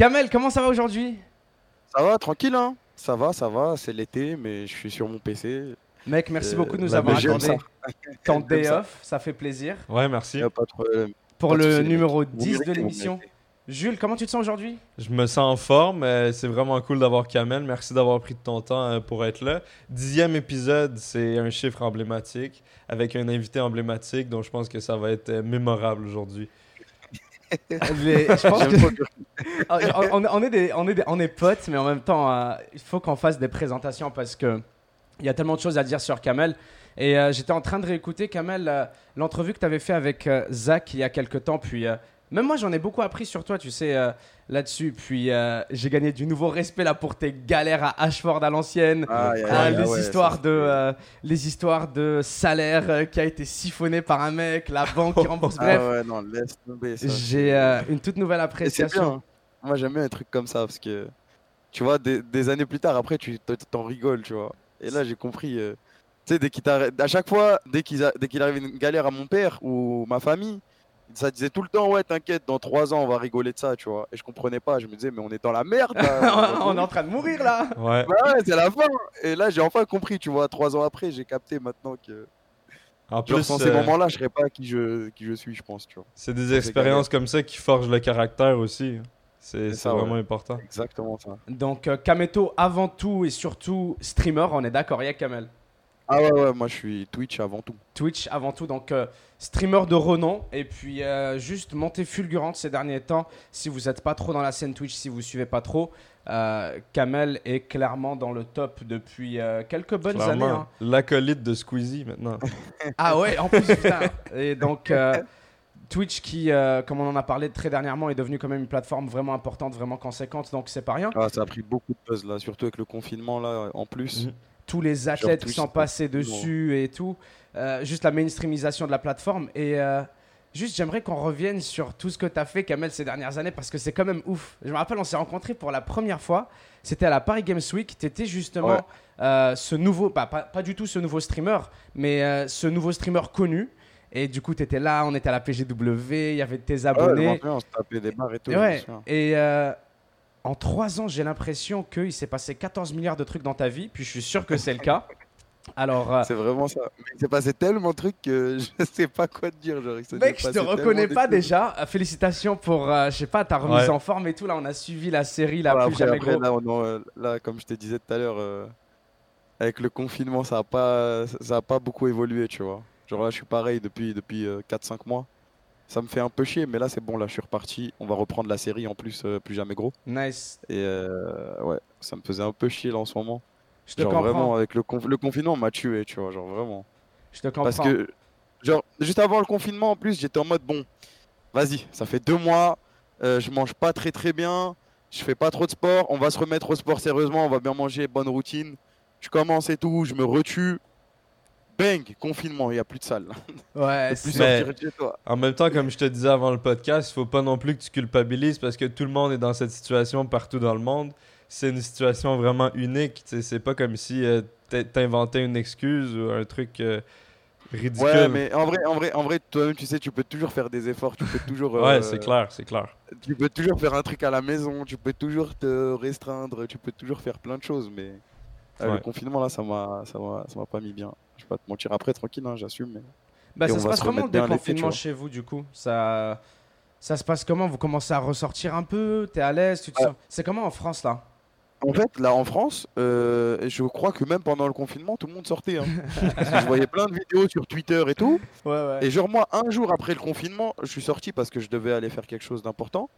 Kamel, comment ça va aujourd'hui? Ça va, tranquille, hein Ça va, ça va, c'est l'été, mais je suis sur mon PC. Mec, merci Euh, beaucoup de nous bah, avoir accordé ton J'aime day ça. off, ça fait plaisir. Ouais, merci. Pas de problème. Pour Pas le soucis, numéro mecs. Vous 10 de l'émission. Jules, comment tu te sens aujourd'hui? Je me sens en forme. euh, c'est vraiment cool d'avoir Kamel. Merci d'avoir pris de ton temps euh, pour être là. Dixième épisode, c'est un chiffre emblématique avec un invité emblématique, donc je pense que ça va être euh, mémorable aujourd'hui. Les- Je pense J'aime que trop dire- on, on est des, on, est des- on est potes, mais en même temps, euh, il faut qu'on fasse des présentations parce que il y a tellement de choses à dire sur Kamel. Et euh, j'étais en train de réécouter, Kamel, euh, l'entrevue que tu avais fait avec Zach il y a quelques temps. Puis même moi, j'en ai beaucoup appris sur toi, tu sais, euh, là-dessus. Puis euh, j'ai gagné du nouveau respect là pour tes galères à Ashford à l'ancienne. Ah, les, ah ouais, histoires de, euh, les histoires de salaire qui a été siphonné par un mec, la banque qui rembourse. Ah Bref, ouais, non, laisse tomber ça. j'ai une toute nouvelle appréciation. bien. hein. Moi, j'aime bien un truc comme ça parce que, tu vois, des, des années plus tard, après, tu t'en rigoles, tu vois. Et là, j'ai compris. tu sais, dès qu'il à chaque fois, dès qu'il a- dès qu'il arrive une galère à mon père ou ma famille, ça disait tout le temps, ouais, t'inquiète, dans trois ans, on va rigoler de ça, tu vois. Et je comprenais pas. Je me disais, mais on est dans la merde. là. on est en train de mourir là. Ouais. Bah ouais, c'est la fin. Et là, j'ai enfin compris, tu vois. Trois ans après, j'ai capté maintenant que. En plus, sans ces euh, moments-là, je serais pas qui je, qui je suis, je pense, tu vois. c'est des expériences comme ça qui forgent le caractère aussi. C'est vraiment ouais. important. Exactement ça. Donc euh, Kameto avant tout et surtout streamer, on est d'accord, il y a Kamel. Ah ouais, ouais, moi, je suis Twitch avant tout. Twitch avant tout, donc euh, streamer de renom et puis euh, juste montée fulgurante ces derniers temps. Si vous n'êtes pas trop dans la scène Twitch, si vous suivez pas trop, euh, Kamel est clairement dans le top depuis euh, quelques bonnes Clairement. années. hein. L'acolyte de Squeezie maintenant. Ah ouais, en plus, putain. Et donc, euh, Twitch qui, euh, comme on en a parlé très dernièrement, est devenu quand même une plateforme vraiment importante, vraiment conséquente, donc c'est pas rien. Ah, ça a pris beaucoup de buzz là, surtout avec le confinement là, en plus. Mhm. Tous les athlètes qui sont passés pas- dessus et tout. Euh, juste la mainstreamisation de la plateforme. Et euh, juste, j'aimerais qu'on revienne sur tout ce que tu as fait, Kamel, ces dernières années, parce que c'est quand même ouf. Je me rappelle, on s'est rencontrés pour la première fois. C'était à la Paris Games Week. Tu étais justement Ouais. euh, ce nouveau, pas, pas, pas du tout ce nouveau streamer, mais ce nouveau streamer connu. Et du coup, tu étais là, on était à la PGW, il y avait tes Ah abonnés. souviens, on se tapait des barres et tout. Ouais, et en trois ans, j'ai l'impression qu'il s'est passé 14 milliards de trucs dans ta vie, puis je suis sûr que c'est le cas. Alors, euh, C'est vraiment ça. Il s'est passé tellement de trucs que je sais pas quoi te dire. Genre, mec, je te reconnais pas déjà. Euh, Félicitations pour, euh, je sais pas, ta remise Ouais. en forme et tout. Là, on a suivi la série, la plus après, jamais après, gros. là, on en- euh, là, comme je te disais tout à l'heure, euh, avec le confinement, ça a pas, ça a pas beaucoup évolué, tu vois. Genre là, je suis pareil depuis, depuis 4-5 mois. Ça me fait un peu chier, mais là, c'est bon, là, je suis reparti. On va reprendre la série en plus, euh, plus jamais gros. Nice. Et euh, ouais, ça me faisait un peu chier là en ce moment. Je te Genre comprends. vraiment, avec le, conf- le confinement, m'a tué, tu vois, genre vraiment. Je te comprends. Parce que, genre, juste avant le confinement, en plus, j'étais en mode, bon, vas-y, ça fait deux mois, euh, je mange pas très très bien, je fais pas trop de sport, on va se remettre au sport sérieusement, on va bien manger, bonne routine. Je commence et tout, je me retue. Bang, confinement, il n'y a plus de salle. Ouais, plus c'est- Mais- de toi. En même temps, comme je te disais avant le podcast, il faut pas non plus que tu culpabilises parce que tout le monde est dans cette situation partout dans le monde. C'est une situation vraiment unique. C'est pas comme si euh, t'a- t'inventais une excuse ou un truc euh, ridicule. Ouais, mais en vrai, en vrai, en vrai, toi-même, tu sais, tu peux toujours faire des efforts, tu peux toujours. Ouais, euh, c'est clair, c'est clair. Tu peux toujours faire un truc à la maison, tu peux toujours te restreindre, tu peux toujours faire plein de choses, mais euh, le confinement là, ça m'a, ça m'a, ça m'a pas mis bien. Je vais pas te mentir. Après, tranquille, hein, j'assume. Mais... Bah, ça se passe se comment le déconfinement chez vous, du coup? Ça... ça se passe comment? Vous commencez à ressortir un peu? T'es à l'aise? Te sens- C'est comment en France, là? En fait, là en France, euh, je crois que même pendant le confinement, tout le monde sortait. hein. Parce que je voyais plein de vidéos sur Twitter et tout. Ouais, ouais. Et genre moi, un jour après le confinement, je suis sorti parce que je devais aller faire quelque chose d'important.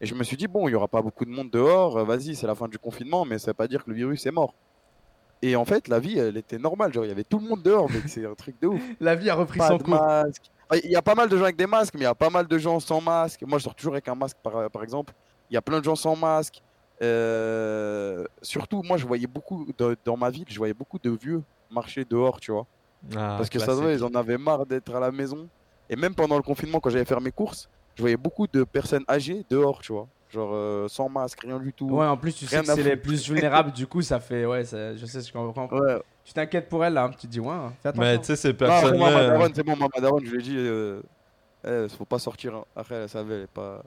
Et je me suis dit, bon, il y aura pas beaucoup de monde dehors, euh, vas-y, c'est la fin du confinement, mais ça veut pas dire que le virus est mort. Et en fait, la vie, elle était normale. Genre, il y avait tout le monde dehors, mais c'est un truc de ouf. La vie a repris Pas son cours. masque. Ah, Il y a pas mal de gens avec des masques, mais il y a pas mal de gens sans masque. Moi, je sors toujours avec un masque, par, par exemple. Il y a plein de gens sans masque. Euh, Surtout, moi, je voyais beaucoup, de- dans ma ville, je voyais beaucoup de vieux marcher dehors, tu vois. Ah, Parce que ça classique. voit, ils en avaient marre d'être à la maison. Et même pendant le confinement, quand j'allais faire mes courses, je voyais beaucoup de personnes âgées dehors, tu vois. Genre euh, sans masque, rien du tout. Ouais, en plus, tu sais que c'est les plus vulnérables, du coup, ça fait. Ouais, ça- je sais, je comprends. Ouais. Tu t'inquiètes pour elle, là. hein. Tu te dis, ouais, fais attention. Mais tu sais, ces daronne, c'est bon, ma daronne, je lui ai dit, euh, eh, faut pas sortir. hein. Après, elle savait, elle pas.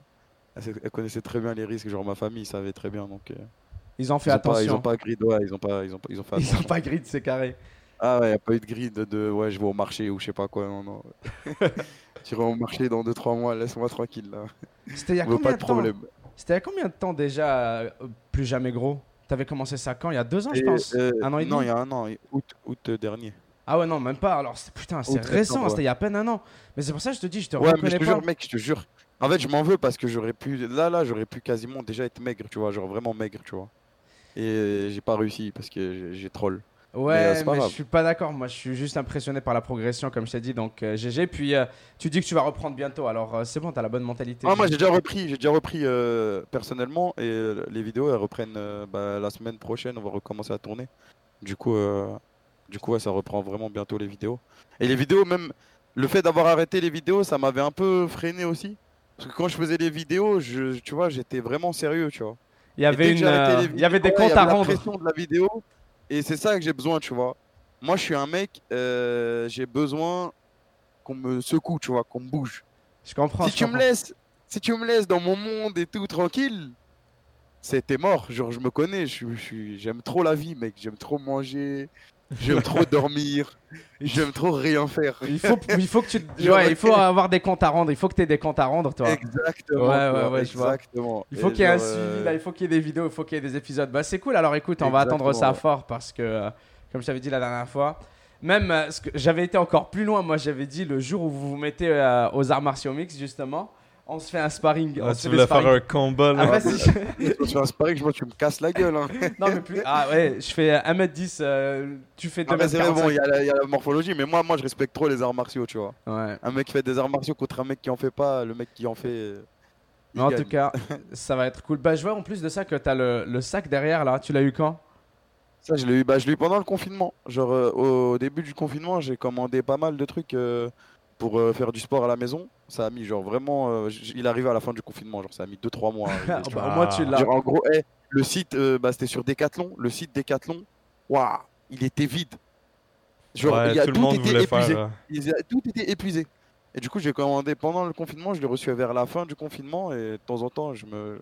Elle, sait- elle connaissait très bien les risques, genre ma famille savait très bien. Donc, euh, Ils ont fait ils, ont pas, ils attention. ont pas grid, ouais, ils ont pas, ils ont, pas- ils ont fait Ils attention. ont pas grid, c'est carré. Ah ouais, y a pas eu de grille de, de, ouais, je vais au marché ou je sais pas quoi, non, non. J'irai au marché dans 2-3 mois, laisse-moi tranquille là. C'était il y a combien pas de de temps problème. C'était il y a combien de temps déjà euh, Plus jamais gros? T'avais commencé ça quand? Il y a deux ans, je pense. euh, un an et Non, demi? il y a un an, août, août euh, dernier. Ah ouais, non, même pas. Alors, c'est- putain, c'est Août, récent. C'était il y a à peine un an. Mais c'est pour ça que je te dis, je te Ouais, mais je te pas. jure, mec, je te jure. En fait, je m'en veux parce que j'aurais pu. Là, là, j'aurais pu quasiment déjà être maigre, tu vois, genre vraiment maigre, tu vois. Et j'ai pas réussi parce que j'ai- j'ai troll. Ouais, Mais, mais, euh, je suis pas d'accord. Moi, je suis juste impressionné par la progression, comme je t'ai dit. Donc, euh, GG. Puis, euh, tu dis que tu vas reprendre bientôt. Alors, euh, c'est bon, t'as la bonne mentalité. Ah, moi, j'ai déjà repris, j'ai déjà repris euh, personnellement et euh, les vidéos, elles reprennent euh, bah, la semaine prochaine. On va recommencer à tourner. Du coup, euh, du coup, ouais, ça reprend vraiment bientôt les vidéos. Et les vidéos, même le fait d'avoir arrêté les vidéos, ça m'avait un peu freiné aussi. Parce que quand je faisais les vidéos, je, tu vois, j'étais vraiment sérieux, tu vois. Il y avait, une, euh, les il y avait des vidéos, comptes à la rendre. pression de la vidéo. Et c'est ça que j'ai besoin, tu vois. Moi, je suis un mec, euh, j'ai besoin qu'on me secoue, tu vois, qu'on me bouge. Je comprends. si je tu me laisses, si tu me laisses dans mon monde et tout tranquille, c'était mort. Genre, je me connais, je, je j'aime trop la vie, mec. J'aime trop manger, j'aime trop dormir, j'aime trop rien faire. Il faut, il faut que tu. Ouais, il faut avoir des comptes à rendre. Il faut que tu aies des comptes à rendre, toi. Exactement. Ouais, ouais, je vois. Il faut qu'il y ait un suivi, euh, là, il faut qu'il y ait des vidéos, il faut qu'il y ait des épisodes. Bah, c'est cool. Alors écoute, on va attendre ça ouais. fort parce que, euh, comme je t'avais dit la dernière fois, même euh, j'avais été encore plus loin. Moi, j'avais dit le jour où vous vous mettez euh, aux arts martiaux mix, justement, on se fait un sparring. on Ah, se tu fait voulais faire un combat là? Ah. Je fais un sparring, je vois, tu me casses la gueule. Hein. non, mais plus. Ah ouais, je fais 1m10, euh, tu fais Ah, mais c'est vrai, 2m45. bon, il y, a la- il y a la morphologie, mais moi, moi, je respecte trop les arts martiaux, tu vois. Ouais. Un mec qui fait des arts martiaux contre un mec qui en fait pas, le mec qui en fait. Mais en gagne. tout cas, ça va être cool. Bah, je vois en plus de ça que t'as le, le sac derrière là. Tu l'as eu quand? Ça, je l'ai eu, bah, je l'ai eu pendant le confinement. Genre, euh, au début du confinement, j'ai commandé pas mal de trucs euh, pour euh, faire du sport à la maison. Ça a mis, genre, vraiment. euh, il arrivait à la fin du confinement, genre, ça a mis 2-3 mois. arriver, Ah, tu bah, vois. Au moins, tu l'as. En gros, le site, euh, bah, c'était sur Decathlon. Le site Decathlon, waouh, il était vide. Genre, Ouais, il y a, tout était épuisé. faire. euh, Il a- tout était épuisé. Et du coup, j'ai commandé pendant le confinement, je l'ai reçu vers la fin du confinement et de temps en temps, je me.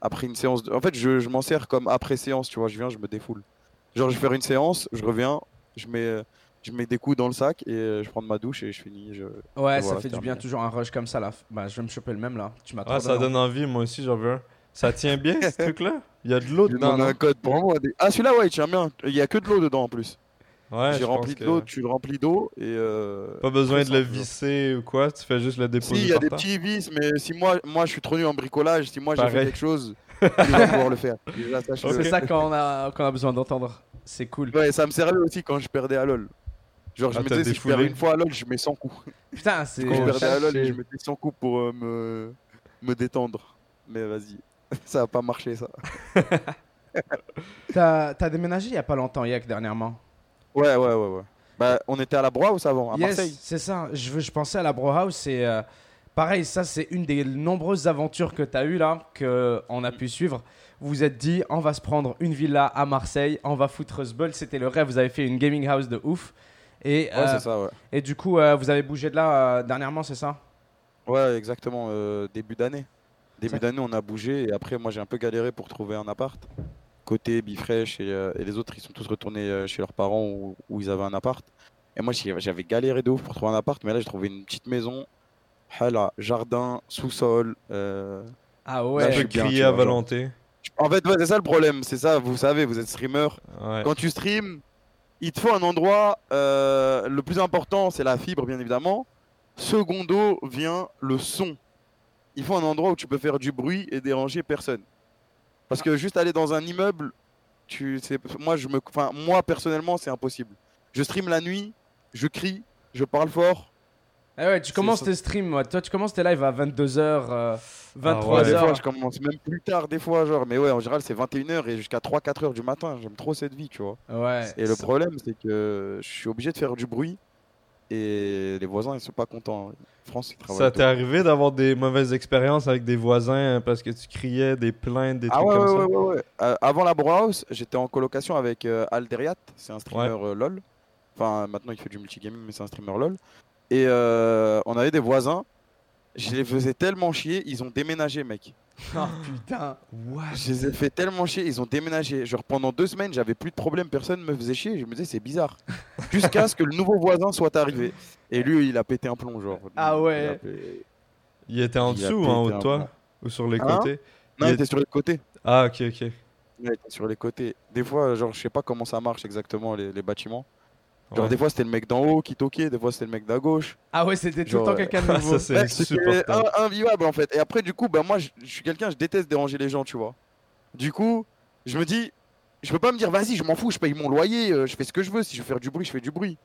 Après une séance. de- En fait, je, je m'en sers comme après séance, tu vois, je viens, je me défoule. Genre, je vais faire une séance, je reviens, je mets, je mets des coups dans le sac et euh, je prends de ma douche et je finis. Je... Ouais, Et ça voilà, fait du bien toujours un rush comme ça là. Bah, je vais me choper le même là. Tu m'as Ah, ça donne envie, moi aussi j'en veux un. Ça tient bien ce truc-là? Il y a de l'eau Je dedans. non? un code pour moi. des- Ah, celui-là, ouais, il tient bien. Il y a que de l'eau dedans en plus. Ouais, je J'ai rempli de que- l'eau, tu le remplis d'eau et. euh, Pas besoin de le visser ou quoi, tu fais juste le déposer Si, il y a des petits vis, mais si moi, moi je suis trop nul en bricolage, si moi j'ai fait quelque chose, il va pouvoir le faire. C'est ça qu'on a, qu'on a besoin d'entendre. C'est cool. Ouais, ça me servait aussi quand je perdais à LoL. Genre, je Ah, me disais, si je perds une fois à LoL, je mets 100 coups. Putain, c'est. Quand je perdais à LoL, je mettais 100 coups pour euh, me... me détendre. Mais vas-y, ça a pas marché ça. T'as t'as déménagé il y a pas longtemps, Yak, dernièrement? Ouais, ouais, ouais, ouais. Bah, on était à la Brohouse avant, à yes, Marseille. c'est ça. Je, veux- je pensais à la Bro House et euh, pareil, ça c'est une des nombreuses aventures que tu as eues là, qu'on a pu suivre. Vous vous êtes dit, on va se prendre une villa à Marseille, on va foutre ce bol. C'était le rêve, vous avez fait une gaming house de ouf. Et, Ouais, euh, c'est ça, ouais. et du coup, euh, vous avez bougé de là euh, dernièrement, c'est ça? Ouais, exactement, euh, début d'année. Début d'année, on a bougé et après, moi j'ai un peu galéré pour trouver un appart. Côté Bifresh et, euh, et les autres, ils sont tous retournés euh, chez leurs parents où, où ils avaient un appart. Et moi, j'avais galéré de ouf pour trouver un appart, mais là, j'ai trouvé une petite maison. Hala, jardin, sous-sol. euh, Ah Là, je suis à volonté. En fait, ouais, c'est ça le problème. C'est ça, vous savez, vous êtes streamer. Ouais. Quand tu stream, il te faut un endroit. euh, le plus important, c'est la fibre, bien évidemment. Secondo vient le son. Il faut un endroit où tu peux faire du bruit et déranger personne. Parce que juste aller dans un immeuble, tu, c'est- moi, je me, moi personnellement, c'est impossible. Je stream la nuit, je crie, je parle fort. Eh ouais, tu commences tes streams. Toi, tu commences tes lives à 22h, Ah ouais. 23h. Des fois, je commence même plus tard, des fois, genre. Mais ouais, en général, c'est 21h et jusqu'à 3-4 heures du matin. J'aime trop cette vie, tu vois. Ouais. Et le problème, c'est que je suis obligé de faire du bruit et les voisins, ils sont pas contents. France, ils travaillent. Ça t'est arrivé d'avoir des mauvaises expériences avec des voisins hein, parce que tu criais des plaintes, des Ah trucs ouais, comme ouais, ça? ouais, ouais, ouais. Euh, avant la Browhouse, j'étais en colocation avec euh, Alderiat, c'est un streamer euh, LOL. Enfin, maintenant il fait du multigaming, mais c'est un streamer LOL. Et euh, on avait des voisins. je les faisais tellement chier, ils ont déménagé, mec. Oh putain. Je les ai fait tellement chier, ils ont déménagé. Genre pendant deux semaines, j'avais plus de problème, personne me faisait chier. Je me disais, c'est bizarre. Jusqu'à ce que le nouveau voisin soit arrivé. Et lui, il a pété un plomb, genre. Ah Il ouais. pété- Il était en Il dessous ou en haut de toi plomb. Ou sur les Hein côtés? Non, Il était sur les côtés. Ah, ok, ok. Il était sur les côtés. Des fois, genre, je sais pas comment ça marche exactement, les, les bâtiments. Genre, Ouais. des fois, c'était le mec d'en haut qui toquait, des fois, c'était le mec d'à gauche. Ah ouais, c'était tout le temps quelqu'un de Ah, nouveau. ça, c'est in- invivable en fait. Et après, du coup, bah, moi, je, je suis quelqu'un, je déteste déranger les gens, tu vois. Du coup, je me dis, je peux pas me dire, vas-y, je m'en fous, je paye mon loyer, euh, je fais ce que je veux. Si je veux faire du bruit, je fais du bruit.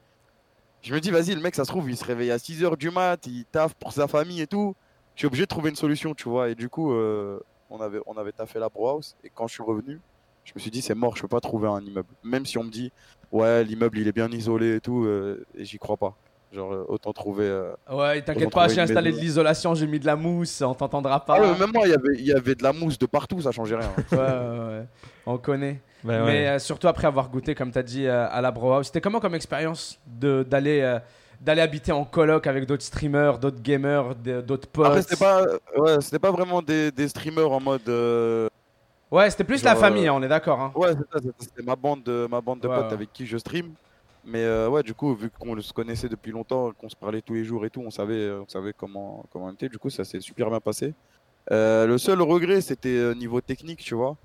Je me dis, vas-y, le mec, ça se trouve, il se réveille à 6h du mat, il taffe pour sa famille et tout. Je suis obligé de trouver une solution, tu vois. Et du coup, euh, on, avait, on avait taffé la Pro House. Et quand je suis revenu, je me suis dit, c'est mort, je peux pas trouver un immeuble. Même si on me dit, ouais, l'immeuble, il est bien isolé et tout, euh, et j'y crois pas. Genre, euh, autant trouver. euh, Ouais, t'inquiète pas, j'ai installé maison. de l'isolation, j'ai mis de la mousse, on t'entendra pas. Ah ouais, même moi, il y avait- il y avait de la mousse de partout, ça changeait rien. Ouais, ouais, ouais. On connaît. Ben Mais euh, surtout après avoir goûté, comme tu as dit, euh, à la Bro House. C'était comment comme expérience de- d'aller euh, d'aller habiter en coloc avec d'autres streamers, d'autres gamers, d'autres potes? Après, c'était pas, ouais, c'était pas vraiment des, des streamers en mode. Euh, Ouais, c'était plus la famille, euh, hein, on est d'accord. hein. Ouais, c'était- ma bande de, ma bande de Ouais, potes ouais. avec qui je stream. Mais euh, ouais, du coup, vu qu'on se connaissait depuis longtemps, qu'on se parlait tous les jours et tout, on savait, on savait comment, comment on était. Du coup, ça s'est super bien passé. Euh, le seul regret, c'était euh, niveau technique, tu vois.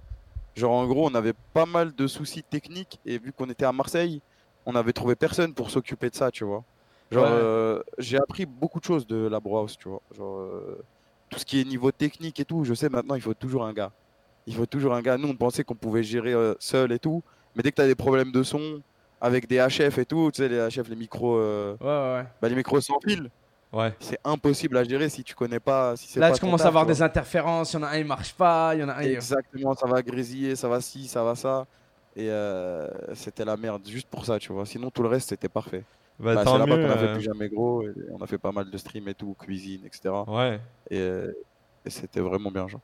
Genre, en gros, on avait pas mal de soucis techniques et vu qu'on était à Marseille, on avait trouvé personne pour s'occuper de ça, tu vois. Genre, Ouais. euh, j'ai appris beaucoup de choses de la House, tu vois. Genre, euh, tout ce qui est niveau technique et tout, je sais maintenant, il faut toujours un gars. Il faut toujours un gars. Nous, on pensait qu'on pouvait gérer euh, seul et tout. Mais dès que tu as des problèmes de son, avec des HF et tout, tu sais, les HF, les micros, euh, Ouais, ouais, ouais. bah, les micros sans fil, Ouais. c'est impossible à gérer si tu connais pas. Si Là, pas tu commences à avoir des interférences. Il y en a un, il marche pas. Il y en a un. Exactement, ça va grésiller, ça va ci, ça va ça. Et euh, c'était la merde, juste pour ça, tu vois. Sinon, tout le reste, c'était parfait. Bah, tant c'est là-bas qu'on a fait plus jamais gros. Et on a fait pas mal de streams et tout, cuisine, etc. Ouais. Et, et c'était vraiment bien, genre.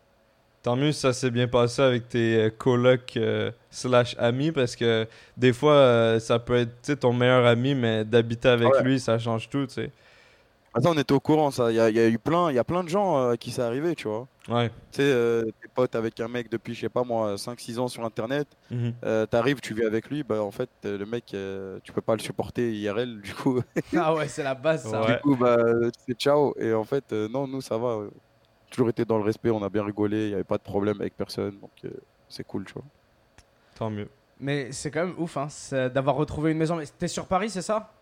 Tant mieux si ça s'est bien passé avec tes euh, colocs euh, slash amis parce que des fois euh, ça peut être ton meilleur ami mais d'habiter avec Ouais. lui ça change tout tu sais. On était au courant, ça. Il y, a- il y a eu plein, il y a plein de gens euh, à qui c'est arrivé, tu vois. Ouais. Tu sais, euh, t'es potes avec un mec depuis, je sais pas moi, 5-6 ans sur internet. Mhm. Euh, T'arrives, tu vis avec lui, bah en fait, le mec, euh, tu peux pas le supporter IRL, du coup, Ah ouais, c'est la base, ça. Ouais. du coup bah, tu fais ciao. Et en fait, euh, non, nous, ça va. Toujours été dans le respect, on a bien rigolé, il y avait pas de problème avec personne, donc euh, c'est cool, tu vois. Tant mieux. Mais c'est quand même ouf hein, d'avoir retrouvé une maison. Mais T'es sur Paris, c'est ça?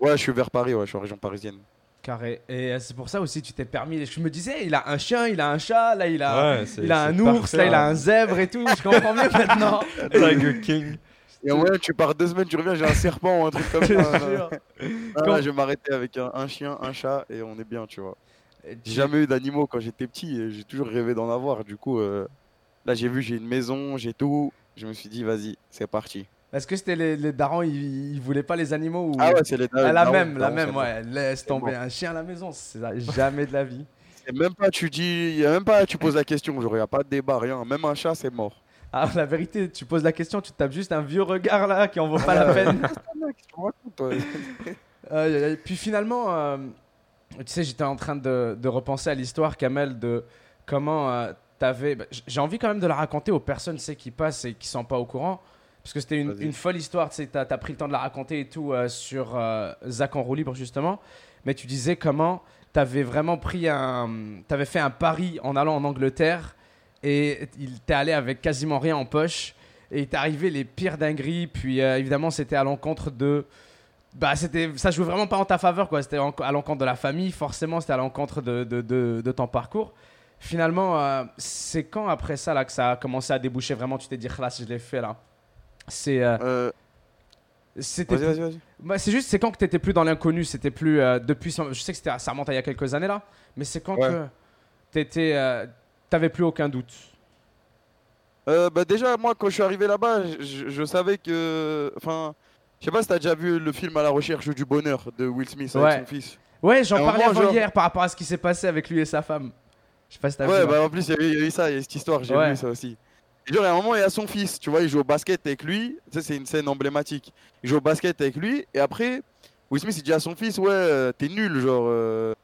Ouais, je suis vers Paris, ouais, je suis en région parisienne. Carré. Et euh, c'est pour ça aussi tu t'es permis. Je me disais, il a un chien, il a un chat, là il a, Ouais, il a un ours, parfait, là il a hein. un zèbre et tout. Je comprends mieux maintenant. Tiger King. Et en moyenne, tu pars deux semaines, tu reviens, j'ai un serpent ou un truc comme Je ça. jure. Ah, Quand- là, je vais m'arrêter avec un, un chien, un chat, et on est bien, tu vois. J'ai jamais eu d'animaux quand j'étais petit et j'ai toujours rêvé d'en avoir. Du coup, euh, là j'ai vu, j'ai une maison, j'ai tout. Je me suis dit, vas-y, c'est parti. Est-ce que c'était les, les darons, ils, ils voulaient pas les animaux ou... Ah ouais, c'est les Ah, la darons, même, la darons, même, ouais. Laisse tomber bon. un chien à la maison, c'est jamais de la vie. Et même pas, tu dis, y a même pas, tu poses la question, genre, y a pas de débat, rien. Même un chat, c'est mort. Ah, la vérité, tu poses la question, tu tapes juste un vieux regard là qui en vaut pas la peine. Puis finalement, euh, tu sais, j'étais en train de, de repenser à l'histoire, Kamel, de comment euh, t'avais. bah, J'ai envie quand même de la raconter aux personnes sais, qui passent et qui sont pas au courant. Parce que c'était une folle histoire, tu sais, t'as as pris le temps de la raconter et tout euh, sur euh, Zach en roue libre, justement. Mais tu disais comment t'avais vraiment pris un. T'avais fait un pari en allant en Angleterre et il t'est allé avec quasiment rien en poche. Et il t'est arrivé les pires dingueries. Puis euh, évidemment, c'était à l'encontre de. Bah, c'était, ça jouait vraiment pas en ta faveur, quoi. C'était à l'encontre de la famille, forcément, c'était à l'encontre de, de, de, de ton parcours. Finalement, euh, c'est quand après ça là, que ça a commencé à déboucher? Vraiment Tu t'es dit, là, je l'ai fait là. C'est, euh, Euh, c'était, Vas-y, vas-y, vas-y. Bah, c'est juste, c'est quand que t'étais plus dans l'inconnu? C'était plus euh, depuis. Je sais que c'était, ça remonte à il y a quelques années là, mais c'est quand Ouais. que t'étais, euh, t'avais plus aucun doute? Bah déjà, moi, quand je suis arrivé là-bas, je, je- je savais que. Enfin, je sais pas si t'as déjà vu le film À la recherche du bonheur de Will Smith avec Ouais. son fils. Ouais, j'en parlais avant genre- hier par rapport à ce qui s'est passé avec lui et sa femme. Je sais pas si t'as Ouais, vu. hein. bah en plus, il y, a eu ça, il y a cette histoire, j'ai Ouais. vu ça aussi. Et genre, à un moment, il y a son fils, tu vois, il joue au basket avec lui. Tu sais, c'est une scène emblématique. Il joue au basket avec lui, et après, Will Smith, il dit à son fils, ouais, euh, t'es nul, genre. euh,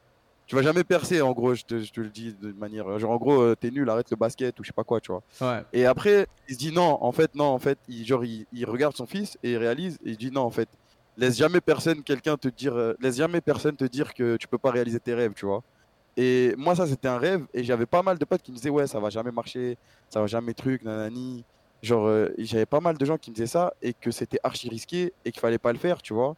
tu vas jamais percer, en gros, je te, je te le dis de manière. Genre, en gros, euh, t'es nul, arrête le basket ou je sais pas quoi, tu vois. Ouais. Et après, il se dit non, en fait, non, en fait, il, genre, il, il regarde son fils et il réalise et il dit non, en fait, laisse jamais personne, quelqu'un te dire, euh, laisse jamais personne te dire que tu peux pas réaliser tes rêves, tu vois. Et moi, ça, c'était un rêve et j'avais pas mal de potes qui me disaient ouais, ça va jamais marcher, ça va jamais truc, nanani. Genre, euh, j'avais pas mal de gens qui me disaient ça et que c'était archi risqué et qu'il fallait pas le faire, tu vois.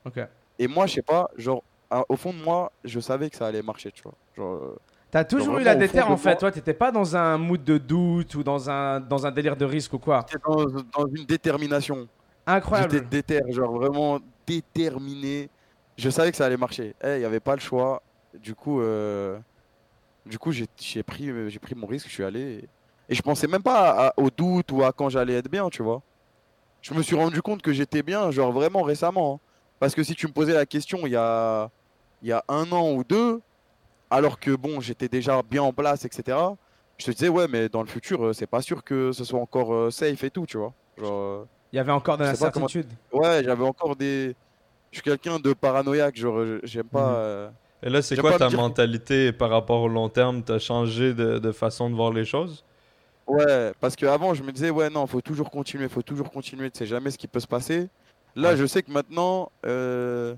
Et moi, je sais pas, genre, à- au fond de moi, je savais que ça allait marcher, tu vois. Genre, euh, T'as toujours eu la déterre en fait. Toi, t'étais pas dans un mood de doute ou dans un, dans un délire de risque ou quoi. j'étais dans, dans une détermination. J'étais Incroyable. déter, genre vraiment déterminé. Je savais que ça allait marcher. Il n'y avait pas le choix. Du coup, euh, du coup j'ai j'ai pris, euh, j'ai pris mon risque, je suis allé. Et, et je pensais même pas à- au doute ou à quand j'allais être bien, tu vois. Je me suis rendu compte que j'étais bien, genre vraiment récemment. hein. Parce que si tu me posais la question il y a, il y a un an ou deux, alors que bon, j'étais déjà bien en place, etc. Je te disais, ouais, mais dans le futur, euh, c'est pas sûr que ce soit encore euh, safe et tout, tu vois. Genre, euh, Il y avait encore de pas comment- l'incertitude. Ouais, j'avais encore des. Je suis quelqu'un de paranoïaque, genre je- j'aime pas. Mhm. euh, Et là, c'est quoi ta dire mentalité par rapport au long terme? T'as changé de, de façon de voir les choses? Ouais, parce qu'avant je me disais, ouais, non, faut toujours continuer, faut toujours continuer, tu sais jamais ce qui peut se passer. Là, Ouais. je sais que maintenant, euh...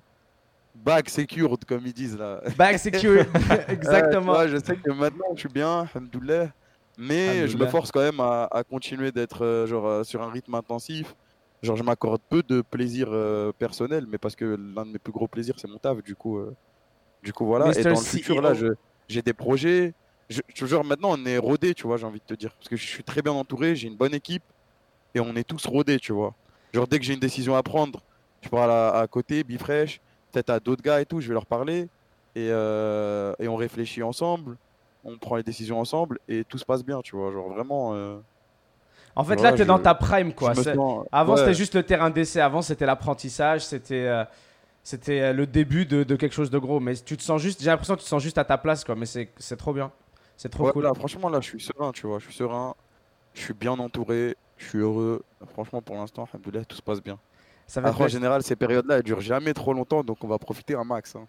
bag secured, comme ils disent là. Back secured. Exactement. vois, je sais que maintenant je suis bien, alhamdoulilah, mais je me force quand même à, à continuer d'être euh, genre euh, sur un rythme intensif. Genre, je m'accorde peu de plaisir euh, personnel, mais parce que l'un de mes plus gros plaisirs, c'est mon taf, du coup, euh, du coup voilà. Et Mr. dans le futur, là, je- j'ai des projets. Je, je- genre, maintenant, on est rodé, tu vois, j'ai envie de te dire. Parce que je suis très bien entouré, j'ai une bonne équipe, et on est tous rodés, tu vois. Genre, dès que j'ai une décision à prendre, je parle à, à côté, Bifresh, peut-être à d'autres gars et tout, je vais leur parler, et, euh, et on réfléchit ensemble, on prend les décisions ensemble, et tout se passe bien, tu vois. Genre, vraiment. euh, En fait, Voilà, là, t'es je- dans ta prime, quoi. sens- Avant, ouais. c'était juste le terrain d'essai. Avant, c'était l'apprentissage. C'était euh, c'était le début de, de quelque chose de gros. Mais tu te sens juste, j'ai l'impression que tu te sens juste à ta place, quoi. Mais c'est c'est trop bien. C'est trop Ouais, cool. là, franchement, là, je suis serein, tu vois. Je suis serein, je suis bien entouré, je suis heureux. Franchement, pour l'instant, tout se passe bien. Ça va Après, en général, ces périodes-là, elles durent jamais trop longtemps, donc on va profiter un max. hein.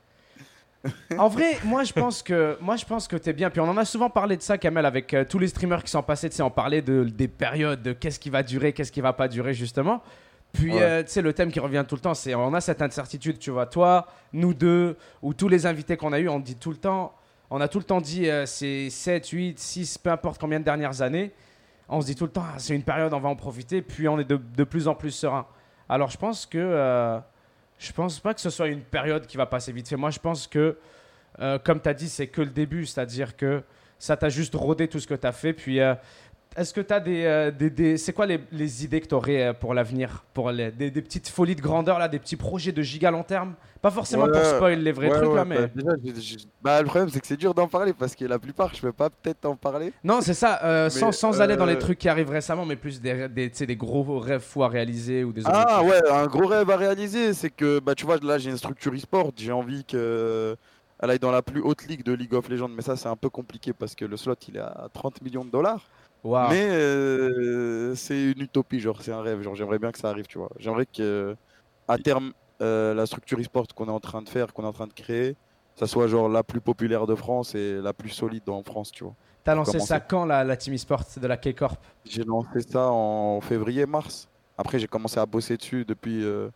En vrai, moi je pense que moi je pense que t'es bien. Puis on en a souvent parlé de ça, Kamel, avec euh, tous les streamers qui sont passés. Tu sais, on parlait de des périodes, de qu'est-ce qui va durer, qu'est-ce qui va pas durer justement. Puis Ouais. euh, tu sais, le thème qui revient tout le temps, c'est on a cette incertitude. Tu vois, toi, nous deux, ou tous les invités qu'on a eu, on dit tout le temps, on a tout le temps dit euh, c'est 7, 8, 6, peu importe combien de dernières années. On se dit tout le temps, ah, c'est une période, on va en profiter. Puis on est de, de plus en plus serein. Alors je pense que euh, je pense pas que ce soit une période qui va passer vite fait. Moi, je pense que, euh, comme tu as dit, c'est que le début. C'est-à-dire que ça t'a juste rodé tout ce que tu as fait. Puis, euh, est-ce que tu as des. euh, des, des- c'est quoi les, les idées que tu aurais pour l'avenir? Pour les, des, des petites folies de grandeur, là, des petits projets de giga long terme? Pas forcément pour Ouais, spoil les vrais Ouais, trucs, ouais, là, mais. bah, déjà, j'ai- j'ai- bah, le problème, c'est que c'est dur d'en parler parce que la plupart, je peux pas peut-être en parler. Non, c'est ça. euh, sans Mais, sans aller dans les euh, trucs qui arrivent récemment, mais plus des, des, tu sais, des gros rêves fous à réaliser ou des Ah objectifs. ouais, un gros rêve à réaliser, c'est que bah tu vois là j'ai une structure e-sport, j'ai envie que elle aille dans la plus haute ligue de League of Legends, mais ça c'est un peu compliqué parce que le slot il est à 30 millions de dollars. Mais euh, c'est une utopie, genre c'est un rêve, genre j'aimerais bien que ça arrive, tu vois. J'aimerais que à terme euh, la structure e-sport qu'on est en train de faire, qu'on est en train de créer, ça soit genre la plus populaire de France et la plus solide en France, tu vois. T'as lancé ça quand, la, la Team eSport de la K-Corp? J'ai lancé ça en février-mars. Après j'ai commencé à bosser dessus depuis euh,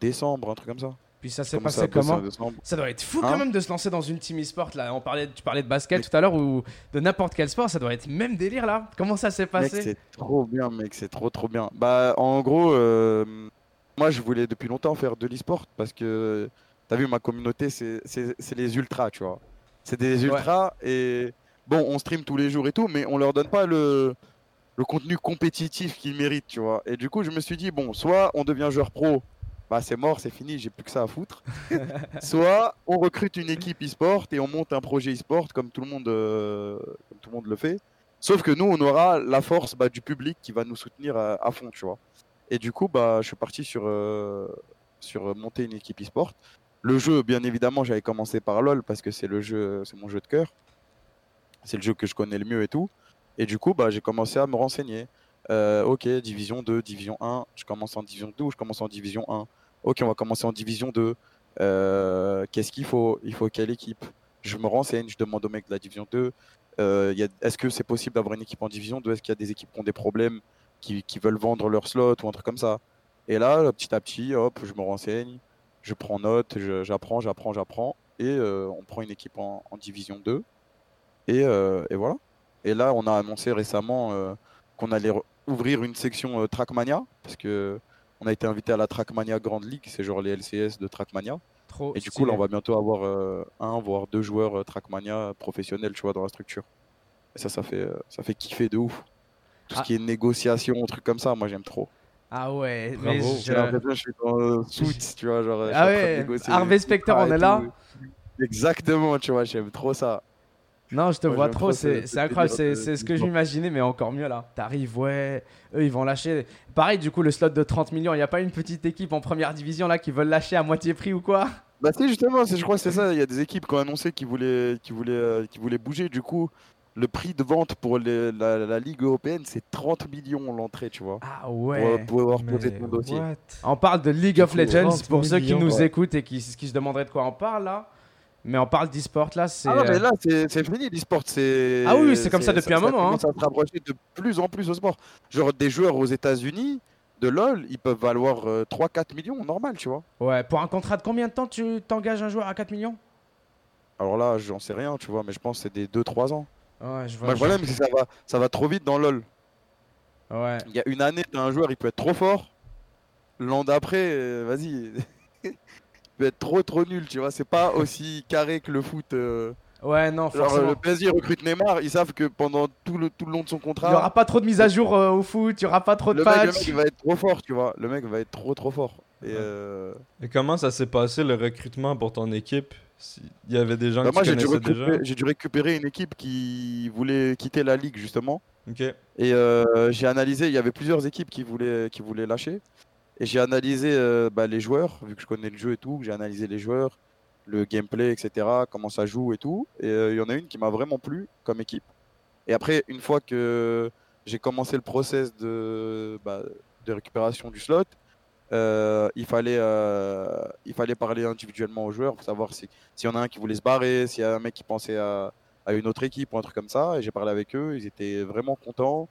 décembre, un truc comme ça. Puis ça s'est passé comment. Ça doit être fou Hein quand même de se lancer dans une team e-sport là. On parlait, tu parlais de basket tout à l'heure ou de n'importe quel sport, ça doit être même délire là. Comment ça s'est passé c'est trop bien, mec, c'est trop trop bien. Bah, en gros, euh, moi je voulais depuis longtemps faire de l'e-sport parce que t'as vu, ma communauté, c'est les ultras, tu vois. C'est des ultras et bon, on stream tous les jours et tout, mais on leur donne pas le, le contenu compétitif qu'ils méritent, tu vois. Et du coup, je me suis dit, bon, soit on devient joueur pro, bah c'est mort, c'est fini, j'ai plus que ça à foutre. soit on recrute une équipe e-sport et on monte un projet e-sport comme tout le monde, euh, tout le monde le fait. Sauf que nous, on aura la force bah, du public qui va nous soutenir à, à fond, tu vois. Et du coup, bah, je suis parti sur, euh, sur monter une équipe e-sport. Le jeu, bien évidemment, j'avais commencé par LoL parce que c'est le jeu, c'est mon jeu de cœur. C'est le jeu que je connais le mieux et tout. Et du coup, bah, j'ai commencé à me renseigner. Euh, ok, division 2, division 1. Je commence en division 2 ou je commence en division 1. Ok, on va commencer en division 2. Euh, Qu'est-ce qu'il faut Il faut quelle équipe? Je me renseigne, je demande aux mecs de la division 2, euh, est-ce que c'est possible d'avoir une équipe en division 2 Est-ce qu'il y a des équipes qui ont des problèmes, qui, veulent vendre leur slot ou un truc comme ça? Et là, petit à petit, hop, je me renseigne, je prends note, j'apprends, j'apprends, j'apprends, et euh, on prend une équipe en, division 2. Et, et voilà. Et là, on a annoncé récemment qu'on allait ouvrir une section Trackmania, parce que on a été invité à la Trackmania Grand League, c'est genre les LCS de Trackmania. Trop. Et du coup, là, on va bientôt avoir euh, un, voire deux joueurs euh, Trackmania professionnels, tu vois, dans la structure. Et ça, ça fait, euh, ça fait kiffer de ouf. Tout Ah. ce qui est négociation, trucs comme ça, moi, j'aime trop. Ah ouais, Bravo. mais J'ai je- l'impression que je suis dans euh, Suits, tu vois, genre. je suis Ah en train de ouais, négocier Harvey Specter, on est là. tout. Exactement, tu vois, j'aime trop ça. Non, je te Moi, vois trop, c'est ce- c'est ce incroyable, c'est ce que j'imaginais, mais encore mieux là. T'arrives, ouais, eux ils vont lâcher. Pareil, du coup, le slot de 30 millions, il n'y a pas une petite équipe en première division là qui veulent lâcher à moitié prix ou quoi? Bah si justement, je crois que c'est ça. Il y a des équipes qui ont annoncé qu'ils voulaient, qu'ils voulaient, euh, qu'ils voulaient bouger. Du coup, le prix de vente pour les- la, la Ligue européenne, c'est 30 millions l'entrée, tu vois. Ah ouais. pour pouvoir poser Mais ton dossier. what? On parle de League of coup, Legends 30 pour ceux qui millions, nous ouais. écoutent et qui, qui se demanderaient de quoi on parle là. Mais on parle d'e-sport là, c'est. Ah non, mais euh, là, c'est fini l'e-sport. c'est- Ah oui, c'est comme ça depuis un moment, commence à se rapprocher de plus en plus au sport. Genre, des joueurs aux États-Unis de LoL, ils peuvent valoir euh, 3-4 millions, normal, tu vois. Ouais, pour un contrat de combien de temps tu t'engages un joueur à 4 millions? Alors là, j'en sais rien, tu vois, mais je pense que c'est des 2-3 ans. Ouais, je vois. Moi, le problème, c'est que ça va, ça va trop vite dans LoL. Ouais. Il y a une année, un joueur, il peut être trop fort. L'an d'après, euh, vas-y. il peut être trop trop nul, tu vois. C'est pas aussi carré que le foot. euh. Ouais, non, Genre, forcément. le PSG recrute Neymar, ils savent que pendant tout le, tout le long de son Il contrat, n'y aura pas trop de mise à jour euh, au foot, il n'y aura pas trop de le mec, le mec, il va être trop fort, tu vois. Le mec va être trop trop fort. Et euh, Et comment ça s'est passé le recrutement pour ton équipe? Il y avait des gens bah, que moi, dû, déjà? récupérer, j'ai dû récupérer une équipe qui voulait quitter la ligue, justement. Ok. Et euh, j'ai analysé, il y avait plusieurs équipes qui voulaient, qui voulaient lâcher. Et j'ai analysé euh, bah, les joueurs, vu que je connais le jeu et tout, j'ai analysé les joueurs, le gameplay, etc., comment ça joue et tout. Et euh, il y en a une qui m'a vraiment plu comme équipe. Et après, une fois que j'ai commencé le process de, bah, de récupération du slot, euh, il, fallait, il fallait parler individuellement aux joueurs pour savoir si- s'il y en a un qui voulait se barrer, s'il y a un mec qui pensait à, à une autre équipe ou un truc comme ça. Et j'ai parlé avec eux, ils étaient vraiment contents.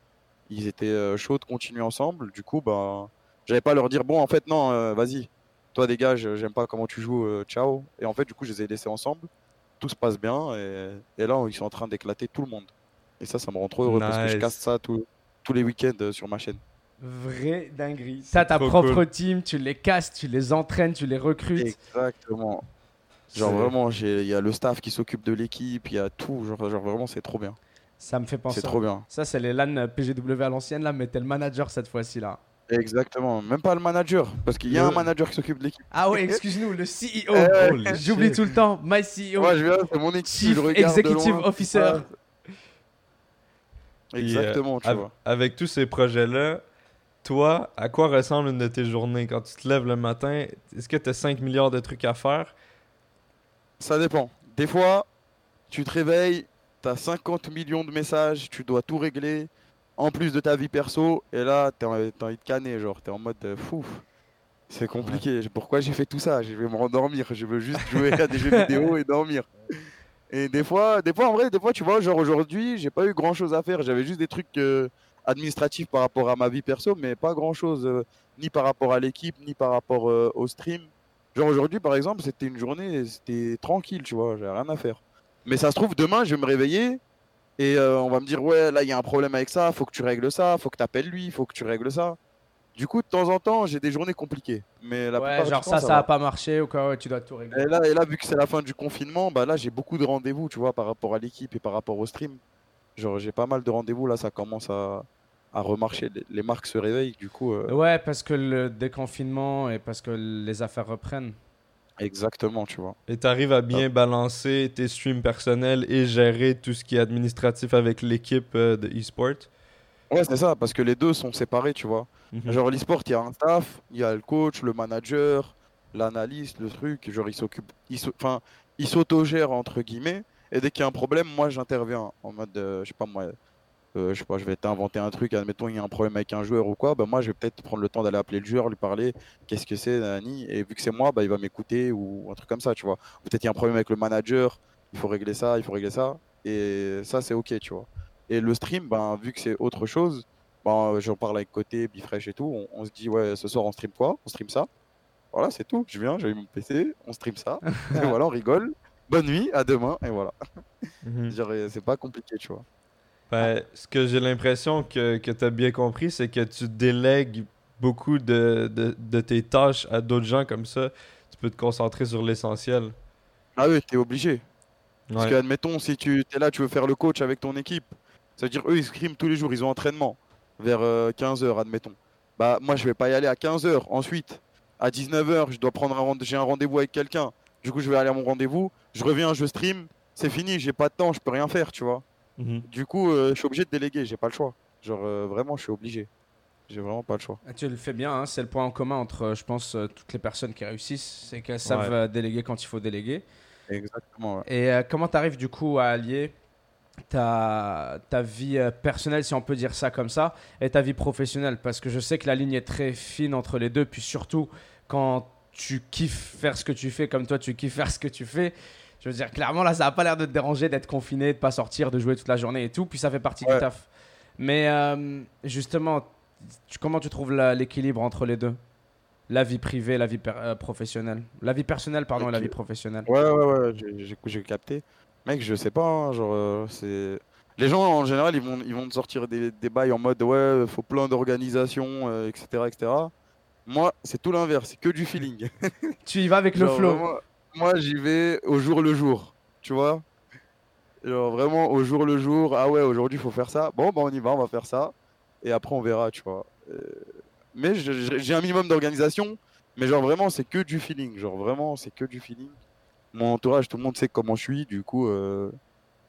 Ils étaient chauds de continuer ensemble. Du coup, bah, j'avais pas à leur dire bon, en fait, non, euh, vas-y, toi dégage, j'aime pas comment tu joues, euh, ciao. Et en fait, du coup, je les ai laissés ensemble. Tout se passe bien. Et, et là, ils sont en train d'éclater tout le monde. Et ça, ça me rend trop heureux parce que je casse ça tous- tous les week-ends euh, sur ma chaîne. Vrai dinguerie. T'as ta propre cool. team, tu les casses, tu les entraînes, tu les recrutes. Exactement. Genre vraiment, j'ai- il y a le staff qui s'occupe de l'équipe, il y a tout. Genre, genre vraiment, c'est trop bien. Ça me fait penser. C'est trop bien. Ça, c'est les LAN PGW à l'ancienne là, mais t'es le manager cette fois-ci là. Exactement. Même pas le manager, parce qu'il y a Le- un manager qui s'occupe de l'équipe. Ah ouais, excuse-nous, le CEO. Euh, Holy J'oublie shit. tout le temps. My CEO. Moi, je viens, c'est mon équipe. Chief Executive loin, Officer. Puis, Exactement, euh, tu av- vois. Avec tous ces projets-là, toi, à quoi ressemble une de tes journées? Quand tu te lèves le matin Est-ce que tu as 5 milliards de trucs à faire? Ça dépend. Des fois, tu te réveilles, t'as 50 millions de messages, tu dois tout régler, en plus de ta vie perso, et là, t'as envie de canner, genre, t'es en mode euh, fou. C'est compliqué. Pourquoi j'ai fait tout ça? Je vais me rendormir. Je veux juste jouer à des jeux vidéo et dormir. Et des fois, des fois, en vrai, des fois, tu vois, genre aujourd'hui, j'ai pas eu grand chose à faire. J'avais juste des trucs euh, administratifs par rapport à ma vie perso, mais pas grand chose, euh, ni par rapport à l'équipe, ni par rapport euh, au stream. Genre aujourd'hui, par exemple, c'était une journée, c'était tranquille, tu vois, j'avais rien à faire. Mais ça se trouve, demain, je vais me réveiller et euh, on va me dire, ouais, là, il y a un problème avec ça, faut que tu règles ça, faut que tu appelles lui, faut que tu règles ça. Du coup, de temps en temps, j'ai des journées compliquées. Mais la Ouais, genre temps, ça, ça, va. a pas marché ou quoi, ouais, tu dois tout régler. Et là, et là, vu que c'est la fin du confinement, bah là, j'ai beaucoup de rendez-vous, tu vois, par rapport à l'équipe et par rapport au stream. Genre, j'ai pas mal de rendez-vous, là, ça commence à, à remarcher. Les, les marques se réveillent, du coup. euh, Ouais, parce que le déconfinement et parce que les affaires reprennent. Exactement, tu vois. Et tu arrives à bien balancer tes streams personnels et gérer tout ce qui est administratif avec l'équipe euh, de e-sport Ouais, c'est ça, parce que les deux sont séparés, tu vois. Mhm. Genre, l'e-sport, il y a un staff, il y a le coach, le manager, l'analyste, le truc. Genre, il s'occupe, il s'au- enfin, il s'autogère, entre guillemets. Et dès qu'il y a un problème, moi, j'interviens en mode, euh, je sais pas, moi, euh, je sais pas, je vais t'inventer un truc, admettons, il y a un problème avec un joueur ou quoi, bah, moi, je vais peut-être prendre le temps d'aller appeler le joueur, lui parler, qu'est-ce que c'est, nanani, et vu que c'est moi, bah, il va m'écouter ou un truc comme ça, tu vois. Peut-être il y a un problème avec le manager, il faut régler ça, il faut régler ça. Et ça, c'est ok, tu vois. Et le stream, ben, vu que c'est autre chose, ben, j'en parle avec Côté, Bifresh et tout. On, on se dit, ouais, ce soir, on stream quoi? On stream ça. Voilà, c'est tout. Je viens, j'ai mon PC, on stream ça. et voilà, on rigole. Bonne nuit, à demain, et voilà. Mhm. C'est pas compliqué, tu vois. Ben, ce que j'ai l'impression que, que tu as bien compris, c'est que tu délègues beaucoup de, de, de tes tâches à d'autres gens comme ça. Tu peux te concentrer sur l'essentiel. Ah oui, t'es obligé. Parce Ouais. que, admettons, si tu es là, tu veux faire le coach avec ton équipe, ça veut dire eux, ils scriment tous les jours, ils ont entraînement vers 15h, admettons. Bah, moi, je vais pas y aller à 15h. Ensuite, à 19h, je dois prendre un j'ai un rendez-vous avec quelqu'un. Du coup, je vais aller à mon rendez-vous, je reviens, je stream, c'est fini, j'ai pas de temps, je peux rien faire, tu vois. Mhm. Du coup, euh, je suis obligé de déléguer, j'ai pas le choix. Genre, euh, vraiment, je suis obligé. J'ai vraiment pas le choix. Ah, Tu le fais bien, hein, c'est le point en commun entre, euh, je pense, toutes les personnes qui réussissent, c'est qu'elles savent Ouais. déléguer quand il faut déléguer. Exactement, ouais. Et euh, comment tu arrives du coup à allier ta, ta vie personnelle, si on peut dire ça comme ça, et ta vie professionnelle? Parce que je sais que la ligne est très fine entre les deux, puis surtout quand tu kiffes faire ce que tu fais, comme toi tu kiffes faire ce que tu fais. Je veux dire, clairement, là, ça n'a pas l'air de te déranger d'être confiné, de pas sortir, de jouer toute la journée et tout, puis ça fait partie du taf. Mais euh, justement, tu- comment tu trouves l'équilibre entre les deux? La vie privée, la vie per- euh, professionnelle. La vie personnelle, pardon, et la vie professionnelle. Ouais, ouais, ouais, j'ai- capté. Mec, je sais pas, hein, genre, euh, c'est. Les gens en général, ils vont, ils vont te sortir des, des bails en mode ouais, faut plein d'organisation, euh, etc., etc. Moi, c'est tout l'inverse, c'est que du feeling. Tu y vas avec le flow. vraiment, moi, j'y vais au jour le jour, tu vois? Genre, vraiment au jour le jour. Ah ouais, aujourd'hui, il faut faire ça. Bon, bah, on y va, on va faire ça. Et après, on verra, tu vois. Euh, Mais j'ai un minimum d'organisation. Mais genre, vraiment, c'est que du feeling. Genre, vraiment, c'est que du feeling. Mon entourage, tout le monde sait comment je suis. Du coup, euh,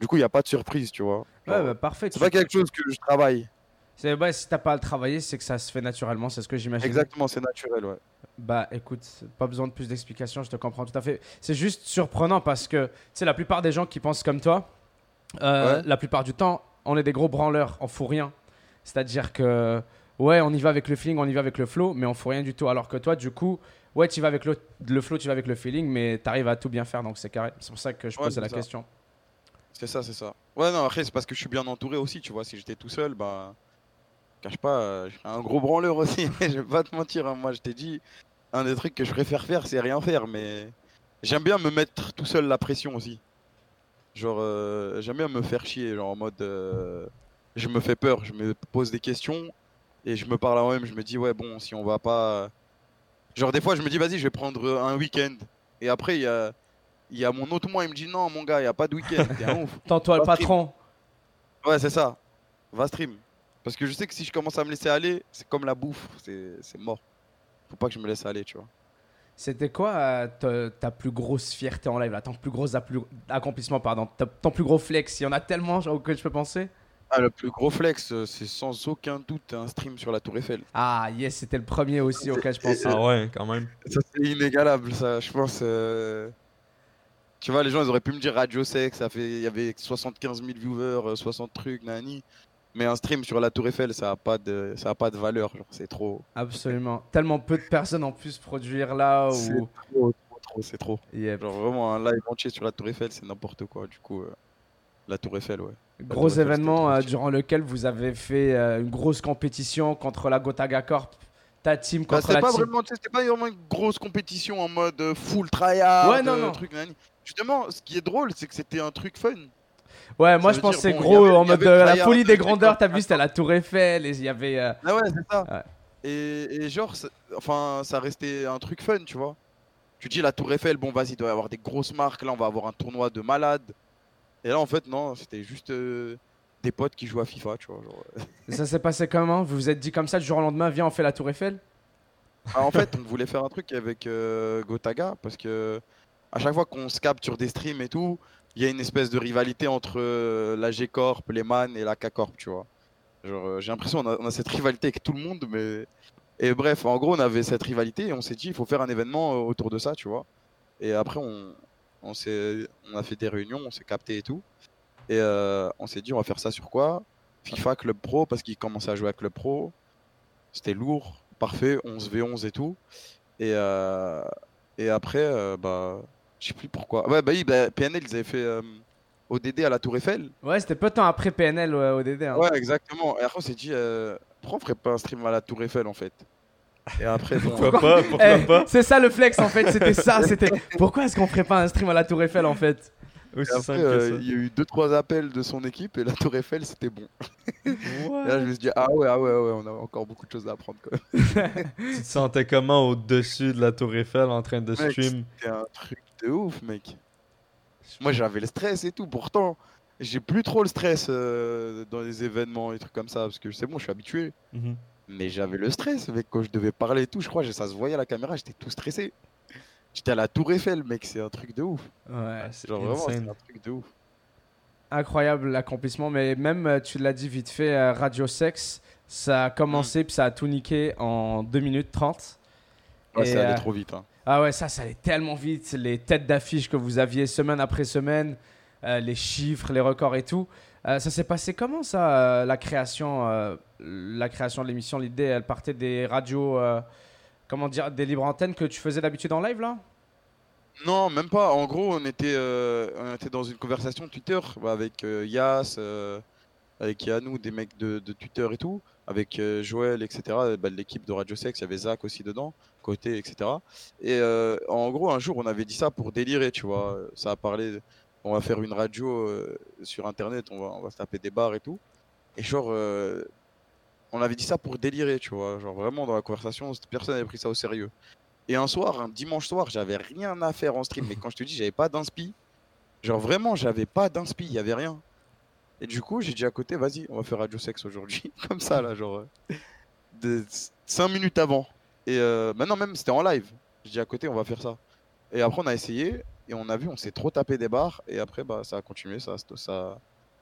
du coup, il n'y a pas de surprise, tu vois. Ouais, Genre, bah, parfait. c'est pas quelque chose que je travaille. C'est ouais, si t'as pas à le travailler, c'est que ça se fait naturellement, c'est ce que j'imagine. Exactement, c'est naturel, ouais. Bah écoute, pas besoin de plus d'explications, je te comprends tout à fait. C'est juste surprenant parce que tu sais la plupart des gens qui pensent comme toi, euh, Ouais. la plupart du temps, on est des gros branleurs, on fout rien. C'est-à-dire que ouais, on y va avec le feeling, on y va avec le flow, mais on fout rien du tout. Alors que toi, du coup, ouais, tu vas avec le, le flow, tu vas avec le feeling, mais t'arrives à tout bien faire, donc c'est carré. C'est pour ça que je Ouais, la ça. question. C'est ça, c'est ça. Ouais, non, après, c'est parce que je suis bien entouré aussi, tu vois. Si j'étais tout seul, bah. Cache pas, euh, je un gros branleur aussi. je vais pas te mentir, hein. moi, je t'ai dit, un des trucs que je préfère faire, c'est rien faire, mais. J'aime bien me mettre tout seul la pression aussi. Genre, euh, j'aime bien me faire chier, genre en mode. euh, Je me fais peur, je me pose des questions et je me parle à moi-même, je me dis, ouais, bon, si on va pas. Genre, des fois, je me dis, vas-y, je vais prendre un week-end. Et après, il y a. Il y a mon autre moi, il me dit non mon gars, il n'y a pas de week-end, t'es un ouf. Tant-toi le patron. Ouais, c'est ça. Va stream. Parce que je sais que si je commence à me laisser aller, c'est comme la bouffe, c'est c'est mort. Faut pas que je me laisse aller, tu vois. C'était quoi euh, ta, ta plus grosse fierté en live, là, ton plus gros accomplissement, pardon, ta- ton plus gros flex? Il y en a tellement genre, auquel je peux penser. Ah, le plus gros flex, euh, c'est sans aucun doute un stream sur la Tour Eiffel. Ah yes, c'était le premier aussi auquel je pensais. Ah ouais, quand même. Ça, c'est inégalable, ça, je pense. euh, Tu vois, les gens, ils auraient pu me dire Radio Sex, ça fait... il y avait 75 000 viewers, euh, 60 trucs, nani. Mais un stream sur la Tour Eiffel, ça a pas de, ça a pas de valeur, c'est trop. Absolument. Tellement peu de personnes en plus produire là C'est ou. trop, trop, trop, c'est trop. Yep. Genre vraiment un live entier sur la Tour Eiffel, c'est n'importe quoi. Du coup, euh, la Tour Eiffel, ouais. Gros Eiffel, événement euh, durant lequel vous avez fait euh, une grosse compétition contre la Gotaga Corp, ta team Bah, contre c'était la pas team. vraiment, c'était pas vraiment une grosse compétition en mode full tryhard, Ouais, non, non. truc. Justement, ce qui est drôle, c'est que c'était un truc fun. Ouais, moi je dire, pensais bon, gros avait- en mode euh, la folie des grandeurs. T'as vu, c'était la Tour Eiffel et il y avait. euh, Ah ouais, c'est ça. Ouais. Et, et genre, c'est- enfin, ça restait un truc fun, tu vois. Tu dis la Tour Eiffel, bon, vas-y, il doit y avoir des grosses marques. Là, on va avoir un tournoi de malades. Et là, en fait, non, c'était juste euh, des potes qui jouent à FIFA, tu vois. genre. Ça s'est passé comment? Vous vous êtes dit comme ça du jour au lendemain, viens, on fait la Tour Eiffel? Ah, en fait, on voulait faire un truc avec euh, Gotaga parce que à chaque fois qu'on se capte sur des streams et tout, il y a une espèce de rivalité entre euh, la G Corp, les Man et la K Corp, tu vois. Genre, euh, j'ai l'impression qu'on a, on a cette rivalité avec tout le monde, mais. Et bref, en gros, on avait cette rivalité et on s'est dit, il faut faire un événement euh, autour de ça, tu vois. Et après, on, on, on a fait des réunions, on s'est capté et tout. Et on s'est dit, on va faire ça sur quoi? FIFA Club Pro, parce qu'ils commençaient à jouer à Club Pro. C'était lourd, parfait, 11v11 et tout. Et, et après, bah, Je sais plus pourquoi. Ouais, bah oui, bah, PNL, ils avaient fait euh, ODD à la Tour Eiffel. Ouais, c'était peu de temps après PNL euh, au DD. hein. Ouais, exactement. Et après, on s'est dit, euh, pourquoi on ferait pas un stream à la Tour Eiffel en fait? Et après, bon, Pourquoi pas Pourquoi Eh, pas? c'est ça le flex en fait, c'était ça, c'était pourquoi est-ce qu'on ferait pas un stream à la Tour Eiffel en fait? Euh, il y a eu 2-3 appels de son équipe et la Tour Eiffel, c'était bon. Et là, je me suis dit, ah ouais, ah ouais, ah ouais, on a encore beaucoup de choses à apprendre quand même. Tu te sentais comment au-dessus de la Tour Eiffel en train de stream? C'était un truc de ouf, mec. Moi, j'avais le stress et tout. Pourtant, j'ai plus trop le stress euh, dans les événements et trucs comme ça parce que c'est bon, je suis habitué. Mhm. Mais j'avais le stress, mec, quand je devais parler et tout. Je crois que ça se voyait à la caméra, j'étais tout stressé. J'étais à la Tour Eiffel, mec, c'est un truc de ouf. Ouais, c'est vraiment, un truc de ouf. incroyable l'accomplissement, mais même euh, tu l'as dit vite fait, euh, Radio Sex, ça a commencé puis ça a tout niqué en 2 minutes 30. Ouais, c'est allé euh, trop vite. Hein. Ah ouais, ça, ça allait tellement vite. Les têtes d'affiche que vous aviez semaine après semaine, euh, les chiffres, les records et tout. Euh, ça s'est passé comment ça, la création, la création de l'émission L'idée, elle partait des radios, comment dire, des libres antennes que tu faisais d'habitude en live là? Non, même pas. En gros, on était, on était dans une conversation Twitter bah, avec Yas, avec Yanou, des mecs de, de Twitter et tout, avec Joël, etc. Bah, l'équipe de Radio Sex, il y avait Zach aussi dedans, côté, etc. Et euh, en gros, un jour, on avait dit ça pour délirer, tu vois. Ça a parlé, on va faire une radio euh, sur Internet, on va, on va se taper des bars et tout. Et genre, euh, on avait dit ça pour délirer, tu vois. Genre vraiment dans la conversation, personne n'avait pris ça au sérieux. Et un soir, un dimanche soir, j'avais rien à faire en stream. Mais quand je te dis, j'avais pas d'inspi. Genre vraiment, j'avais pas d'inspi, il y avait rien. Et du coup, j'ai dit à côté, vas-y, on va faire Radio Sex aujourd'hui. Comme ça, là, genre. 5 minutes avant. Et euh, maintenant, même, c'était en live. J'ai dit à côté, on va faire ça. Et après, on a essayé. Et on a vu, on s'est trop tapé des barres. Et après, bah, ça a continué. Ça, ça,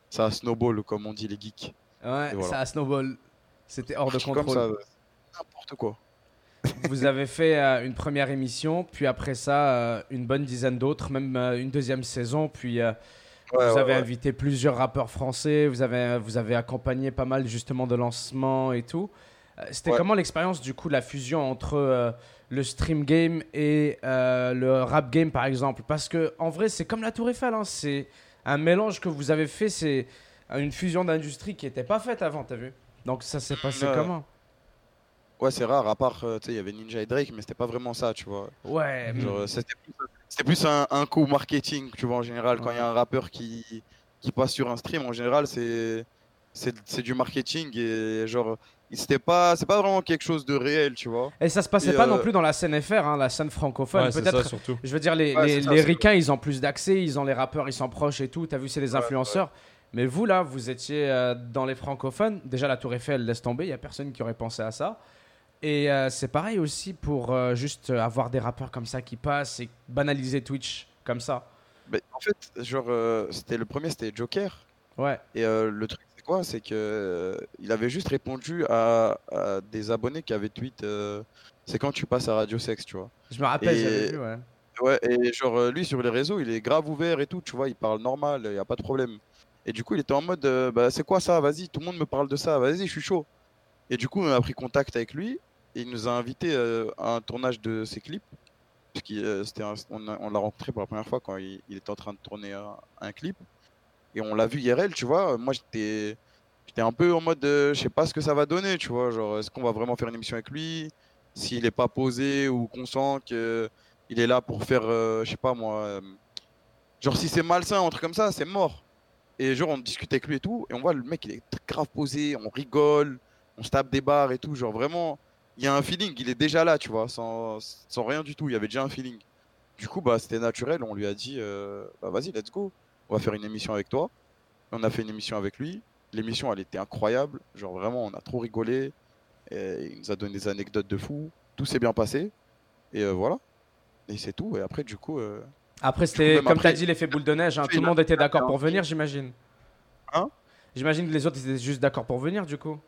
ça a snowball, comme on dit les geeks. Ouais, voilà. ça a snowball. C'était hors de contrôle. Comme ça, n'importe quoi. Vous avez fait euh, une première émission, puis après ça, euh, une bonne dizaine d'autres, même euh, une deuxième saison, puis Ouais, vous ouais, avez ouais. invité plusieurs rappeurs français, vous avez, vous avez accompagné pas mal justement de lancements et tout. Euh, C'était Ouais. comment l'expérience du coup, la fusion entre euh, le stream game et euh, le rap game par exemple? Parce que en vrai, c'est comme la Tour Eiffel, hein, c'est un mélange que vous avez fait, c'est une fusion d'industrie qui n'était pas faite avant, t'as vu? Donc ça s'est passé comment? Ouais, c'est rare, à part, euh, tu sais, il y avait Ninja et Drake, mais c'était pas vraiment ça, tu vois. Ouais, Genre, euh, c'était plus, un, un coup marketing, tu vois, en général. Quand il y a un rappeur qui, qui passe sur un stream, en général, c'est du marketing et genre, c'était pas, c'est pas vraiment quelque chose de réel, tu vois. Et ça se passait Et, pas euh, non plus dans la scène FR, hein, la scène francophone. Ouais, c'est ça Peut-être, surtout. je veux dire, les, Ouais, les, ça, les ricains, ils ont plus d'accès, ils ont les rappeurs, ils sont proches et tout. T'as vu, c'est les Ouais, influenceurs. Mais vous, là, vous étiez euh, dans les francophones. Déjà, la Tour Eiffel laisse tomber, il y a personne qui aurait pensé à ça. Et euh, c'est pareil aussi pour euh, juste euh, avoir des rappeurs comme ça qui passent et banaliser Twitch comme ça. Mais en fait, genre, euh, c'était le premier, c'était Joker. Ouais. Et euh, le truc, quoi C'est que euh, il avait juste répondu à, à des abonnés qui avaient tweet. euh, c'est quand tu passes à Radio Sex, tu vois. Je me rappelle, Et- j'avais vu, ouais. Ouais, et genre, euh, lui, sur les réseaux, il est grave ouvert et tout, tu vois, il parle normal, il a pas de problème. Et du coup, il était en mode, euh, bah, c'est quoi ça? Vas-y, tout le monde me parle de ça, vas-y, je suis chaud. Et du coup, on a pris contact avec lui, et il nous a invités euh, à un tournage de ses clips. Parce euh, un- on l'a rencontré pour la première fois quand il, il était en train de tourner un, un clip. Et on l'a vu IRL, tu vois. Moi, j'étais j'étais un peu en mode, euh, je sais pas ce que ça va donner, tu vois. Genre, est-ce qu'on va vraiment faire une émission avec lui? S'il est pas posé ou qu'on sent que il est là pour faire, euh, je sais pas moi, euh, genre si c'est malsain, un truc comme ça, c'est mort. Et genre on discute avec lui et tout, et on voit le mec il est grave posé, on rigole, on se tape des barres et tout, genre vraiment, il y a un feeling, il est déjà là, tu vois, sans, sans rien du tout, il y avait déjà un feeling. Du coup, bah c'était naturel, on lui a dit, euh, bah vas-y, let's go, on va faire une émission avec toi. On a fait une émission avec lui, l'émission elle était incroyable, genre vraiment on a trop rigolé, et il nous a donné des anecdotes de fou, tout s'est bien passé, et euh, voilà. Et c'est tout. Et après, du coup, euh, Après, c'était, comme tu as dit, l'effet boule de neige. hein. Tout le monde était d'accord pour venir, j'imagine. Hein? J'imagine que les autres étaient juste d'accord pour venir, du coup.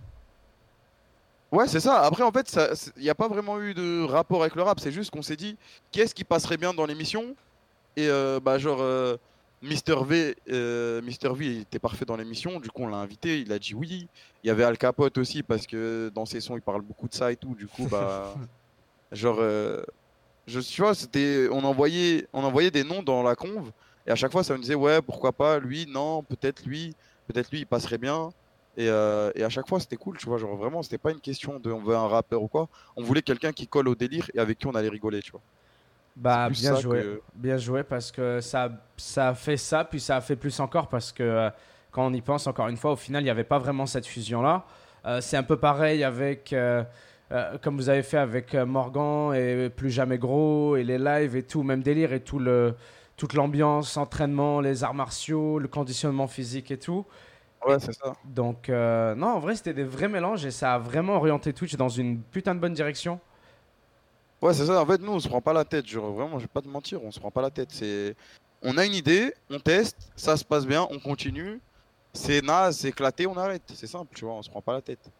ouais, c'est ça. Après, en fait, il n'y a pas vraiment eu de rapport avec le rap. C'est juste qu'on s'est dit, qu'est-ce qui passerait bien dans l'émission? Et euh, bah, genre, Mister V, euh, Mr. V, il était parfait dans l'émission. Du coup, on l'a invité. Il a dit oui. Il y avait Al Capote aussi parce que dans ses sons, il parle beaucoup de ça et tout. Du coup, bah, genre, euh, Je, tu vois, c'était, on envoyait, on envoyait des noms dans la conve, et à chaque fois, ça me disait, ouais, pourquoi pas, lui, non, peut-être lui, peut-être lui, il passerait bien. Et, euh, et à chaque fois, c'était cool, tu vois. Genre, vraiment, c'était pas une question de on veut un rappeur ou quoi. On voulait quelqu'un qui colle au délire et avec qui on allait rigoler, tu vois. Bah, bien joué. que- Bien joué parce que ça, ça a fait ça, puis ça a fait plus encore parce que euh, quand on y pense, encore une fois, au final, il n'y avait pas vraiment cette fusion-là. Euh, c'est un peu pareil avec, euh, comme vous avez fait avec Morgan et Plus Jamais Gros et les lives et tout, même délire et tout le, toute l'ambiance, entraînement, les arts martiaux, le conditionnement physique et tout. Ouais, c'est ça. Donc, non, en vrai, c'était des vrais mélanges et ça a vraiment orienté Twitch dans une putain de bonne direction. Ouais, c'est ça. En fait, nous, on se prend pas la tête. Genre, vraiment, je vais pas te mentir, on se prend pas la tête. C'est, on a une idée, on teste, ça se passe bien, on continue. C'est naze, c'est éclaté, on arrête. C'est simple, tu vois, on se prend pas la tête.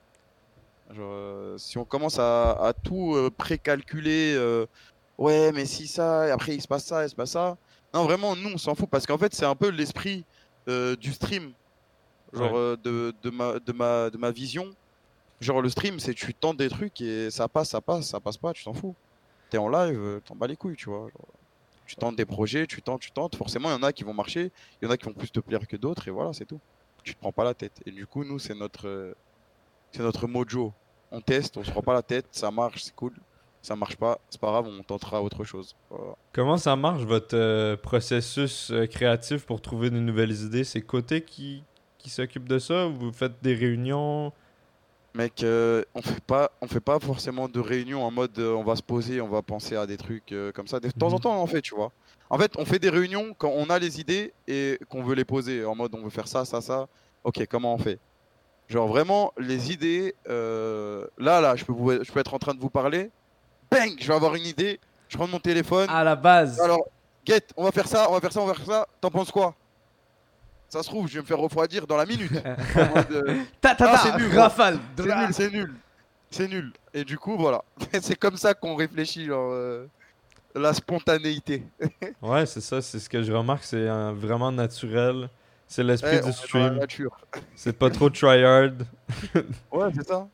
Genre, euh, si on commence à, à tout euh, précalculer, euh, ouais, mais si ça, et après il se passe ça, il se passe ça. Non, vraiment, nous, on s'en fout parce qu'en fait, c'est un peu l'esprit euh, du stream. Genre, Ouais. de, de, ma, de, ma, de ma vision. Genre, le stream, c'est tu tentes des trucs et ça passe, ça passe, ça passe pas, tu t'en fous. T'es en live, euh, t'en bats les couilles, tu vois. tu tentes des projets, tu tentes, tu tentes. Forcément, il y en a qui vont marcher, il y en a qui vont plus te plaire que d'autres, et voilà, c'est tout. Tu te prends pas la tête. Et du coup, nous, c'est notre, euh, c'est notre mojo. On teste, on se prend pas la tête, ça marche, c'est cool. Ça marche pas, c'est pas grave, on tentera autre chose. Comment ça marche votre euh, processus créatif pour trouver de nouvelles idées? C'est Côté qui, qui s'occupe de ça ou vous faites des réunions? Mec, euh, on fait pas, on fait pas forcément de réunion en mode euh, on va se poser, on va penser à des trucs euh, comme ça. De temps en Mhm. temps, on en fait, tu vois. En fait, on fait des réunions quand on a les idées et qu'on veut les poser en mode on veut faire ça, ça, ça. Ok, comment on fait? Genre vraiment, les idées, euh, là, là, je peux, vous- je peux être en train de vous parler. Bang, je vais avoir une idée. Je prends mon téléphone. À la base. Alors, get, on va faire ça, on va faire ça, on va faire ça. T'en penses quoi? Ça se trouve, je vais me faire refroidir dans la minute. Euh, Ta ta Ah, c'est nul, rafale. c'est nul, c'est nul. C'est nul. Et du coup, voilà. c'est comme ça qu'on réfléchit, genre, euh, la spontanéité. Ouais, c'est ça, c'est ce que je remarque, c'est euh, vraiment naturel. C'est l'esprit Ouais, on du stream. C'est pas trop tryhard. Ouais, c'est ça.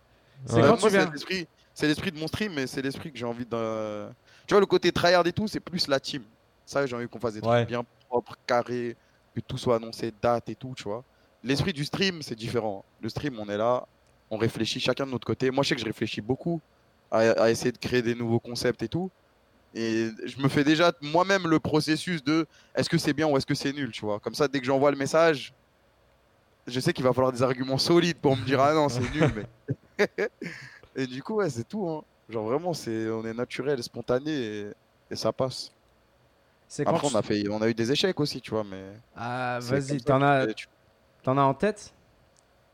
C'est Ouais. quand Moi, tu c'est viens. l'esprit, c'est l'esprit de mon stream, mais c'est l'esprit que j'ai envie de. Tu vois, le côté tryhard et tout, c'est plus la team. Ça, j'ai envie qu'on fasse des trucs Ouais. bien propres, carrés, que tout soit annoncé, date et tout, tu vois. L'esprit du stream, c'est différent. Le stream, on est là, on réfléchit chacun de notre côté. Moi, je sais que je réfléchis beaucoup à, essayer de créer des nouveaux concepts et tout. Et je me fais déjà moi-même le processus de est-ce que c'est bien ou est-ce que c'est nul, tu vois. Comme ça, dès que j'envoie le message, je sais qu'il va falloir des arguments solides pour me dire ah non, c'est nul, mais. et du coup, ouais, c'est tout. Hein. Genre vraiment, c'est on est naturel, spontané et ça passe. Quand Après, tu- on a, fait, on a eu des échecs aussi, tu vois, mais. Ah, vas-y, t'en as, tu- t'en as en tête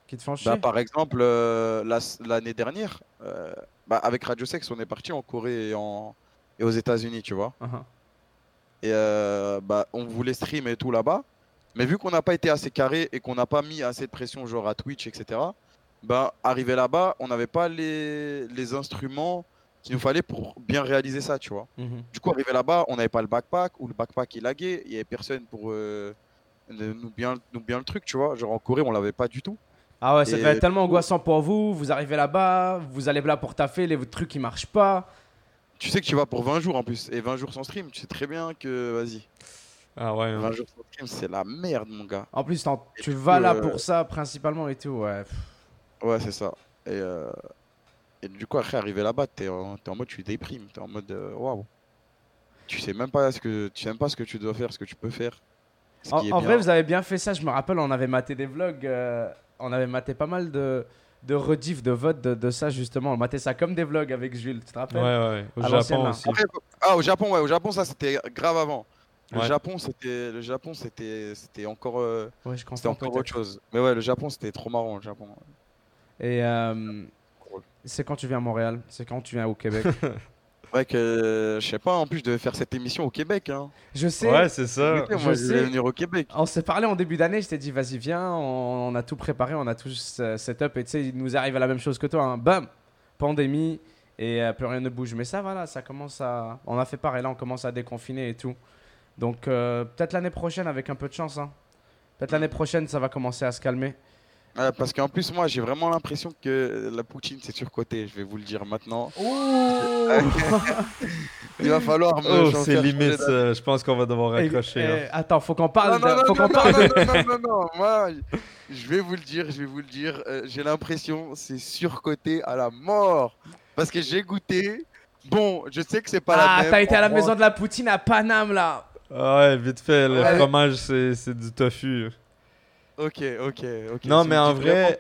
Qui te font chier Bah, par exemple, euh, la- l'année dernière, euh, bah, avec Radio Sex, on est parti en Corée et, en, et aux États-Unis, tu vois. Uh-huh. Et euh, bah, on voulait stream et tout là-bas. Mais vu qu'on n'a pas été assez carré et qu'on n'a pas mis assez de pression, genre à Twitch, etc., bah, arrivé là-bas, on n'avait pas les, les instruments qu'il nous fallait pour bien réaliser ça, tu vois. Mhm. Du coup, arrivé là-bas, on n'avait pas le backpack ou le backpack est lagué, il n'y avait personne pour euh, nous, bien, nous bien le truc, tu vois. Genre en Corée, on l'avait pas du tout. Ah ouais, ça devait être tellement angoissant pour vous. Vous arrivez là-bas, vous allez là pour taffer, les trucs qui marchent pas. Tu sais que tu vas pour 20 jours en plus, et 20 jours sans stream, tu sais très bien que, vas-y, Ah ouais. hein. 20 jours sans stream, c'est la merde, mon gars. En plus, tu vas coup, là euh, pour ça principalement et tout. Ouais. Ouais, c'est ça. Et, euh, et du coup, après, arrivé là-bas, t'es en, t'es en mode, tu déprimes, t'es en mode, euh, waouh. Tu sais même pas ce que tu sais même pas ce que tu dois faire, ce que tu peux faire. En, vrai, vous avez bien fait ça. Je me rappelle, on avait maté des vlogs. euh, on avait maté pas mal de, de rediff, de votes de, de ça justement. On matait ça comme des vlogs avec Jules. Tu te Ouais, rappelles ouais. Au À l'ancienne, Japon aussi. Après, ah, au Japon, ouais, au Japon, ça c'était grave avant. Le Ouais. Japon, c'était, le Japon, c'était, c'était encore, euh, Ouais, je c'était comprends encore autre chose. Mais ouais, le Japon, c'était trop marrant, le Japon. Et euh, c'est quand tu viens à Montréal C'est quand tu viens au Québec Ouais que, je sais pas, en plus, je devais faire cette émission au Québec, hein. Je sais. Ouais, c'est ça. Écoutez, je moi, je sais. devais venir au Québec. On s'est parlé en début d'année, je t'ai dit vas-y viens, on, on a tout préparé, on a tout euh, setup et tu sais, il nous arrive à la même chose que toi, hein. bam, pandémie et euh, plus rien ne bouge. Mais ça voilà, ça commence à, on a fait pareil là, on commence à déconfiner et tout. Donc euh, peut-être l'année prochaine avec un peu de chance, hein. peut-être l'année prochaine ça va commencer à se calmer. Ouais, parce qu'en plus, moi, j'ai vraiment l'impression que la poutine, c'est surcoté. Je vais vous le dire maintenant. Ouh Il va falloir me. Oh, c'est limite, ça. Je pense qu'on va devoir Eh, raccrocher. eh, hein. Attends, faut qu'on Non, parle. non, de- non, faut non, qu'on non, parle. non, non, non, non, Moi, je vais vous le dire, je vais vous le dire. euh, j'ai l'impression c'est surcoté à la mort. Parce que j'ai goûté. Bon, je sais que c'est pas la Ah, même. t'as été à la maison de la poutine à Paname là. Ah ouais, vite fait, le Ouais. fromage, c'est c'est du tofu. Ok, ok, ok. Non, Si mais en vrai-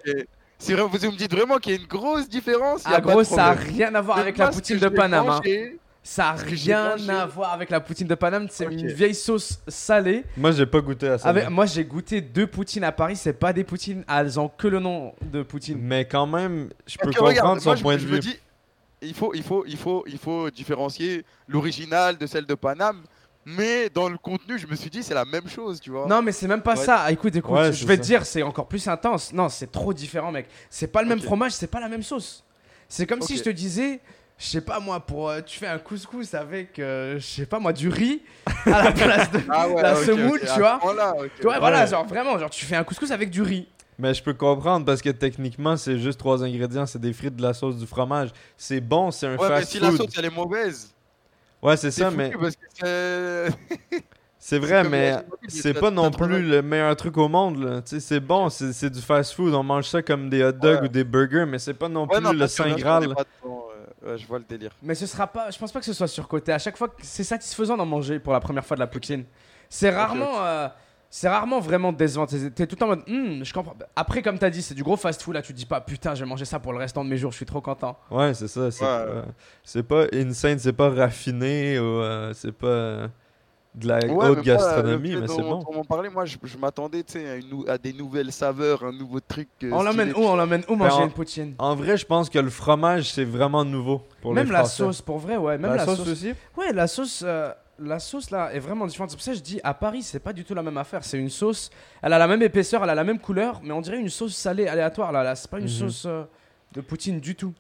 Si vous me dites vraiment qu'il y a une grosse différence, Ah gros, de ça a rien à voir avec la poutine de Paname. hein. mangé, Ça a rien à voir avec la poutine de Paname. C'est une vieille sauce salée. Moi, j'ai pas goûté à ça. Avec- moi, j'ai goûté deux poutines à Paris. C'est pas des poutines. Elles ont que le nom de poutine. Mais quand même, je peux comprendre regarde, son moi, point je de vue. dis, il faut, il faut, il faut, il faut différencier l'original de celle de Paname. Mais dans le contenu, je me suis dit, c'est la même chose, tu vois. Non, mais c'est même pas Ouais. ça. Écoute, écoute, Ouais, je vais te dire, c'est encore plus intense. Non, c'est trop différent, mec. C'est pas le même fromage, c'est pas la même sauce. C'est comme si je te disais, je sais pas moi, pour euh, tu fais un couscous avec, euh, je sais pas moi, du riz à la place de. Ah ouais, La semoule, tu vois. Tu voilà, Ouais. genre vraiment, genre tu fais un couscous avec du riz. Mais je peux comprendre parce que techniquement, c'est juste trois ingrédients. C'est des frites, de la sauce, du fromage. C'est bon, c'est un Ouais, mais fast si la sauce elle est mauvaise, Ouais, c'est ça, mais c'est. vrai, mais c'est pas non plus le meilleur truc au monde. là. Tu sais, c'est bon, c'est c'est du fast food. On mange ça comme des hot dogs Ouais. ou des burgers, mais c'est pas non Ouais, plus non, le Saint Graal. euh, ouais, je vois le délire. Mais ce sera pas, je pense pas que ce soit surcoté. À chaque fois, que- c'est satisfaisant d'en manger pour la première fois de la poutine. C'est rarement, euh, c'est rarement vraiment décevant. T'es t'es tout en mode, Hmm, je comprends. Après, comme t'as dit, c'est du gros fast-food. Là, tu te dis pas, putain, j'ai mangé ça pour le restant de mes jours. Je suis trop content. Ouais, c'est ça. C'est Ouais. pas, c'est pas insane, c'est pas raffiné ou euh, c'est pas de la Ouais, haute mais gastronomie, mais dont- c'est bon. on m'en parlait, moi je, je m'attendais tu sais, à, une nou- à des nouvelles saveurs, un nouveau truc. euh, On l'emmène où? On l'emmène où Ben, manger en- une poutine? En vrai, je pense que le fromage, c'est vraiment nouveau pour Même les la sauce, pour vrai, ouais. Même la, la, sauce, sauce. aussi? Ouais, la sauce, euh, la sauce là est vraiment différente. C'est pour ça que je dis à Paris, c'est pas du tout la même affaire. C'est une sauce, elle a la même épaisseur, elle a la même couleur, mais on dirait une sauce salée aléatoire là. là. C'est pas une Mhm. sauce euh, de poutine du tout.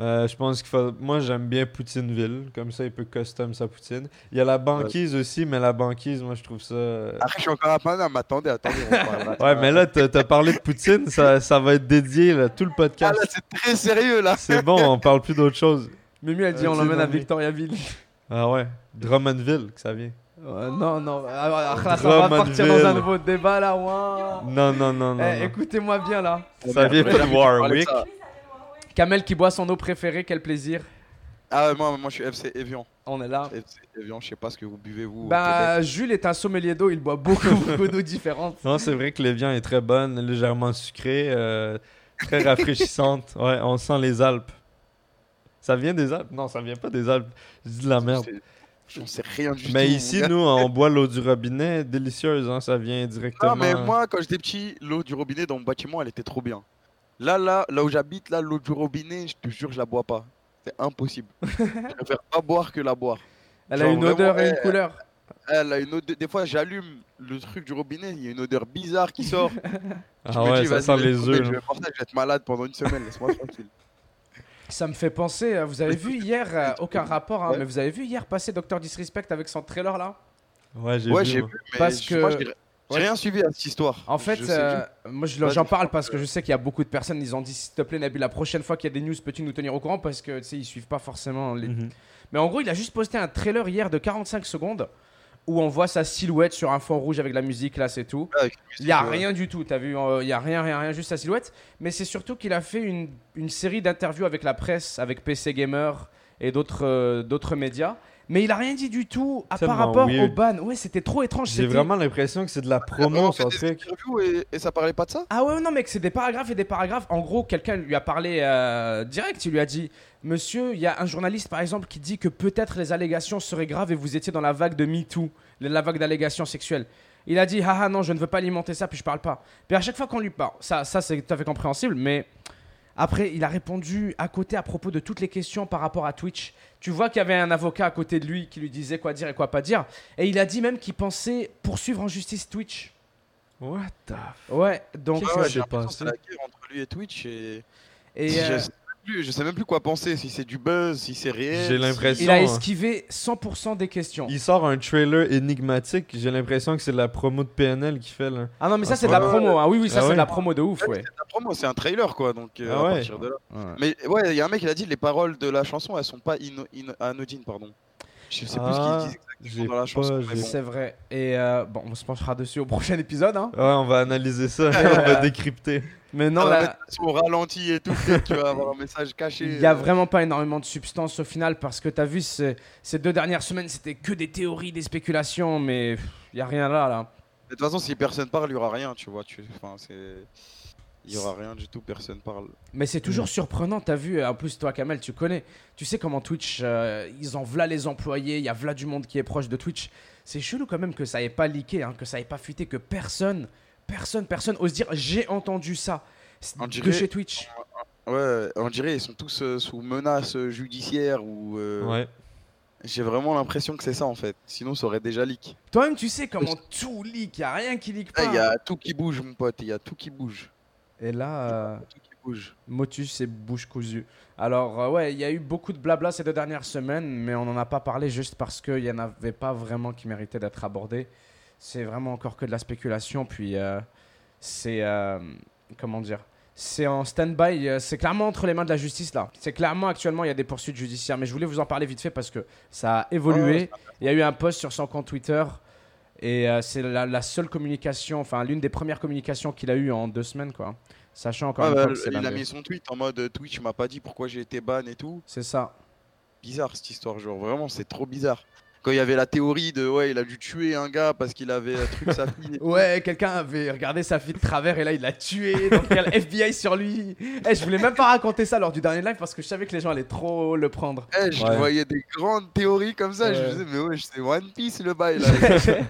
Euh, je pense qu'il faut. Moi, j'aime bien Poutineville. Comme ça, il peut custom sa poutine. Il y a la banquise aussi, mais la banquise, moi, je trouve ça. Après, je suis encore à Paname, attendez, attendez, on parlera. Ouais, mais là, t'as parlé de Poutine, ça, ça va être dédié, là, tout le Ah podcast. là, c'est très sérieux là. C'est bon, on parle plus d'autre chose. Mimi elle dit Euh, on l'emmène à. Victoriaville. Ah ouais, Drummondville, que ça vient. Ouais, non, non, ah, ah, là, ça va partir dans un nouveau débat là. ouah. Non, non, non, non. Eh, non. Écoutez-moi bien là. Ça vient de Warwick. Kamel qui boit son eau préférée, quel plaisir. Ah ouais, moi, moi je suis FC Evian. On est là. FC Evian, je sais pas ce que vous buvez vous. Bah, Jules est un sommelier d'eau, il boit beaucoup, beaucoup d'eau différente. Non, c'est vrai que l'évian est très bonne, légèrement sucrée, euh, très rafraîchissante. Ouais, on sent les Alpes. Ça vient des Alpes Non, ça vient pas des Alpes. Je dis de la merde. J'en sais rien du tout. Mais ici, nous, on boit l'eau du robinet, délicieuse, hein, ça vient directement. Non, mais moi, quand j'étais petit, l'eau du robinet dans mon bâtiment, elle était trop bien. Là, là, là où j'habite, là, l'eau du robinet, je te jure, je la bois pas. C'est impossible. je préfère pas boire que la boire. Elle a une vraiment, odeur et une couleur. Elle a une odeur... Des fois, j'allume le truc du robinet, il y a une odeur bizarre qui sort. Je Ah me ouais, dis, ça sent les œufs. Je vais je vais être malade pendant une semaine, laisse-moi tranquille. Ça me fait penser, euh, vous avez vu hier, euh, aucun rapport, hein, Ouais. mais vous avez vu hier passer Dr Disrespect avec son trailer là? Ouais, j'ai Ouais, vu. Parce moi, que- j'ai rien suivi à cette histoire. En fait, Je euh, moi j'en parle parce que je sais qu'il y a beaucoup de personnes, ils ont dit s'il te plaît Nabil, la prochaine fois qu'il y a des news, peux-tu nous tenir au courant? Parce que tu sais, ils suivent pas forcément les... Mhm. Mais en gros, il a juste posté un trailer hier de 45 secondes où on voit sa silhouette sur un fond rouge avec la musique là, c'est tout. la Il y a ouais. rien du tout, t'as vu, euh, il y a rien, rien, rien, juste sa silhouette. Mais c'est surtout qu'il a fait une, une série d'interviews avec la presse, avec PC Gamer et d'autres euh, d'autres médias. Mais il a rien dit du tout à par rapport weird. au ban. Ouais, c'était trop étrange. J'ai vraiment l'impression que c'est de la Ah, promo, truc. et, et ça parlait pas de ça Ah ouais, non, mec, c'est des paragraphes et des paragraphes. En gros, quelqu'un lui a parlé euh, direct. Il lui a dit Monsieur, il y a un journaliste par exemple qui dit que peut-être les allégations seraient graves et vous étiez dans la vague de MeToo, la vague d'allégations sexuelles. Il a dit Haha, non, je ne veux pas alimenter ça, puis je parle pas. Puis à chaque fois qu'on lui parle, ça, ça c'est tout à fait compréhensible, mais après, il a répondu à côté à propos de toutes les questions par rapport à Twitch. Tu vois qu'il y avait un avocat à côté de lui qui lui disait quoi dire et quoi pas dire. Et il a dit même qu'il pensait poursuivre en justice Twitch. What the f... Ouais, donc. Qu'est-ce Ouais, j'ai l'impression que passé C'est la guerre entre lui et Twitch et. Euh, sais plus, je sais même plus quoi penser, si c'est du buzz, si c'est réel. J'ai si- l'impression- Il a hein. esquivé 100% des questions. Il sort un trailer énigmatique. J'ai l'impression que c'est la promo de PNL qu'il fait là. Ah non, mais ça, Ah, c'est de la ouais, promo. hein. Oui, oui, ça, Ah c'est de la promo de ouf, ouais. La promo, c'est un trailer quoi, donc euh, Ah à partir de là. Mais ouais, il y a un mec, il a dit les paroles de la chanson, elles sont pas anodines, pardon. Je sais plus ce Ah, qu'il dit J'ai exactement dans la chanson. bon. C'est vrai. Et euh, bon, on se penchera dessus au prochain épisode. Hein. Ouais, on va analyser ça. on va décrypter. Mais non, va là, mettre le son au ralenti et tout, tu vas avoir un message caché. il y a euh. vraiment pas énormément de substance au final parce que tu as vu, ces, ces deux dernières semaines, c'était que des théories, des spéculations, mais il y a rien là. là. De toute façon, si personne parle, il y aura rien, tu vois. Tu... Enfin, c'est. Il y aura rien du tout, personne parle. Mais c'est toujours Mm. surprenant, t'as vu, en plus toi Kamel, tu connais, tu sais comment Twitch, euh, ils en v'là les employés, il y a v'là du monde qui est proche de Twitch. C'est chelou quand même que ça ait pas leaké, hein, que ça ait pas fuité, que personne, personne, personne ose dire j'ai entendu ça On de dirait- chez Twitch. Ouais, on dirait ils sont tous euh, sous menace judiciaire ou. euh, Ouais. J'ai vraiment l'impression que c'est ça en fait. Sinon, ça aurait déjà leak. Toi-même tu sais comment tout leak, y a rien qui leak Eh, pas. Il y a tout qui bouge, mon pote. Il y a tout qui bouge. Et là, euh, bouge. Motus et bouche cousue. Alors, euh, ouais, il y a eu beaucoup de blabla ces deux dernières semaines, mais on n'en a pas parlé juste parce qu'il n'y en avait pas vraiment qui méritaient d'être abordés. C'est vraiment encore que de la spéculation, puis euh, c'est. euh, comment dire C'est en stand-by, c'est clairement entre les mains de la justice là. C'est clairement actuellement, il y a des poursuites judiciaires, mais je voulais vous en parler vite fait parce que ça a évolué. Il y a eu un post sur son compte Twitter. Et euh, c'est la, la seule communication, enfin l'une des premières communications qu'il a eues en deux semaines, quoi. Sachant encore Ouais, une bah, fois que c'est il a mis son tweet en mode euh, Twitch m'a pas dit pourquoi j'ai été ban et tout. C'est ça. Bizarre cette histoire, genre vraiment, c'est trop bizarre. Quand il y avait la théorie de ouais, il a dû tuer un gars parce qu'il avait un truc sa fille. Ouais, quelqu'un avait regardé sa fille de travers et là il l'a tué. Donc il y a le FBI sur lui. Eh, je voulais même pas raconter ça lors du dernier live parce que je savais que les gens allaient trop le prendre. Eh, je Ouais. voyais des grandes théories comme ça. Je Ouais. me disais, mais ouais, c'est One Piece le bail là.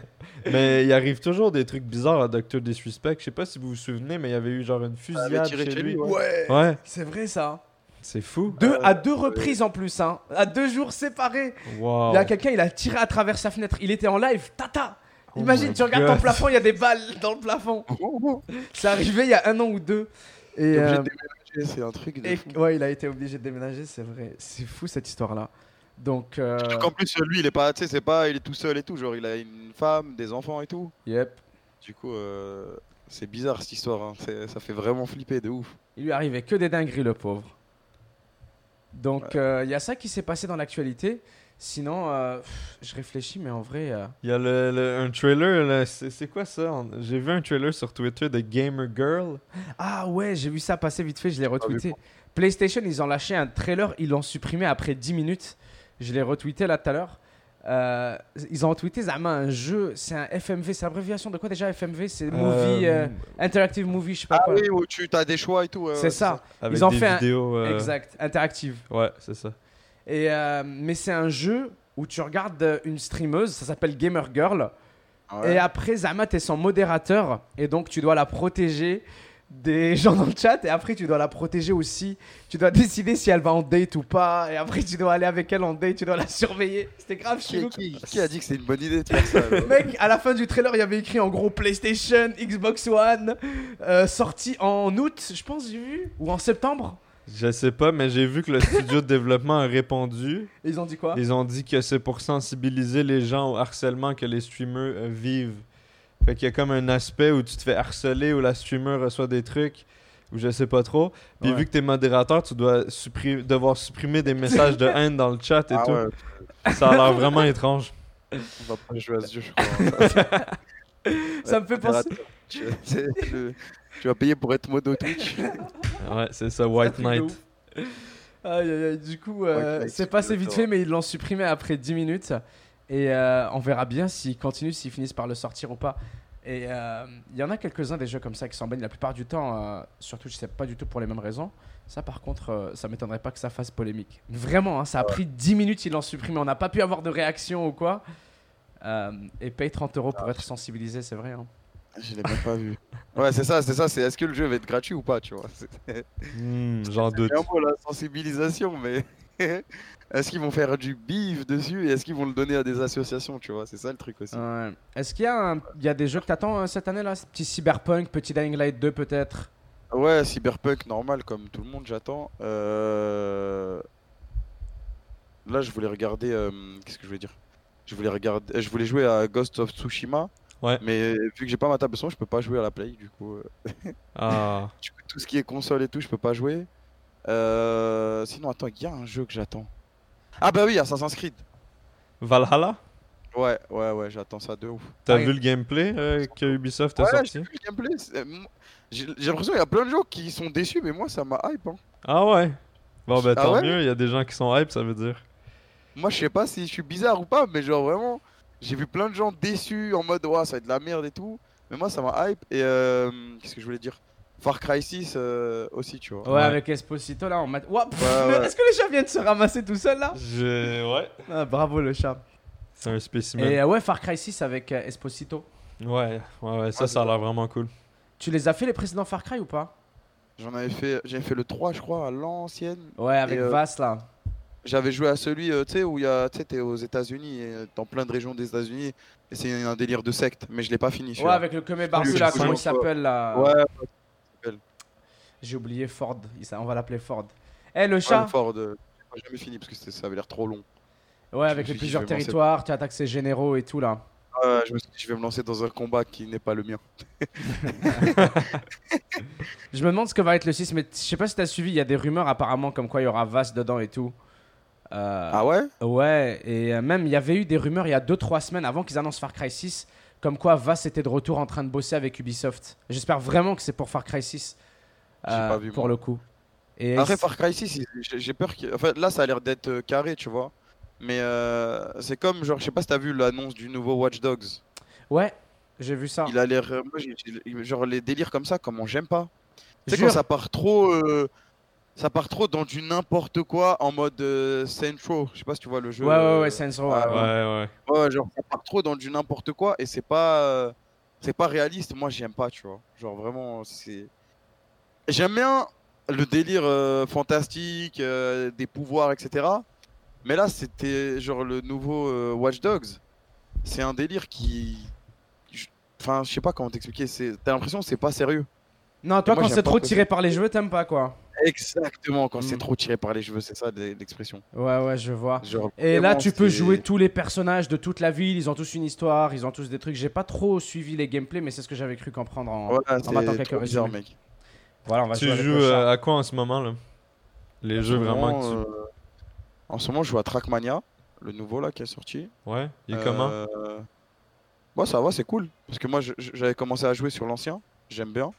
Mais il arrive toujours des trucs bizarres à Dr. Disrespect. Je sais pas si vous vous souvenez, mais il y avait eu genre une fusillade tiré chez chez lui. lui, Ouais, Ouais, c'est vrai ça. C'est fou. Deux, Ouais. à deux reprises en plus, hein. À deux jours séparés. Wow. Il y a quelqu'un, il a tiré à travers sa fenêtre. Il était en live. Tata Oh Imagine, tu regardes God. ton plafond, il y a des balles dans le plafond. C'est arrivé il y a un an ou deux. Et, euh, de déménager, c'est un truc de et- fou. ouais, il a été obligé de déménager, c'est vrai. C'est fou cette histoire-là. Donc, euh, qu'en plus, lui, il est pas, tu sais, c'est pas, il est tout seul et tout. Genre, il a une femme, des enfants et tout. yep. Du coup, euh, c'est bizarre cette histoire. hein. Ça fait vraiment flipper de ouf. Il lui arrivait que des dingueries, le pauvre. Donc, euh, il y a ça qui s'est passé dans l'actualité. Sinon, euh, pff, je réfléchis, mais en vrai. euh, Il y a le, le- un trailer, là, c'est quoi ça? J'ai vu un trailer sur Twitter de Gamer Girl. Ah ouais, j'ai vu ça passer vite fait, je l'ai retweeté. PlayStation, ils ont lâché un trailer, ils l'ont supprimé après 10 minutes. Je l'ai retweeté là tout à l'heure. Euh, ils ont tweeté Zama un jeu, c'est un FMV, c'est l'abréviation de quoi déjà FMV C'est Movie, euh, Interactive Movie, je sais pas Ah quoi. oui, où tu as des choix et tout. c'est ça, avec ils ont des fait un- vidéos. euh, exact, interactive. Ouais, c'est ça. Et, euh, mais c'est un jeu où tu regardes euh, une streameuse, ça s'appelle Gamer Girl. Ouais. Et après, Zama, t'es son modérateur. Et donc, tu dois la protéger des gens dans le chat. Et après, tu dois la protéger aussi. Tu dois décider si elle va en date ou pas. Et après, tu dois aller avec elle en date. Tu dois la surveiller. C'était grave Qui, chelou. qui- qui a dit que c'est une bonne idée de faire ça alors Mec, à la fin du trailer, il y avait écrit en gros PlayStation, Xbox One, euh, sorti en août, je pense, j'ai vu, ou en septembre. Je sais pas, mais j'ai vu que le studio de développement a répondu. Ils ont dit quoi? Ils ont dit que c'est pour sensibiliser les gens au harcèlement que les streamers euh, vivent. Fait qu'il y a comme un aspect où tu te fais harceler, où la streamer reçoit des trucs, ou je sais pas trop. Puis Ouais. vu que t'es modérateur, tu dois suppri- devoir supprimer des messages de haine dans le chat et Ah tout. ouais, Ça a l'air vraiment étrange. on va pas jouer à ce jeu, je crois. Ça me fait penser. Tu, vas payer pour être modo Twitch. Ouais, c'est ça, White Knight. Aïe, aïe, aïe. Du coup, euh, c'est passé vite fait, mais ils l'ont supprimé après 10 minutes. Et euh, on verra bien s'ils continuent, s'ils finissent par le sortir ou pas. Et euh, il y en a quelques-uns des jeux comme ça qui s'en baignent la plupart du temps, euh, surtout je sais pas du tout pour les mêmes raisons. Ça par contre, euh, ça m'étonnerait pas que ça fasse polémique. Vraiment, hein, ça a pris 10 minutes, ils l'ont supprimé, on n'a pas pu avoir de réaction ou quoi. Euh, et paye 30 euros pour être sensibilisé, c'est vrai. hein. Je l'ai même pas vu. Ouais, c'est ça, c'est ça. C'est est-ce que le jeu va être gratuit ou pas, tu vois? Hmm, J'en doute. c'est un mot la sensibilisation, mais est-ce qu'ils vont faire du bif dessus et est-ce qu'ils vont le donner à des associations, tu vois? C'est ça le truc aussi. Ouais. Est-ce qu'il y, a un- il y a des jeux que t'attends euh, cette année là Petit Cyberpunk, petit Dying Light 2 peut-être? Ouais, Cyberpunk normal comme tout le monde, j'attends. Euh, Là, je voulais regarder. euh, Qu'est-ce que je voulais dire? Je voulais regarder. Je voulais jouer à Ghost of Tsushima. Ouais. Mais vu que j'ai pas ma table de son, je peux pas jouer à la Play. Du coup, euh, Ah. du coup, tout ce qui est console et tout, je peux pas jouer. Euh, Sinon, attends, il y a un jeu que j'attends. Ah bah oui, Assassin's Creed. Valhalla? Ouais, ouais, ouais, j'attends ça de ouf. T'as Ah, vu le gameplay euh, que Ubisoft a Ouais, sorti? j'ai vu le gameplay. moi, J'ai l'impression qu'il y a plein de gens qui sont déçus, mais moi, ça m'a hype. hein. Ah ouais. Bon, ben Ah tant ouais? mieux, il y a des gens qui sont hype, ça veut dire. Moi, je sais pas si je suis bizarre ou pas, mais genre vraiment, j'ai vu plein de gens déçus en mode, ouais, ça va être de la merde et tout. Mais moi, ça m'a hype. Et euh, qu'est-ce que je voulais dire? Far Cry 6 euh, aussi, tu vois. Ouais, Ouais. avec Esposito là, on m'a. Ouah, pff, Ouais, ouais. Est-ce que le chat vient de se ramasser tout seul là Je... Ouais. Ah, Bravo le chat. C'est un spécimen. Et euh, ouais, Far Cry 6 avec euh, Esposito. Ouais, ouais, ouais, ça, Ouais, ça a l'air vraiment cool. Tu les as fait les précédents Far Cry ou pas J'en avais fait, j'avais fait le 3, je crois, à l'ancienne. Ouais, avec euh, Vass là. J'avais joué à celui, euh, tu sais, où il y a, tu sais, t'es aux États-Unis, et, dans plein de régions des États-Unis, et c'est un délire de secte, mais je l'ai pas fini. Ouais, avec le j'ai là, fait comment il s'appelle là Ouais, J'ai oublié Ford, on va l'appeler Ford. Eh le chat le Ford, euh, j'ai jamais fini parce que ça avait l'air trop long. Ouais, avec les plusieurs territoires, tu attaques ses généraux et tout là. Ouais, je me suis dit, je vais me lancer dans un combat qui n'est pas le mien. Je me demande ce que va être le 6, mais je sais pas si t'as suivi, il y a des rumeurs apparemment comme quoi il y aura Vass dedans et tout. Euh, Ah ouais? Ouais, et euh, même il y avait eu des rumeurs il y a 2-3 semaines avant qu'ils annoncent Far Cry 6, comme quoi Vass était de retour en train de bosser avec Ubisoft. J'espère vraiment que c'est pour Far Cry 6. Pas vu, pour moi. le coup. Et Après Far Cry 6, il- j'ai peur qu'il. En fait, là, ça a l'air d'être euh, carré, tu vois. Mais euh, c'est comme, genre, je sais pas si t'as vu l'annonce du nouveau Watch Dogs. Ouais, j'ai vu ça. Il a l'air. euh, genre, les délires comme ça, comment j'aime pas. Tu sais, quand ça part trop. euh, Ça part trop dans du n'importe quoi en mode euh, Row. Je sais pas si tu vois le jeu. Ouais, ouais, euh, ouais, Row. ah, ouais, ouais. Ouais, ouais. Ouais, genre, ça part trop dans du n'importe quoi et c'est pas. euh, C'est pas réaliste. Moi, j'aime pas, tu vois. Genre, vraiment, c'est. J'aime bien le délire euh, fantastique, euh, des pouvoirs, etc. Mais là, c'était genre le nouveau euh, Watch Dogs. C'est un délire qui. je- Enfin, je sais pas comment t'expliquer. c'est- T'as l'impression que c'est pas sérieux. Non, toi, moi, quand j'aime c'est pas trop tiré par les cheveux, t'aimes pas quoi Exactement, quand c'est Mm. trop tiré par les cheveux, c'est ça l'e- l'expression. Ouais, ouais, je vois. Genre, Et là, vraiment, tu peux c'est- jouer tous les personnages de toute la ville. Ils ont tous une histoire, ils ont tous des trucs. J'ai pas trop suivi les gameplays, mais c'est ce que j'avais cru comprendre en. Voilà, c'est quelques trop bizarre, résumés. mec. Voilà, on va Tu jouer joues euh, à quoi en ce moment, là? Les jeux vraiment que tu. euh, En ce moment, je joue à Trackmania, le nouveau là qui est sorti. Ouais, il est comment? Euh, Moi, ça va, c'est cool. Parce que moi, j'avais commencé à jouer sur l'ancien. J'aime bien.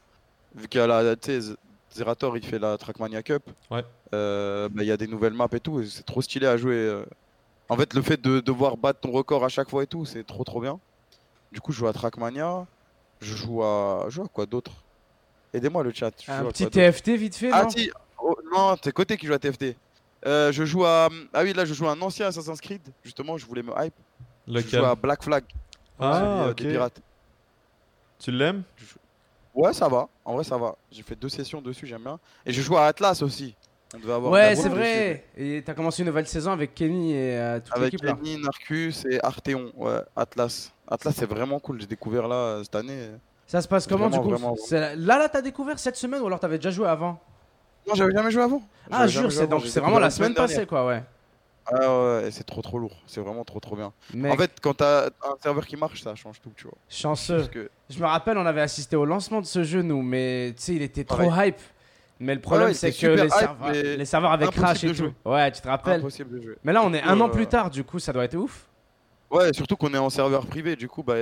Vu qu'il y a la. Z- Zerator, il fait la Trackmania Cup. Ouais. Euh, bah, Il y a des nouvelles maps et tout. et C'est trop stylé à jouer. euh. En fait, le fait de devoir battre ton record à chaque fois et tout, c'est trop trop bien. Du coup, je joue à Trackmania. Je joue à. Je joue à quoi d'autre? Aidez-moi le chat. Un petit TFT vite fait, Ah non si, oh, non, c'est côté qui joue à TFT. Euh, je joue à. Ah oui, là je joue à un ancien Assassin's Creed. Justement, je voulais me hype. Je joue à Black Flag. Ah, euh, ok. des pirates. Tu l'aimes Ouais, ça va. En vrai, ça va. J'ai fait deux sessions dessus, j'aime bien. Et je joue à Atlas aussi. On devait avoir. Ouais, c'est vrai. Et t'as commencé une nouvelle saison avec Kenny et euh, toute. Avec l'équipe là. Kenny, Narcus et Arteon. Ouais, Atlas. Atlas, c'est vraiment cool. J'ai découvert là euh, cette année. Ça se passe comment Vraiment, du coup vraiment, Là, là, t'as découvert cette semaine ou alors t'avais déjà joué avant Non, j'avais jamais joué avant. Ah, jure, c'est donc vraiment la semaine passée quoi, ouais. Ah ouais, ouais, c'est trop trop lourd. C'est vraiment trop trop bien. Mec, En fait, quand t'as un serveur qui marche, ça change tout, tu vois. chanceux. Que Je me rappelle, on avait assisté au lancement de ce jeu, nous, mais tu sais, il était trop hype. Mais le problème, ouais, c'est que les hype, serveurs, mais les serveurs avaient crash et tout. jouer. Ouais, tu te rappelles impossible de jouer. Mais là, on est un an Euh, plus tard, du coup, ça doit être ouf. Ouais, surtout qu'on est en serveur privé, du coup, bah,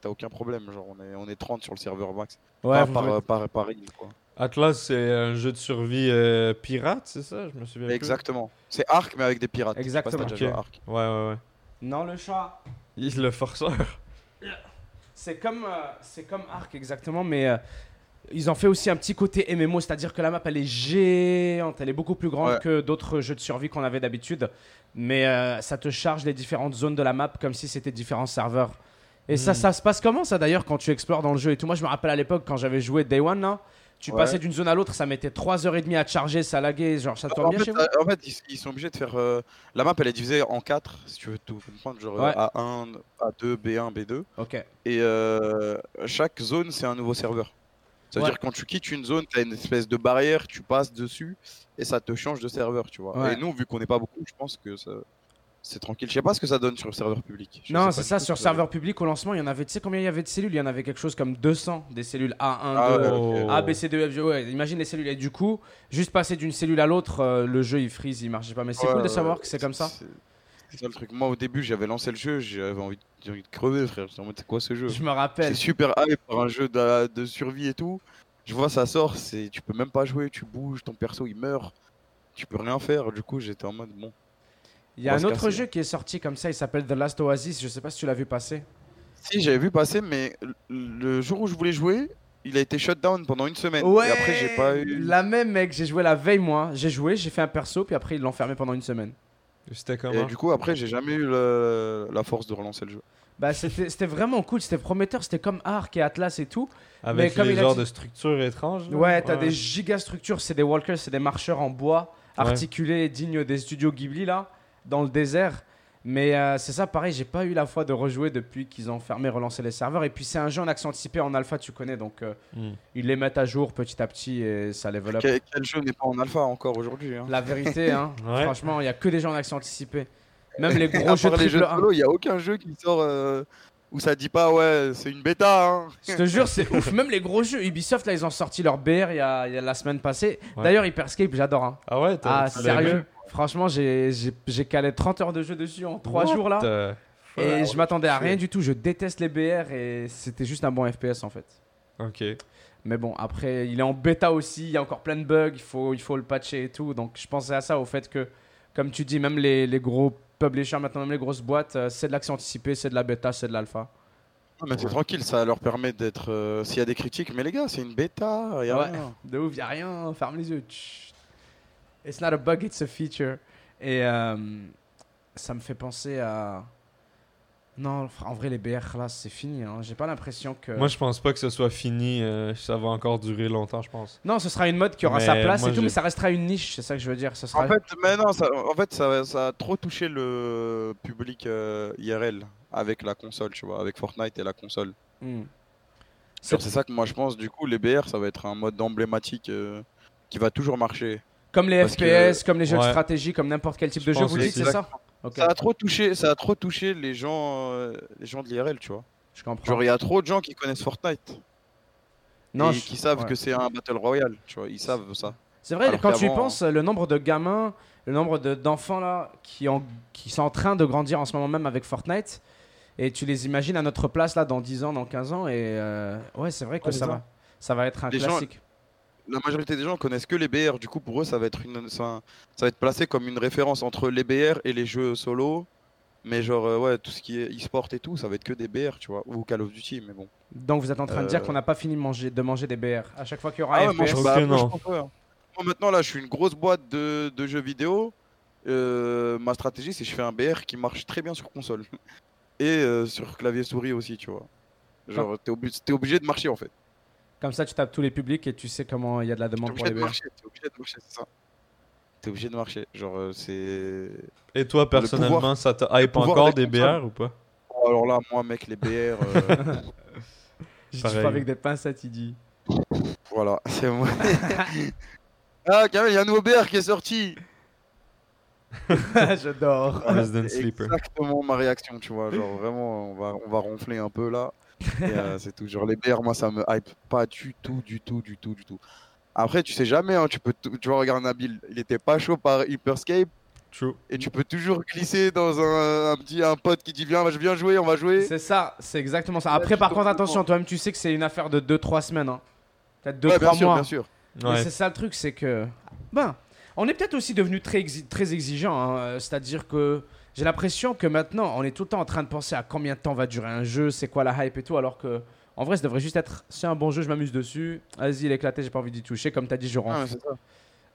t'as aucun problème. Genre, on est, on est 30 sur le serveur max. Ouais, par, par, par île, quoi. Atlas, c'est un jeu de survie euh, pirate, c'est ça? Je me souviens. Exactement. C'est Arc, mais avec des pirates. Exactement. Arc. Ouais, ouais, ouais. Non, le chat. Il le forceur. C'est comme, euh, c'est comme Ark exactement, mais euh, ils ont fait aussi un petit côté MMO, c'est-à-dire que la map elle est géante, elle est beaucoup plus grande Ouais. que d'autres jeux de survie qu'on avait d'habitude, mais euh, ça te charge les différentes zones de la map comme si c'était différents serveurs. Et ça, Hmm. ça se passe comment ça d'ailleurs quand tu explores dans le jeu et tout? Moi je me rappelle à l'époque quand j'avais joué Day One là, tu Ouais. passais d'une zone à l'autre, ça mettait 3h30 à te charger, ça laguait, genre ça tourne En bien fait, chez vous? euh, en fait, ils, ils sont obligés de faire. euh, La map, elle est divisée en 4, si tu veux tout comprendre. Genre Ouais. euh, A1, A2, B1, B2. Ok. Et euh, chaque zone, c'est un nouveau serveur. C'est-à-dire Ouais. quand tu quittes une zone, tu as une espèce de barrière, tu passes dessus et ça te change de serveur, tu vois. Ouais. Et nous, vu qu'on n'est pas beaucoup, je pense que ça... c'est tranquille. Je sais pas ce que ça donne sur le serveur public. Je Non, c'est ça, sur serveur public au lancement, il y en avait, tu sais combien il y avait de cellules? Il y en avait quelque chose comme 200 des cellules A1, Ah 2, ouais, ok. A, B, C, D, E, F, G, ouais, imagine les cellules. Et du coup, juste passer d'une cellule à l'autre, euh, le jeu il freeze, il marchait pas. Mais c'est cool de savoir que c'est comme ça. C'est c'est ça le truc. Moi, au début, j'avais lancé le jeu, j'avais envie, j'ai envie de crever, frère. J'étais en mode, c'est quoi ce jeu Je me C'est rappelle. super hype pour un jeu de, de survie et tout. Je vois ça sort, c'est tu peux même pas jouer, tu bouges, ton perso il meurt, tu peux rien faire. Du coup, j'étais en mode bon. Il y a un autre casser. jeu qui est sorti comme ça, il s'appelle The Last Oasis. Je sais pas si tu l'as vu passer. Si j'avais vu passer, mais le jour où je voulais jouer, il a été shut down pendant une semaine. Ouais, Et après, j'ai pas eu. La même, mec, j'ai joué la veille, moi. J'ai joué, j'ai fait un perso, puis après ils l'ont fermé pendant une semaine. C'était Et du coup, après, j'ai jamais eu le- la force de relancer le jeu. Bah, c'était c'était vraiment cool, c'était prometteur, c'était comme Ark et Atlas et tout. Avec comme les il a genres dit- de structures étranges. Ouais, t'as des giga structures, c'est des walkers, c'est des marcheurs en bois, Ouais. articulés, dignes des studios Ghibli là, dans le désert. Mais euh, c'est ça, pareil, j'ai pas eu la foi de rejouer depuis qu'ils ont fermé, relancé les serveurs. Et puis c'est un jeu en accent anticipé en alpha, tu connais, donc euh, Hmm. ils les mettent à jour petit à petit et ça level up. Quel, quel jeu n'est pas en alpha encore aujourd'hui hein La vérité, hein, Ouais. franchement, il y a que des jeux en accent anticipé. Même les gros jeux les jeux de solo, il y a aucun jeu qui sort euh, où ça dit pas ouais, c'est une bêta. Hein. Je te jure, c'est ouf. Même les gros jeux, Ubisoft, là, ils ont sorti leur BR il y a, il y a la semaine passée. Ouais. D'ailleurs, Hyperscape, j'adore. hein. Ah ouais, t'as- Ah, sérieux? Franchement, j'ai- calé 30 heures de jeu dessus en 3 jours là. Euh, Et je m'attendais à rien du tout. Je déteste les BR et c'était juste un bon FPS en fait. Ok. Mais bon, après, il est en bêta aussi. Il y a encore plein de bugs. Il faut, il faut le patcher et tout. Donc, je pensais à ça au fait que, comme tu dis, même les, les gros publishers, maintenant, même les grosses boîtes, euh, c'est de l'accès anticipé, c'est de la bêta, c'est de l'alpha. Non, mais c'est tranquille, ça leur permet d'être. euh, S'il y a des critiques, mais les gars, c'est une bêta, y a Ouais. rien. De ouf, y a rien, ferme les yeux. Chut. It's not a bug, it's a feature. Et euh, ça me fait penser à. Non, en vrai, les BR là, c'est fini. hein. J'ai pas l'impression que. Moi, je pense pas que ce soit fini. euh, ça va encore durer longtemps, je pense. Non, ce sera une mode qui aura Mais sa place et tout, mais ça restera une niche, c'est ça que je veux dire. Ce sera... En fait, mais non, ça, en fait ça, ça a trop touché le public euh, IRL avec la console, tu vois, avec Fortnite et la console. Genre, C'est ça que moi je pense, du coup, les BR, ça va être un mode emblématique euh, qui va toujours marcher. Comme les Parce que- FPS, comme les jeux de stratégie, comme n'importe quel type Je de jeu, vous dites, c'est ça Ça a trop touché, ça a trop touché les gens, euh, les gens de l'IRL, tu vois. je comprends. Genre, il y a trop de gens qui connaissent Fortnite non, et je- qui savent ouais. que c'est un Battle Royale, tu vois, ils savent ça. C'est vrai, Alors quand tu y penses, le nombre de gamins, le nombre de- d'enfants là qui, ont, qui sont en train de grandir en ce moment même avec Fortnite, et tu les imagines à notre place là dans 10 ans, dans 15 ans, et euh, ouais, c'est vrai que ça, va, ça va être un Les gens- classique. La majorité des gens connaissent que les BR, du coup, pour eux, ça va être une, ça, ça va être placé comme une référence entre les BR et les jeux solo. Mais genre, euh, ouais, tout ce qui est e-sport et tout, ça va être que des BR, tu vois, ou Call of Duty, mais bon. Donc vous êtes en train de dire Euh. qu'on n'a pas fini de manger, de manger des BR. À chaque fois qu'il y aura Ah un ouais, moi, je, FPS, bah, Ok, moi, je non. pense, ouais, hein. Moi, maintenant, là, je suis une grosse boîte de, de jeux vidéo. Euh, ma stratégie, c'est que je fais un BR qui marche très bien sur console. Et euh, sur clavier souris aussi, tu vois. Genre, t'es obligé de marcher en fait. Comme ça tu tapes tous les publics et tu sais comment il y a de la demande pour obligé les marcher, t'es obligé de marcher, c'est ça. T'es obligé de marcher. Genre, euh, c'est. Et toi, personnellement, pouvoir- ça te hype encore des. BR ou pas? Oh, alors là, moi, mec, les BR, euh, Je pas avec des pincettes, il dit. voilà, c'est moi. ah, Kamel, il y a un nouveau BR qui est sorti. J'adore. Voilà, Resident c'est Sleeper. exactement ma réaction, tu vois. Genre, vraiment, on va, on va ronfler un peu là. Euh, c'est tout. Genre, les BR, moi, ça me hype pas du tout, du tout, du tout, du tout. Après, tu sais jamais, hein, tu peux, tu vois, regarde Nabil, il était pas chaud par Hyperscape True. et tu peux toujours glisser dans un, un petit un pote qui dit viens, je viens jouer, on va jouer. C'est ça, c'est exactement ça. Après, tu par contre, attention, toi-même, tu sais que c'est une affaire de 2-3 semaines. Hein. Peut-être 2-3 Ouais, bien sûr, mois. bien sûr. Ouais. c'est ça le truc, c'est que. Ben, on est peut-être aussi devenu très, exi- très exigeant. hein, euh, C'est-à-dire que j'ai l'impression que maintenant, on est tout le temps en train de penser à combien de temps va durer un jeu, c'est quoi la hype et tout, alors que. En vrai, ça devrait juste être c'est un bon jeu, je m'amuse dessus. Vas-y, il est éclaté, j'ai pas envie d'y toucher. Comme t'as dit, je rentre. ça.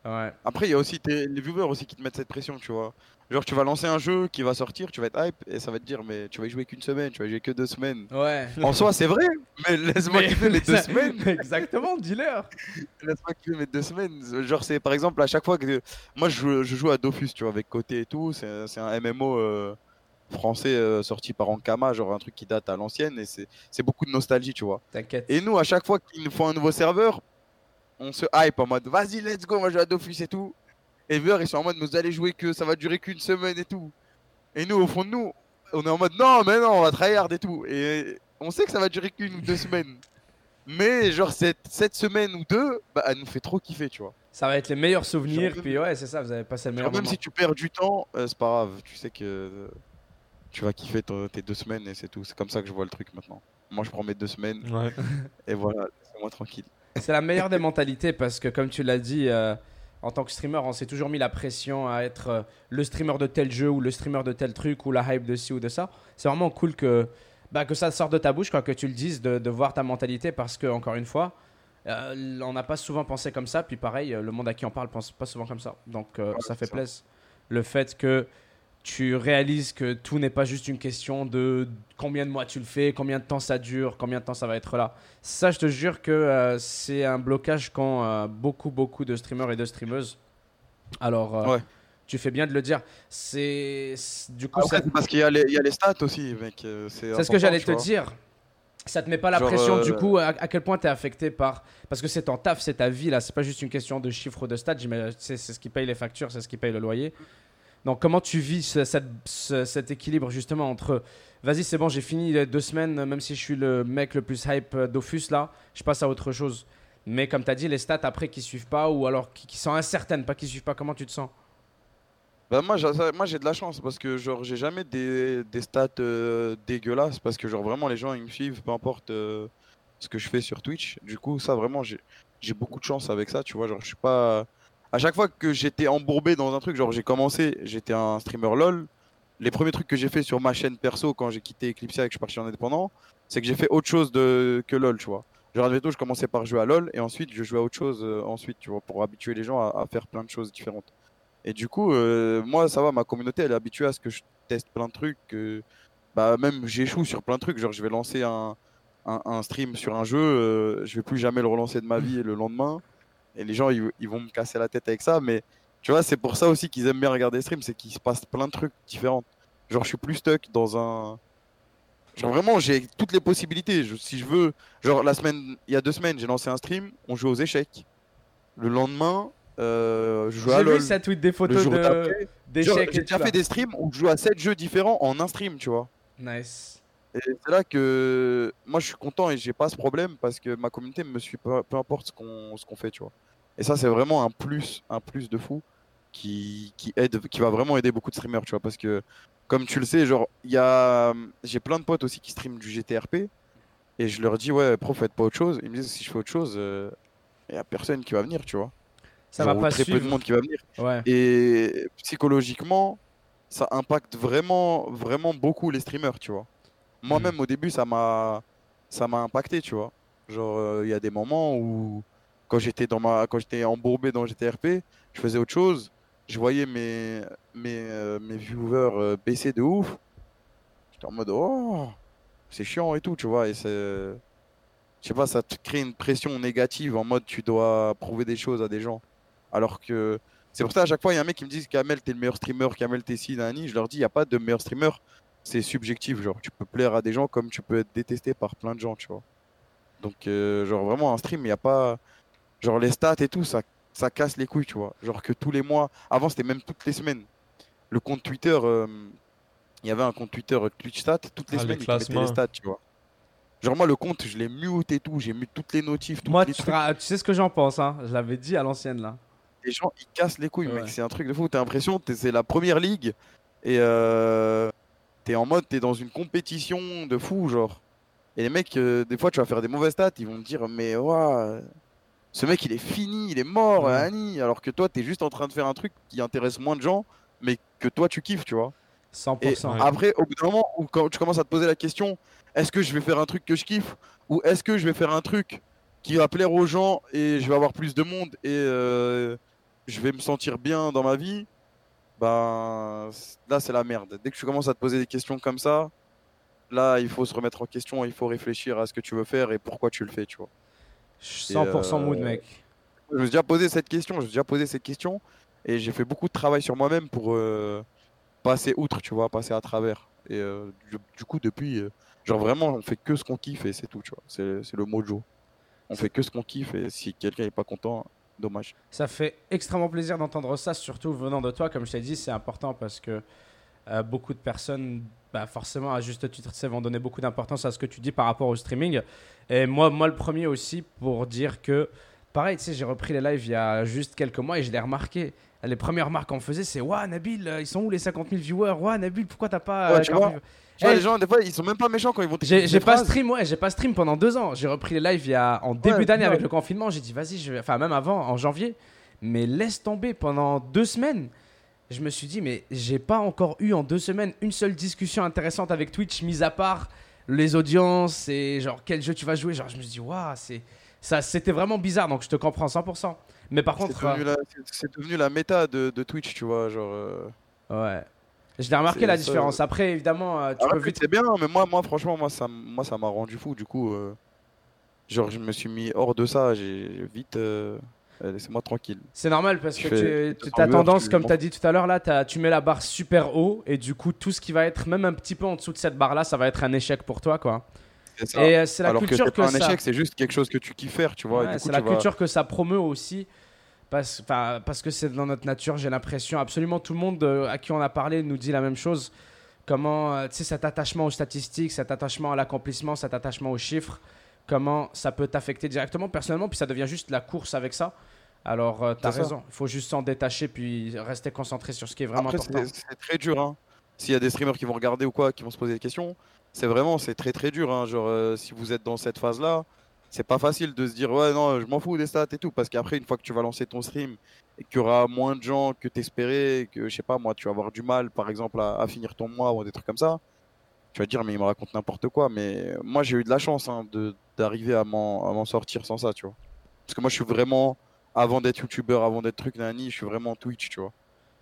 Ouais. Après, il y a aussi tes- les viewers aussi qui te mettent cette pression, tu vois. Genre, tu vas lancer un jeu qui va sortir, tu vas être hype et ça va te dire, mais tu vas y jouer qu'une semaine, tu vas y jouer que deux semaines. Ouais. En soi, c'est vrai, mais laisse-moi kiffer mes deux semaines. Exactement, dis-leur. Laisse-moi kiffer mes deux semaines. Genre, c'est par exemple, à chaque fois que. Moi, je joue, je joue à Dofus, tu vois, avec Côté et tout. C'est un MMO euh, français euh, sorti par Ankama, genre un truc qui date à l'ancienne, et c'est c'est beaucoup de nostalgie, tu vois. T'inquiète. Et nous, à chaque fois qu'ils nous font un nouveau serveur, on se hype en mode vas-y, let's go, on va jouer à Dofus et tout. Et Ver, ils sont en mode vous allez jouer que ça va durer qu'une semaine et tout. Et nous, au fond de nous, on est en mode non, mais non, on va tryhard et tout. Et on sait que ça va durer qu'une ou deux semaines. Mais genre, cette, cette semaine ou deux, bah, elle nous fait trop kiffer, tu vois. Ça va être les meilleurs souvenirs. Genre, Puis ouais, c'est ça, vous avez passé le meilleur Genre, même moment. si tu perds du temps, euh, c'est pas grave. Tu sais que euh, tu vas kiffer tes deux semaines et c'est tout. C'est comme ça que je vois le truc maintenant. Moi, je prends mes deux semaines Ouais. et voilà, laissez-moi tranquille. C'est la meilleure des mentalités parce que, comme tu l'as dit, euh, en tant que streamer, on s'est toujours mis la pression à être euh, le streamer de tel jeu ou le streamer de tel truc ou la hype de ci ou de ça. C'est vraiment cool que, bah, que ça sorte de ta bouche, quoi, que tu le dises, de, de voir ta mentalité parce que, encore une fois, euh, on n'a pas souvent pensé comme ça. Puis pareil, le monde à qui on parle pense pas souvent comme ça. Donc ça fait plaisir. Le fait que tu réalises que tout n'est pas juste une question de combien de mois tu le fais, combien de temps ça dure, combien de temps ça va être là. Ça, je te jure que euh, c'est un blocage qu'ont euh, beaucoup, beaucoup de streamers et de streameuses. Alors, euh, Ouais. tu fais bien de le dire. C'est du coup, ça- c'est parce qu'il y, a les- il y a les stats aussi, mec. euh, C'est ce que j'allais te vois. dire. Ça te met pas la Genre, pression du coup à, à quel point tu es affecté par parce que c'est ton taf, c'est ta vie là, c'est pas juste une question de chiffres ou de stats, c'est ce qui paye les factures, c'est ce qui paye le loyer. Donc comment tu vis cet équilibre justement entre vas-y c'est bon j'ai fini les deux semaines même si je suis le mec le plus hype euh, Dofus là, je passe à autre chose. Mais comme tu as dit les stats après qui suivent pas ou alors qui, sont incertaines, pas qui suivent pas, comment tu te sens? Bah moi, j'ai de la chance parce que genre j'ai jamais des, stats euh, dégueulasses parce que genre vraiment les gens ils me suivent peu importe euh, ce que je fais sur Twitch. Du coup ça vraiment j'ai j'ai beaucoup de chance avec ça, tu vois, genre je suis pas à chaque fois que j'étais embourbé dans un truc, genre j'ai commencé, j'étais un streamer LoL, les premiers trucs que j'ai fait sur ma chaîne perso quand j'ai quitté Eclipse et que je suis parti en indépendant, c'est que j'ai fait autre chose que LoL, tu vois. Genre admettons, je commençais par jouer à LoL et ensuite je jouais à autre chose euh, ensuite, tu vois, pour habituer les gens à- faire plein de choses différentes. Et du coup, euh, moi, ça va, ma communauté, elle est habituée à ce que je teste plein de trucs. Bah, même j'échoue sur plein de trucs. Genre, je vais lancer un stream sur un jeu, euh, je vais plus jamais le relancer de ma vie le lendemain. Et les gens, ils, ils vont me casser la tête avec ça. Mais tu vois, c'est pour ça aussi qu'ils aiment bien regarder les streams, c'est qu'il se passe plein de trucs différents. Genre, je suis plus stuck dans un. Genre, vraiment, j'ai toutes les possibilités. Je- si je veux. Genre, la semaine, il y a deux semaines, j'ai lancé un stream, on jouait aux échecs. Le lendemain, euh, je jouais à J'ai LoL. vu ça tweet des photos de d'échecs J'ai déjà fait des streams où je joue à 7 jeux différents en un stream, tu vois. Nice. Et c'est là que moi je suis content et j'ai pas ce problème parce que ma communauté me suit peu, peu importe ce qu'on ce qu'on fait, tu vois. Et ça c'est vraiment un plus, un plus de fou qui, qui aide, qui va vraiment aider beaucoup de streamers, tu vois. Parce que comme tu le sais, genre y a, j'ai plein de potes aussi qui streament du GTRP et je leur dis ouais, pro faites pas autre chose. Ils me disent si je fais autre chose, il y a personne qui va venir, tu vois. Ça Genre, va pas très peu de suivre. monde qui va venir. Ouais. Et psychologiquement, ça impacte vraiment, vraiment beaucoup les streamers, tu vois. Moi-même, au début, ça m'a, ça m'a impacté, tu vois. Genre, euh, il y a des moments où, quand j'étais dans ma, quand j'étais embourbé dans GTRP, je faisais autre chose. Je voyais mes, mes, euh, mes viewers euh, baisser de ouf. J'étais en mode, oh, c'est chiant et tout, tu vois. Et c'est, je sais pas, ça te crée une pression négative en mode, tu dois prouver des choses à des gens. Alors que c'est pour ça à chaque fois il y a un mec qui me dit Kamel t'es le meilleur streamer, Kamel t'es ci, nani. Je leur dis il y a pas de meilleur streamer, c'est subjectif genre tu peux plaire à des gens comme tu peux être détesté par plein de gens tu vois. Donc euh, genre vraiment un stream il y a pas genre les stats et tout ça ça casse les couilles tu vois. Genre que tous les mois, avant c'était même toutes les semaines. Le compte Twitter euh, il y avait un compte Twitter euh, Twitch Stat toutes les Ah, les semaines il te mettait classements. les stats tu vois. Genre moi le compte je l'ai mute et tout, j'ai mis toutes les notifs, toutes Moi, les tu, feras- tu sais ce que j'en pense, hein. Je l'avais dit à l'ancienne là. les gens ils cassent les couilles Ouais. mec c'est un truc de fou t'as l'impression que c'est la première ligue et euh, t'es en mode t'es dans une compétition de fou genre et les mecs euh, des fois tu vas faire des mauvaises stats ils vont te dire mais ouah, ce mec il est fini il est mort Ouais. Annie alors que toi t'es juste en train de faire un truc qui intéresse moins de gens mais que toi tu kiffes tu vois 100%. et Ouais. après au bout d'un moment où quand tu commences à te poser la question est-ce que je vais faire un truc que je kiffe ou est-ce que je vais faire un truc qui va plaire aux gens et je vais avoir plus de monde et euh, je vais me sentir bien dans ma vie, ben là c'est la merde. Dès que tu commences à te poser des questions comme ça, là il faut se remettre en question, il faut réfléchir à ce que tu veux faire et pourquoi tu le fais, tu vois. 100% mood, euh, mec. Je me suis déjà posé cette question, je me suis déjà posé cette question et j'ai fait beaucoup de travail sur moi-même pour euh, passer outre, tu vois, passer à travers. Et euh, du, du coup, depuis, genre vraiment, on fait que ce qu'on kiffe et c'est tout, tu vois. C'est c'est le mojo. On fait que ce qu'on kiffe et si quelqu'un est pas content, dommage. Ça fait extrêmement plaisir d'entendre ça, surtout venant de toi. Comme je t'ai dit, c'est important parce que euh, beaucoup de personnes, bah, forcément, à juste titre, sais, vont donner beaucoup d'importance à ce que tu dis par rapport au streaming. Et moi, moi le premier aussi, pour dire que, pareil, tu sais, j'ai repris les lives il y a juste quelques mois et je l'ai remarqué. Les premières remarques qu'on faisait, c'est Ouah, Nabil, euh, ils sont où les 50 000 viewers? Ouah, Nabil, pourquoi t'as pas. Ouais, euh, tu 40 vois, 000 Tu vois, les gens, des fois, ils sont même pas méchants quand ils vont J'ai pas stream, ouais, j'ai pas stream pendant deux ans. J'ai repris les lives il y a, en début Ouais, d'année ouais. avec le confinement. J'ai dit, vas-y, je vais. Enfin, même avant, en janvier. Mais laisse tomber pendant deux semaines. Je me suis dit, mais j'ai pas encore eu en deux semaines une seule discussion intéressante avec Twitch, mis à part les audiences et genre quel jeu tu vas jouer. Genre, je me suis dit, waouh, c'est. Ça, c'était vraiment bizarre, donc je te comprends 100%. Mais par C'est contre, devenu, la, c'est- devenu la méta de, de Twitch, tu vois. Genre, euh, euh, ouais. Je l'ai remarqué la ça. différence. Après, évidemment, euh, tu peux vite. c'est bien, mais moi, moi franchement, moi, ça, m- moi, ça m'a rendu fou. Du coup, euh, genre, je me suis mis hors de ça. J'ai vite. Euh, Laissez-moi tranquille. C'est normal parce Je que tu, tu 200 as tendance, comme tu as dit tout à l'heure, là, tu mets la barre super haut et du coup, tout ce qui va être même un petit peu en dessous de cette barre-là, ça va être un échec pour toi. quoi. Ça. Et euh, c'est la Alors que culture c'est que, pas un ça. échec, c'est juste quelque chose que tu kiffes faire, tu vois. Ouais, c'est la vas- culture que ça promeut aussi. Parce, que c'est dans notre nature, j'ai l'impression. Absolument tout le monde euh, à qui on a parlé nous dit la même chose. Comment, euh, tu sais, cet attachement aux statistiques, cet attachement à l'accomplissement, cet attachement aux chiffres, comment ça peut t'affecter directement, personnellement, puis ça devient juste la course avec ça. Alors, euh, t'as C'est ça. raison. Il faut juste s'en détacher, puis rester concentré sur ce qui est vraiment Après, important. c'est c'est très dur. Hein. S'il y a des streamers qui vont regarder ou quoi, qui vont se poser des questions, c'est vraiment, c'est très très dur. Hein. Genre, euh, si vous êtes dans cette phase-là, c'est pas facile de se dire, ouais, non, je m'en fous des stats et tout. Parce qu'après, une fois que tu vas lancer ton stream et qu'il y aura moins de gens que t'espérais, que je sais pas, moi, tu vas avoir du mal, par exemple, à, à finir ton mois ou des trucs comme ça, tu vas dire, mais il me raconte n'importe quoi. Mais moi, j'ai eu de la chance hein, de- d'arriver à m'en à m'en sortir sans ça, tu vois. Parce que moi, je suis vraiment, avant d'être youtubeur, avant d'être truc, nani, je suis vraiment Twitch, tu vois.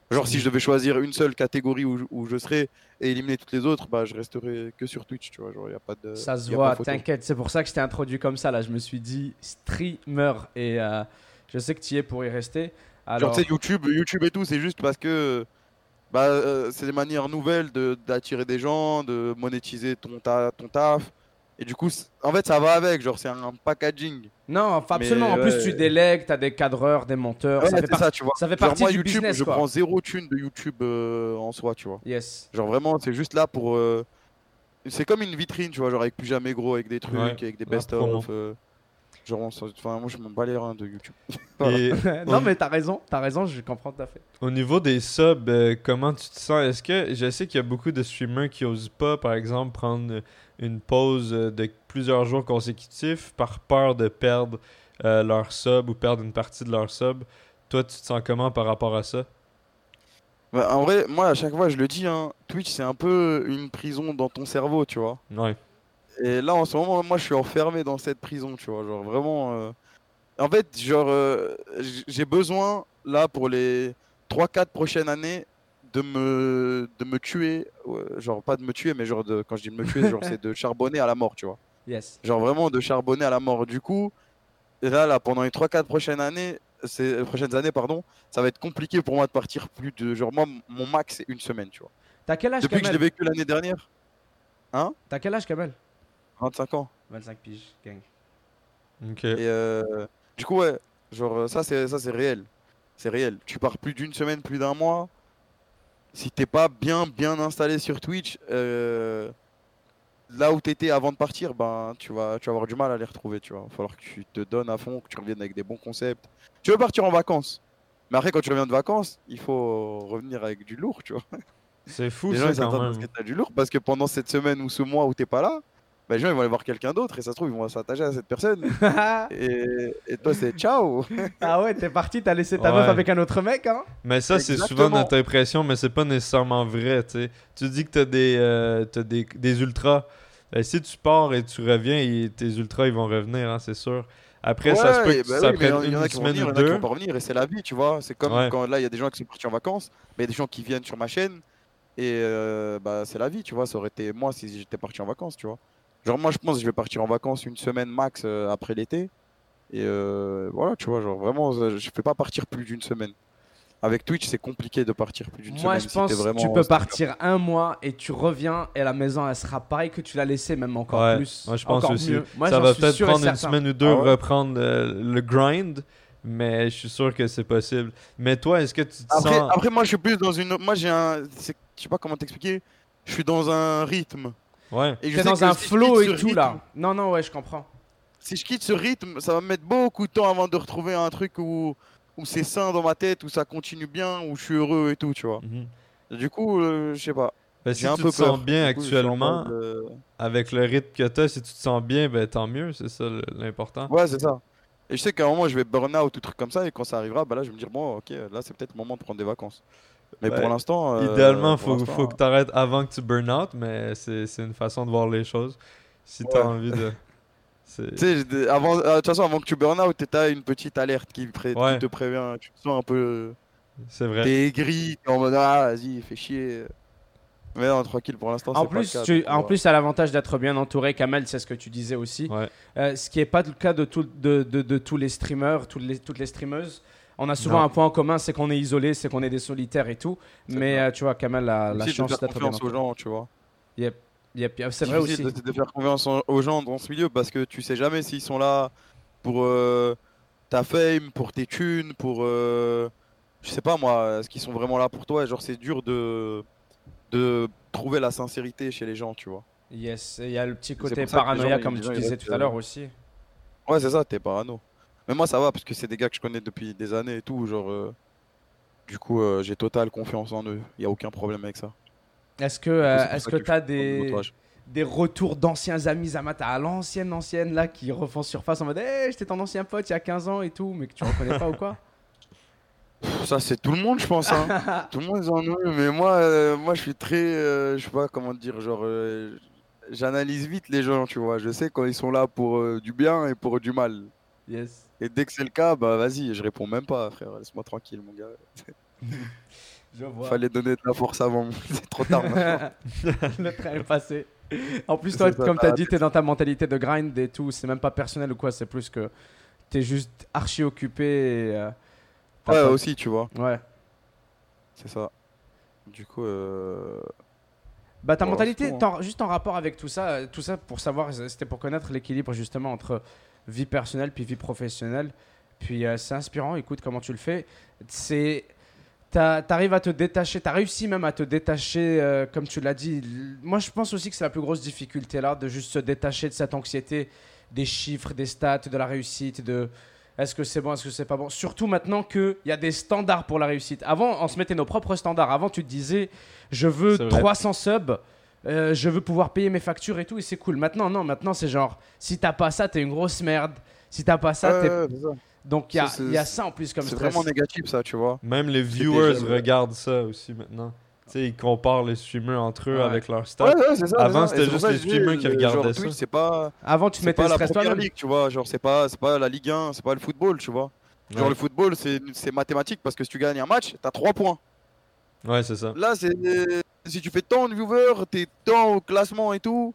Genre, si je devais choisir une seule catégorie où, je- où je serais et éliminer toutes les autres, bah, je resterais que sur Twitch, tu vois. Genre, y a pas de. Ça se y a pas voit, t'inquiète. C'est pour ça que je t'ai introduit comme ça. Là, je me suis dit streamer et euh, je sais que tu y es pour y rester. Genre, Alors, tu sais, YouTube, YouTube et tout, c'est juste parce que bah, euh, c'est des manières nouvelles de- d'attirer des gens, de monétiser ton, ta, ton taf. Et du coup, en fait, ça va avec. Genre, c'est un packaging. non, enfin, mais absolument. En plus, ouais. tu délègues, t'as des cadreurs, des monteurs. Ouais, ça fait c'est par- ça, tu vois. ça fait Genre, partie moi, du YouTube, business, je quoi. prends zéro thune de YouTube euh, en soi, tu vois. Yes. Genre, vraiment, c'est juste là pour. euh, C'est comme une vitrine, tu vois, genre avec plus jamais gros, avec des trucs, Ouais, avec des best-of. Genre, on s'en- enfin, moi, je m'en bats les reins de YouTube. Et non, mais t'as raison. T'as raison, je comprends tout à fait. au niveau des subs, euh, comment tu te sens? Est-ce que je sais qu'il y a beaucoup de streamers qui osent pas, par exemple, prendre une pause euh, de plusieurs jours consécutifs par peur de perdre euh, leur sub ou perdre une partie de leur sub. Toi, tu te sens comment par rapport à ça? Bah, en vrai, moi, à chaque fois, je le dis, hein, Twitch, c'est un peu une prison dans ton cerveau, tu vois. Ouais. Et là, en ce moment, moi, je suis enfermé dans cette prison, tu vois. Genre, vraiment. euh, En fait, genre, euh, j'ai besoin, là, pour les 3-4 prochaines années, de me, de me tuer. ouais, Genre, pas de me tuer, mais genre, de... quand je dis de me tuer, genre, c'est de charbonner à la mort, tu vois. Yes. Genre, vraiment de charbonner à la mort. Du coup, là, là, pendant les 3-4 prochaines années, ces euh, prochaines années, pardon, ça va être compliqué pour moi de partir plus de. Genre, moi, mon max, c'est une semaine, tu vois. T'as quel âge, Depuis que je l'ai Kamel? vécu l'année dernière, T'as quel âge, Kamel? 25 ans. 25 piges, gang. Ok. Et euh, du coup, ouais, genre euh, ça c'est ça c'est réel. C'est réel. Tu pars plus d'une semaine, plus d'un mois. Si t'es pas bien bien installé sur Twitch, euh, là où t'étais avant de partir, ben tu vas tu vas avoir du mal à les retrouver, tu vois. Il va falloir que tu te donnes à fond, que tu reviennes avec des bons concepts. Tu veux partir en vacances. Mais après quand tu reviens de vacances, il faut revenir avec du lourd, tu vois. C'est fou les gens ça ils quand même. ce que t'as du lourd parce que pendant cette semaine ou ce mois où t'es pas là, ben, les gens ils vont aller voir quelqu'un d'autre et ça se trouve ils vont s'attacher à cette personne. Et, et toi, c'est ciao. ah ouais, t'es parti, t'as laissé ta Ouais. meuf avec un autre mec, hein? Mais ça, c'est souvent notre impression, mais c'est pas nécessairement vrai, tu sais. Tu dis que t'as des, euh, t'as des, des ultras. Ben, si tu pars et tu reviens, et tes ultras, ils vont revenir, hein, c'est sûr. Après, ça se peut que bah ça oui, prenne y une a qui vont semaine venir, il y ou en a qui deux. vont pas revenir, et c'est la vie, tu vois. C'est comme Ouais. quand là, il y a des gens qui sont partis en vacances, mais il y a des gens qui viennent sur ma chaîne, et euh, bah, c'est la vie, tu vois. Ça aurait été moi si j'étais parti en vacances, tu vois. Genre, moi, je pense que je vais partir en vacances une semaine max euh, après l'été, et euh, voilà, tu vois. Genre, vraiment, euh, je fais pas partir plus d'une semaine. avec Twitch, c'est compliqué de partir plus d'une Moi, semaine. je si pense que vraiment tu peux streamer. partir un mois et tu reviens et la maison, elle sera pareille que tu l'as laissée, même encore Ouais, plus. moi, je pense encore aussi. mieux. Moi, ça va suis peut-être prendre une semaine ou deux Ah ouais? reprendre euh, le grind, mais je suis sûr que c'est possible. Mais toi, est-ce que tu te Après, sens. après, moi, je suis plus dans une. Moi, j'ai un. Je sais pas comment t'expliquer. Je suis dans un rythme. Ouais. Et je sais dans un si flow et tout là. Non, non, ouais, je comprends. Si je quitte ce rythme, ça va me mettre beaucoup de temps avant de retrouver un truc où, où c'est sain dans ma tête, où ça continue bien, où je suis heureux et tout, tu vois. Mhm. Du coup, euh, je sais pas. Ben, si un tu peu te peur. sens bien coup, actuellement, euh, avec le rythme que tu as, si tu te sens bien, ben tant mieux, c'est ça l'important. Ouais, c'est ça. Et je sais qu'à un moment, je vais burn out ou truc comme ça, et quand ça arrivera, bah là, je vais me dire, bon, ok, là, c'est peut-être le moment de prendre des vacances. Mais Ouais. pour l'instant. euh, Idéalement, pour faut, faut que tu arrêtes avant que tu burn out, mais c'est c'est une façon de voir les choses. Si tu as Ouais. envie de. Tu avant, euh, de toute façon, avant que tu burn out, t'as une petite alerte qui, pré- qui Ouais. te prévient. Tu te sens un peu. C'est vrai. T'es aigri, t'es en mode, ah, vas-y, fais chier. Mais non, tranquille, pour l'instant, En c'est pas le plus, cas, tu, donc, en ouais. plus, t'as l'avantage d'être bien entouré. Kamel, c'est ce que tu disais aussi. Ouais. Euh, ce qui n'est pas le cas de, tout- de, de- de tous les streamers, toutes les, toutes les streameuses. On a souvent Non. un point en commun, c'est qu'on est isolé, c'est qu'on est des solitaires et tout. Mais euh, tu vois, Kamel a la chance faire d'être bien confiance aux gens, tu vois. Yep, yep, yep, C'est vrai difficile aussi. De, de faire confiance aux gens dans ce milieu parce que tu sais jamais s'ils sont là pour euh, ta fame, pour tes thunes, pour. euh, je sais pas moi, est-ce qu'ils sont vraiment là pour toi? Et Genre, c'est dur de, de trouver la sincérité chez les gens, tu vois. Yes, il y a le petit côté paranoïa, gens, comme tu disais tout à l'heure aussi. Ouais, c'est ça, t'es parano. Mais moi, ça va parce que c'est des gars que je connais depuis des années et tout. Genre, euh, du coup, euh, j'ai totale confiance en eux. Y a aucun problème avec ça. Est-ce que euh, est-ce que tu as des, des retours d'anciens amis Zamata à l'ancienne, ancienne là qui refont surface en mode Hey, j'étais ton ancien pote il y a 15 ans et tout, mais que tu reconnais pas ou quoi? Ça, c'est tout le monde, je pense. Hein. tout le monde en a. Mais moi, moi, je suis très. je sais pas comment dire. Genre, j'analyse vite les gens, tu vois. Je sais quand ils sont là pour du bien et pour du mal. Yes. Et dès que c'est le cas, bah vas-y, je réponds même pas, frère. Laisse-moi tranquille, mon gars. Je vois. Fallait donner de la force avant. c'est trop tard. maintenant. le train est passé. En plus, toi, comme tu as t'as- dit, tu es dans ta mentalité de grind et tout. C'est même pas personnel ou quoi, c'est plus que tu es juste archi occupé. Et, euh, ouais, pas- aussi, tu vois. Ouais. C'est ça. Du coup, euh... Bah, ta mentalité, juste en rapport avec tout ça, euh, tout ça pour savoir, c'était pour connaître l'équilibre justement entre vie personnelle puis vie professionnelle. Puis euh, c'est inspirant, écoute comment tu le fais. C'est. T'arrives à te détacher, t'as réussi même à te détacher, euh, comme tu l'as dit. Moi, je pense aussi que c'est la plus grosse difficulté là, de juste se détacher de cette anxiété, des chiffres, des stats, de la réussite, de est-ce que c'est bon, est-ce que c'est pas bon. Surtout maintenant qu'il y a des standards pour la réussite. Avant, on se mettait nos propres standards. Avant, tu te disais, je veux C'est vrai. 300 subs, euh, je veux pouvoir payer mes factures et tout, et c'est cool. Maintenant, non, maintenant, c'est genre, si t'as pas ça, t'es une grosse merde. Si t'as pas ça, ouais, t'es. Donc, il y, a- Ça, c'est- il y a ça en plus comme c'est vraiment négatif, ça, tu vois. Même les viewers regardent ça aussi maintenant. Tu sais, ils comparent les streamers entre eux Ouais. avec leurs stats. Ouais, ouais, c'est ça. Avant, c'était juste ça les streamers qui euh, regardaient genre, ça. Pas, Avant, tu te mettais pas la première ligue, tu vois. Genre, c'est pas, c'est pas la Ligue 1, c'est pas le football, tu vois. Genre, Ouais. le football, c'est c'est mathématique parce que si tu gagnes un match, t'as 3 points. Ouais, c'est ça. Là, c'est si tu fais tant de viewers, t'es tant au classement et tout.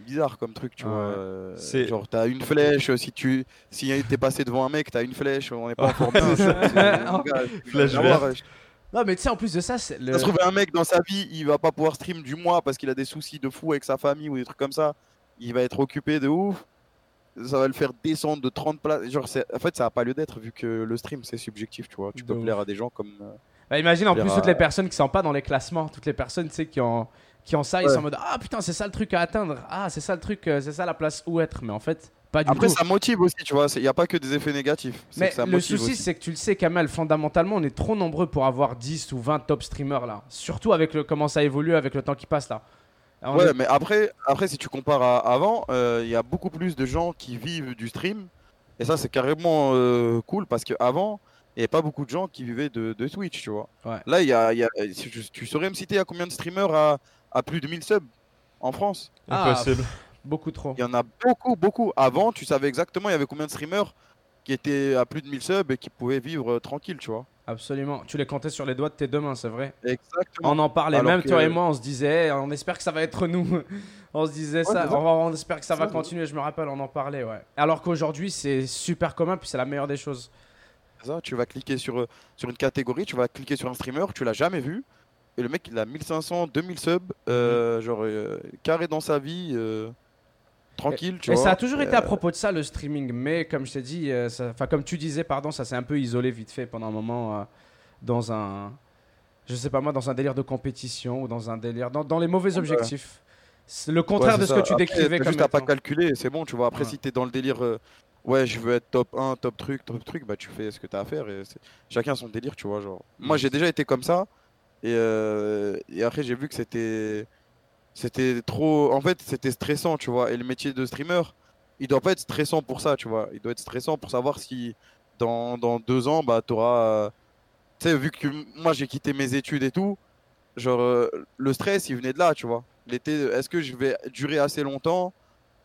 Bizarre comme truc, tu Ouais. vois. euh, C'est- Genre, t'as une flèche. Si tu si t'es passé devant un mec, t'as une flèche. On n'est pas en forme. c'est ça. Mon gars, Flèche verte. euh, Non, mais tu sais, en plus de ça, c'est le. Ça se trouve, un mec dans sa vie, il va pas pouvoir stream du mois parce qu'il a des soucis de fou avec sa famille ou des trucs comme ça. Il va être occupé de ouf. Ça va le faire descendre de 30 places. Genre, c'est- en fait, ça a pas lieu d'être vu que le stream c'est subjectif, tu vois. Tu De peux ouf. plaire à des gens comme. Euh, Bah, imagine en plus toutes euh, les personnes qui sont pas dans les classements, toutes les personnes tu sais qui ont qui ont ça, ils sont en mode ah putain c'est ça le truc à atteindre, ah c'est ça le truc, euh, c'est ça la place où être, mais en fait pas du Après, tout. ça motive aussi, tu vois. Il n'y a pas que des effets négatifs. Mais que ça le souci c'est que tu le sais Kamel, fondamentalement on est trop nombreux pour avoir 10 ou 20 top streamers là, surtout avec le comment ça évolue avec le temps qui passe là. Ouais, est- mais après, après, si tu compares à avant, euh, il y a beaucoup plus de gens qui vivent du stream. Et ça, c'est carrément euh, cool parce qu'avant, il n'y avait pas beaucoup de gens qui vivaient de, de Twitch, tu vois. Ouais. Là, il y a, il y a- tu, tu saurais me citer à combien de streamers à, à plus de 1000 subs en France? Ah, Impossible. beaucoup trop. Il y en a beaucoup, beaucoup. Avant, tu savais exactement il y avait combien de streamers qui étaient à plus de 1000 subs et qui pouvaient vivre euh, tranquille, tu vois. Absolument. Tu les comptais sur les doigts de tes deux mains, c'est vrai. Exactement. On en parlait, Alors même que- toi et moi, on se disait, on espère que ça va être nous. on se disait ça, on, on espère que ça va continuer, je me rappelle, on en parlait, ouais. Alors qu'aujourd'hui, c'est super commun, puis c'est la meilleure des choses. Ça. Tu vas cliquer sur, euh, sur une catégorie, tu vas cliquer sur un streamer, tu l'as jamais vu. Et le mec, il a 1500, 2000 subs, euh, Mhm. genre euh, carré dans sa vie, euh, tranquille, tu Et vois. ça a toujours été à propos de ça, le streaming. Mais comme je t'ai dit, enfin comme tu disais, pardon, ça s'est un peu isolé vite fait pendant un moment dans un, je sais pas moi, dans un délire de compétition ou dans un délire, dans, dans les mauvais objectifs. C'est le contraire de ce ça. que tu décrivais comme juste à pas calculer, c'est bon, tu vois. Après, Ouais. si t'es dans le délire, ouais, je veux être top 1, top truc, top truc, bah tu fais ce que t'as à faire. Et chacun son délire, tu vois. Genre. Moi, Mm. j'ai déjà été comme ça. Et, euh, et après, j'ai vu que c'était. C'était trop. En fait, c'était stressant, tu vois. Et le métier de streamer, il doit pas être stressant pour ça, tu vois. Il doit être stressant pour savoir si dans, dans deux ans, bah t'auras. euh, Tu sais, vu que moi, j'ai quitté mes études et tout, genre, euh, le stress, il venait de là, tu vois. L'été, est-ce que je vais durer assez longtemps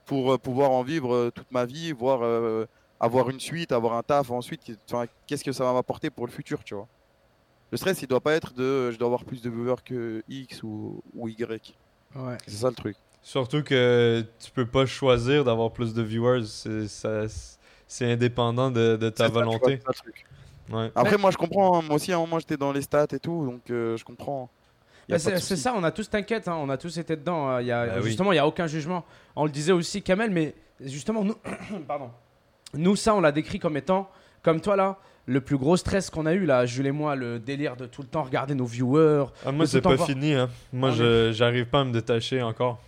pour euh, pouvoir en vivre euh, toute ma vie, voire euh, avoir une suite, avoir un taf ensuite Qu'est-ce que ça va m'apporter pour le futur, tu vois Le stress, il doit pas être de je dois avoir plus de viewers que X ou, ou Y. Ouais. C'est ça le truc. Surtout que tu peux pas choisir d'avoir plus de viewers. C'est indépendant de, de ta ça, vois, volonté. c'est ça le truc. Ouais. Après, moi, je comprends. hein. Moi aussi, à un moment, j'étais dans les stats et tout, donc euh, je comprends. Bah, c'est ça, on a tous, t'inquiète, hein, on a tous été dedans. euh, il y a, Bah justement, il n'y a aucun jugement. On le disait aussi, Kamel, mais justement, nous, pardon. nous ça, on l'a décrit comme étant, comme toi là, le plus gros stress qu'on a eu là, Jules et moi, le délire de tout le temps regarder nos viewers. Ah, moi, c'est pas fini. Hein. Moi, Ah, je j'arrive pas à me détacher encore.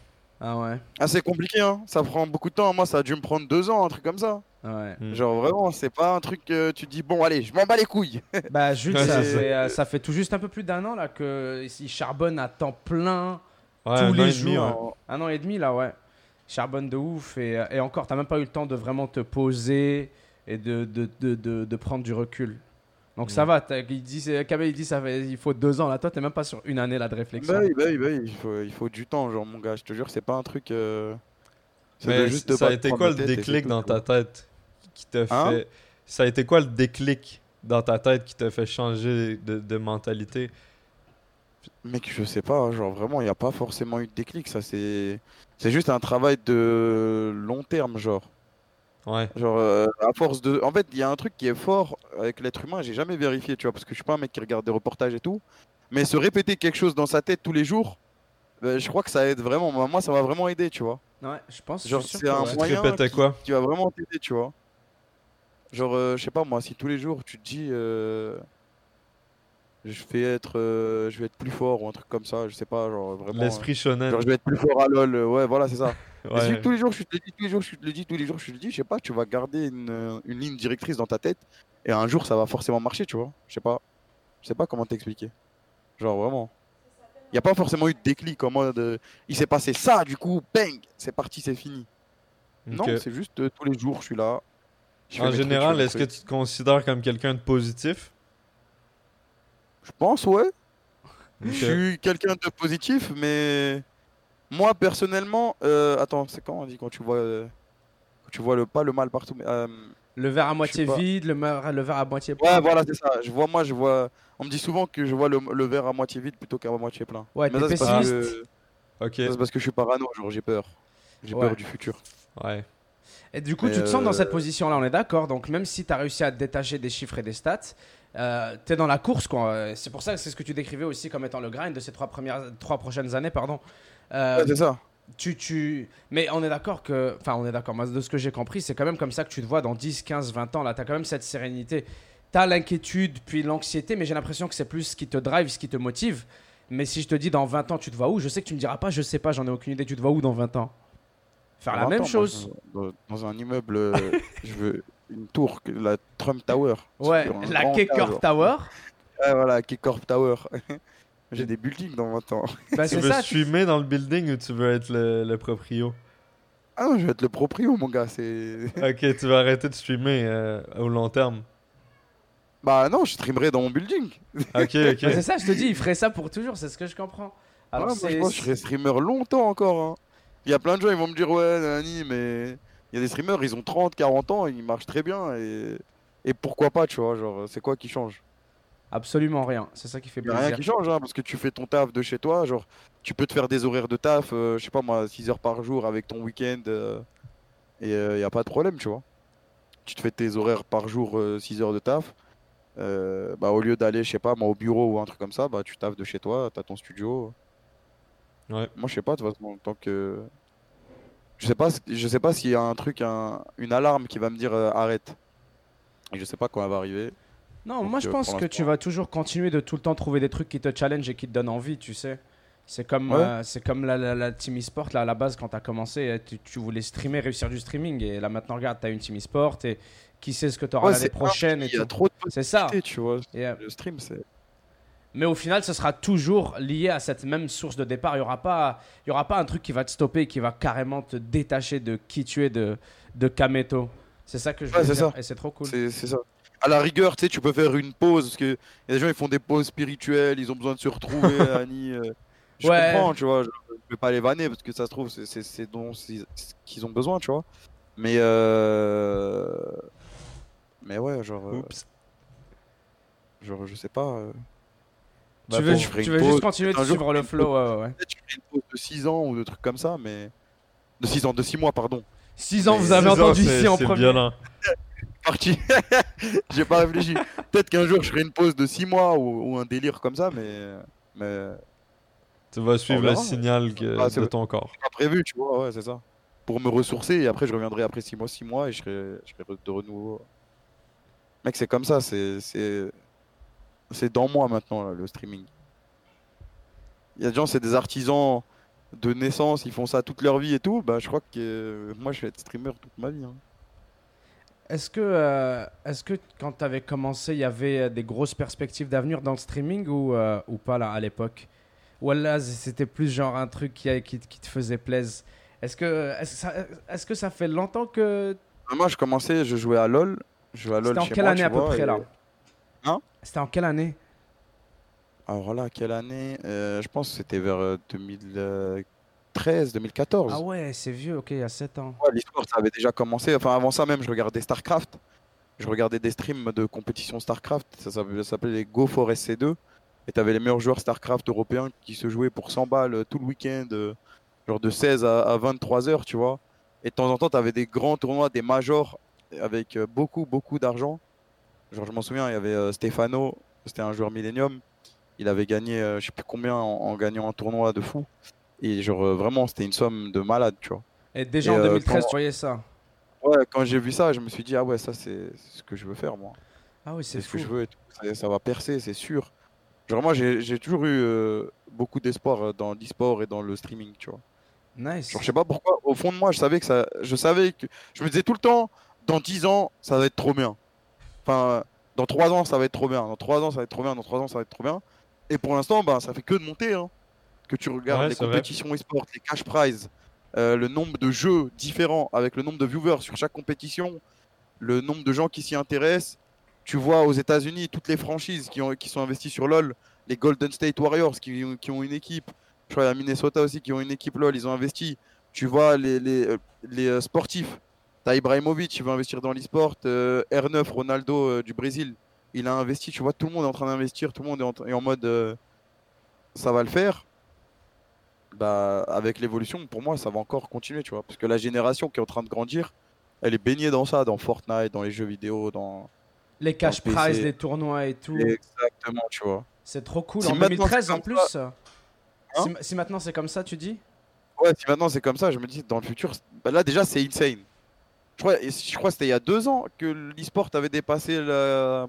Ah ouais, Ah, c'est compliqué, hein. Ça prend beaucoup de temps. Moi, ça a dû me prendre deux ans, un truc comme ça. ouais. Mm. Genre, vraiment, c'est pas un truc que tu dis, bon, allez, je m'en bats les couilles. Bah Jules, Ouais, ça, fait, euh, ça fait tout juste un peu plus d'un an là que il charbonne à temps plein, Ouais, Tous les demi, jours, un an et demi là, ouais. Charbonne de ouf et, euh, et encore, t'as même pas eu le temps de vraiment te poser et de, de, de, de, de prendre du recul. Donc ça va, il dit, Kamel il dit ça fait, il faut deux ans là, toi t'es même pas sur une année là de réflexion. Bah oui, bah oui, bah oui, il faut, il faut du temps, genre, mon gars, je te jure, c'est pas un truc. euh, Mais juste ça a été quoi le déclic dans ta tête qui t'a Hein? fait. Ça a été quoi le déclic dans ta tête qui t'a fait changer de, de mentalité? Mec, je sais pas, hein, genre, vraiment, il n'y a pas forcément eu de déclic, ça, c'est. C'est juste un travail de long terme, genre. Ouais. Genre, euh, à force de. En fait, il y a un truc qui est fort avec l'être humain, j'ai jamais vérifié, tu vois, parce que je suis pas un mec qui regarde des reportages et tout. Mais se répéter quelque chose dans sa tête tous les jours, euh, je crois que ça aide vraiment. Moi, ça m'a vraiment aidé, tu vois. Ouais, je pense. Genre, c'est un ouais. Tu te moyen qui, qui va vraiment t'aider, tu vois. Genre, euh, je sais pas, moi, si tous les jours tu te dis. euh, je vais être, euh, je vais être plus fort ou un truc comme ça, je sais pas, genre vraiment. L'esprit euh, shonen. genre, je vais être plus fort à LoL, euh, ouais, voilà, c'est ça. Et si Ouais. tous les jours je te le dis, tous les jours je te le dis, tous les jours je te le dis, je sais pas, tu vas garder une, une ligne directrice dans ta tête et un jour ça va forcément marcher, tu vois. Je sais pas. Je sais pas comment t'expliquer. Genre vraiment. Il y a pas forcément eu de déclic en mode euh, il s'est passé ça du coup, bang, c'est parti, c'est fini. Non, c'est juste euh, tous les jours je suis là. je En général, est-ce que tu te considères comme quelqu'un de positif? Je pense ouais. Je suis quelqu'un de positif mais moi personnellement euh, attends, c'est quand on dit quand tu vois euh, quand tu vois le pas le mal partout mais euh, Le verre à moitié vide, le, verre à moitié plein. Ouais, voilà, c'est ça. Je vois, moi, je vois. On me dit souvent que je vois le, le verre à moitié vide plutôt qu'à moitié plein. Ouais, Mais ça, c'est parce, pessimiste. que... Ok. c'est parce que je suis parano, genre j'ai peur. J'ai Ouais. peur du futur. Ouais. Et du coup, Mais, tu te sens dans euh, cette position-là, on est d'accord. Donc, même si tu as réussi à te détacher des chiffres et des stats, euh, tu es dans la course. quoi. C'est pour ça que c'est ce que tu décrivais aussi comme étant le grind de ces trois, premières, trois prochaines années. pardon. Euh, Ouais, c'est ça. tu, tu... Mais on est d'accord que. Enfin, on est d'accord. Moi, de ce que j'ai compris, c'est quand même comme ça que tu te vois dans 10, 15, 20 ans. Là, tu as quand même cette sérénité. Tu as l'inquiétude, puis l'anxiété, mais j'ai l'impression que c'est plus ce qui te drive, ce qui te motive. Mais si je te dis dans 20 ans, tu te vois où? Je sais que tu me diras pas, je sais pas, j'en ai aucune idée. Tu te vois où dans 20 ans? Faire la même chose? dans un immeuble, euh, je veux une tour, la Trump Tower. Ouais, la genre. Tower. Ouais, voilà, Kekorp Tower. J'ai des buildings dans 20 ans. Bah, Tu veux ça. streamer dans le building ou tu veux être le, le proprio? Ah non, je vais être le proprio, mon gars. C'est. Ok, tu vas arrêter de streamer euh, au long terme. Bah non, je streamerai dans mon building. Ok, Bah, c'est ok. ça, je te dis, il ferait ça pour toujours, c'est ce que je comprends. Alors, Ouais, moi, c'est- je pense que je serai streamer longtemps encore. hein. Il y a plein de gens, ils vont me dire, ouais, Nani, mais il y a des streamers, ils ont 30, 40 ans, ils marchent très bien. Et, et pourquoi pas, tu vois, genre, c'est quoi qui change? Absolument rien, c'est ça qui fait Il y a rien plaisir. qui change, hein, parce que tu fais ton taf de chez toi, genre, tu peux te faire des horaires de taf, euh, je sais pas moi, 6 heures par jour avec ton week-end, euh, et il y a pas de problème, tu vois. Tu te fais tes horaires par jour, 6 heures de taf, euh, bah, au lieu d'aller, je sais pas, moi, au bureau ou un truc comme ça, bah, tu taffes de chez toi, t'as ton studio. Ouais. Moi, je sais pas, de toute façon, tant que. Je sais pas, je sais pas s'il y a un truc, un- une alarme qui va me dire euh, arrête. Et je sais pas quand elle va arriver. Non, Donc, moi je euh, pense que tu vas toujours continuer de tout le temps trouver des trucs qui te challenge et qui te donnent envie, tu sais. C'est comme, Ouais. euh, c'est comme la, la, la team e-sport, là, à la base, quand tu as commencé, tu, tu voulais streamer, réussir du streaming. Et là, maintenant, regarde, tu as une team e-sport et qui sait ce que tu auras Ouais, l'année prochaine Il y a trop de C'est ça. possibilités, tu vois. Et, Le stream, c'est. Mais au final, ce sera toujours lié à cette même source de départ. Il n'y aura, pas- il y aura pas un truc qui va te stopper, qui va carrément te détacher de qui tu es de, de Kameto. C'est ça que je Ouais, veux c'est dire. ça. Et c'est trop cool. C'est ça. À la rigueur, tu sais, tu peux faire une pause parce que y a des gens ils font des pauses spirituelles, ils ont besoin de se retrouver, Annie. euh, je Ouais. comprends, tu vois. Je, je vais pas les vanner parce que ça se trouve, c'est- ce qu'ils ont besoin, tu vois. Mais euh... mais ouais, genre, euh, Oups. genre je sais pas. Euh, tu bah, veux, tu veux juste continuer de suivre le flow. ouais, ouais. Peut-être que je ferai une pause de 6 ans ou de trucs comme ça, mais de 6 ans, de 6 mois, pardon. 6 ans, Mais vous avez entendu ici en c'est premier. violent. Parti. J'ai pas réfléchi. Peut-être qu'un jour je ferai une pause de 6 mois ou, ou un délire comme ça, mais mais Tu vas suivre le signal que- Ah, c'est de ton corps. pas prévu, tu vois, ouais, c'est ça. Pour me ressourcer et après je reviendrai après 6 mois, 6 mois et je serai, je serai de renouveau. Mec, c'est comme ça, c'est c'est dans moi maintenant là, le streaming. Il y a des gens, c'est des artisans de naissance, ils font ça toute leur vie et tout. Bah, je crois que euh, moi je vais être streamer toute ma vie. hein. Est-ce que, euh, est-ce que quand tu avais commencé, il y avait euh, des grosses perspectives d'avenir dans le streaming ou, euh, ou pas là, à l'époque? Ou là, c'était plus genre un truc qui, qui, qui te faisait plaisir Est-ce que, que ça, est-ce que ça fait longtemps que. Moi, je commençais, je jouais à LoL. Je jouais à LoL C'était en quelle moi, année à peu vois, près et- là? Hein? C'était en quelle année? Alors là, quelle année? Euh, Je pense que c'était vers euh, 2013, 2014. Ah ouais, c'est vieux, ok, il y a 7 ans. Ouais, l'histoire, ça avait déjà commencé. Enfin, avant ça même, je regardais StarCraft. Je regardais des streams de compétition StarCraft. Ça s'appelait ça s'appelait les Go for SC2. Et t'avais les meilleurs joueurs StarCraft européens qui se jouaient pour 100 balles euh, tout le week-end, euh, genre de 16 à, à 23 heures, tu vois. Et de temps en temps, t'avais des grands tournois, des majors, avec euh, beaucoup, beaucoup d'argent. Genre, je m'en souviens, il y avait euh, Stefano, c'était un joueur Millennium. Il avait gagné, euh, je sais plus combien, en, en gagnant un tournoi de fou. Et genre, euh, vraiment, c'était une somme de malade, tu vois. Et déjà Et, en euh, 2013, quand- tu voyais ça Ouais, quand j'ai vu ça, je me suis dit, ah ouais, ça c'est ce que je veux faire, moi. Ah oui, c'est ce que je veux. Ça, ça va percer, c'est sûr. Genre, moi, j'ai toujours eu euh, beaucoup d'espoir dans l'e-sport et dans le streaming, tu vois. Nice. Genre, je sais pas pourquoi, au fond de moi, je savais que ça. Je savais que. Je me disais tout le temps, dans 10 ans, ça va être trop bien. Enfin, dans 3 ans, ça va être trop bien. Dans 3 ans, ça va être trop bien. Dans 3 ans, ça va être trop bien. Et pour l'instant, bah, ça fait que de monter. Hein. Que tu regardes Ouais, les compétitions e-sport, les cash prizes, euh, le nombre de jeux différents avec le nombre de viewers sur chaque compétition, le nombre de gens qui s'y intéressent. Tu vois aux États-Unis toutes les franchises qui, ont, qui sont investies sur LoL, les Golden State Warriors qui, ont- qui ont une équipe. Je crois à Minnesota aussi qui ont une équipe LoL, ils ont investi. Tu vois les, les, euh, les euh, sportifs. T'as Ibrahimovic, il veut investir dans l'e-sport. euh, R9, Ronaldo euh, du Brésil, il a investi. Tu vois, tout le monde est en train d'investir, tout le monde est en, est en mode euh, ça va le faire. Bah, avec l'évolution, pour moi, ça va encore continuer, tu vois. Parce que la génération qui est en train de grandir, elle est baignée dans ça, dans Fortnite, dans les jeux vidéo, dans. Les cash PC. prizes, les tournois et tout. Exactement, tu vois. C'est trop cool. Si en maintenant 2013 c'est en plus. ça- euh, Hein si, si maintenant c'est comme ça, tu dis? Ouais, si maintenant c'est comme ça, je me dis dans le futur, bah là déjà c'est insane. Je crois, je crois que c'était il y a deux ans que l'e-sport avait dépassé la...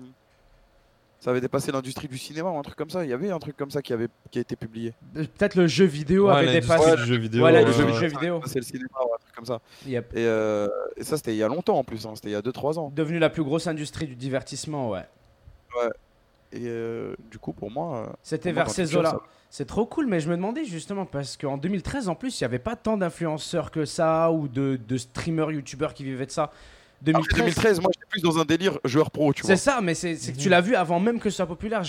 ça avait dépassé l'industrie du cinéma ou un truc comme ça. Il y avait un truc comme ça qui avait qui a été publié. Euh, Peut-être le jeu vidéo Ouais, avait dépassé. du jeu vidéo. Ouais, ouais, ouais. jeu vidéo. C'est le cinéma ou un truc comme ça. Yep. Et, euh, et ça c'était il y a longtemps en plus, hein. c'était il y a 2-3 ans. Devenu la plus grosse industrie du divertissement, ouais. Et euh, du coup pour moi, C'était vers ces le eaux-là. C'est trop cool, mais je me demandais justement parce qu'en 2013 en plus, il n'y avait pas tant d'influenceurs que ça ou de, de streamers, youtubeurs qui vivaient de ça. Après 2013, 2013, moi j'étais plus dans un délire joueur pro, tu vois. c'est ça, mais c'est que tu Mhm. l'as vu avant même que ce soit populaire.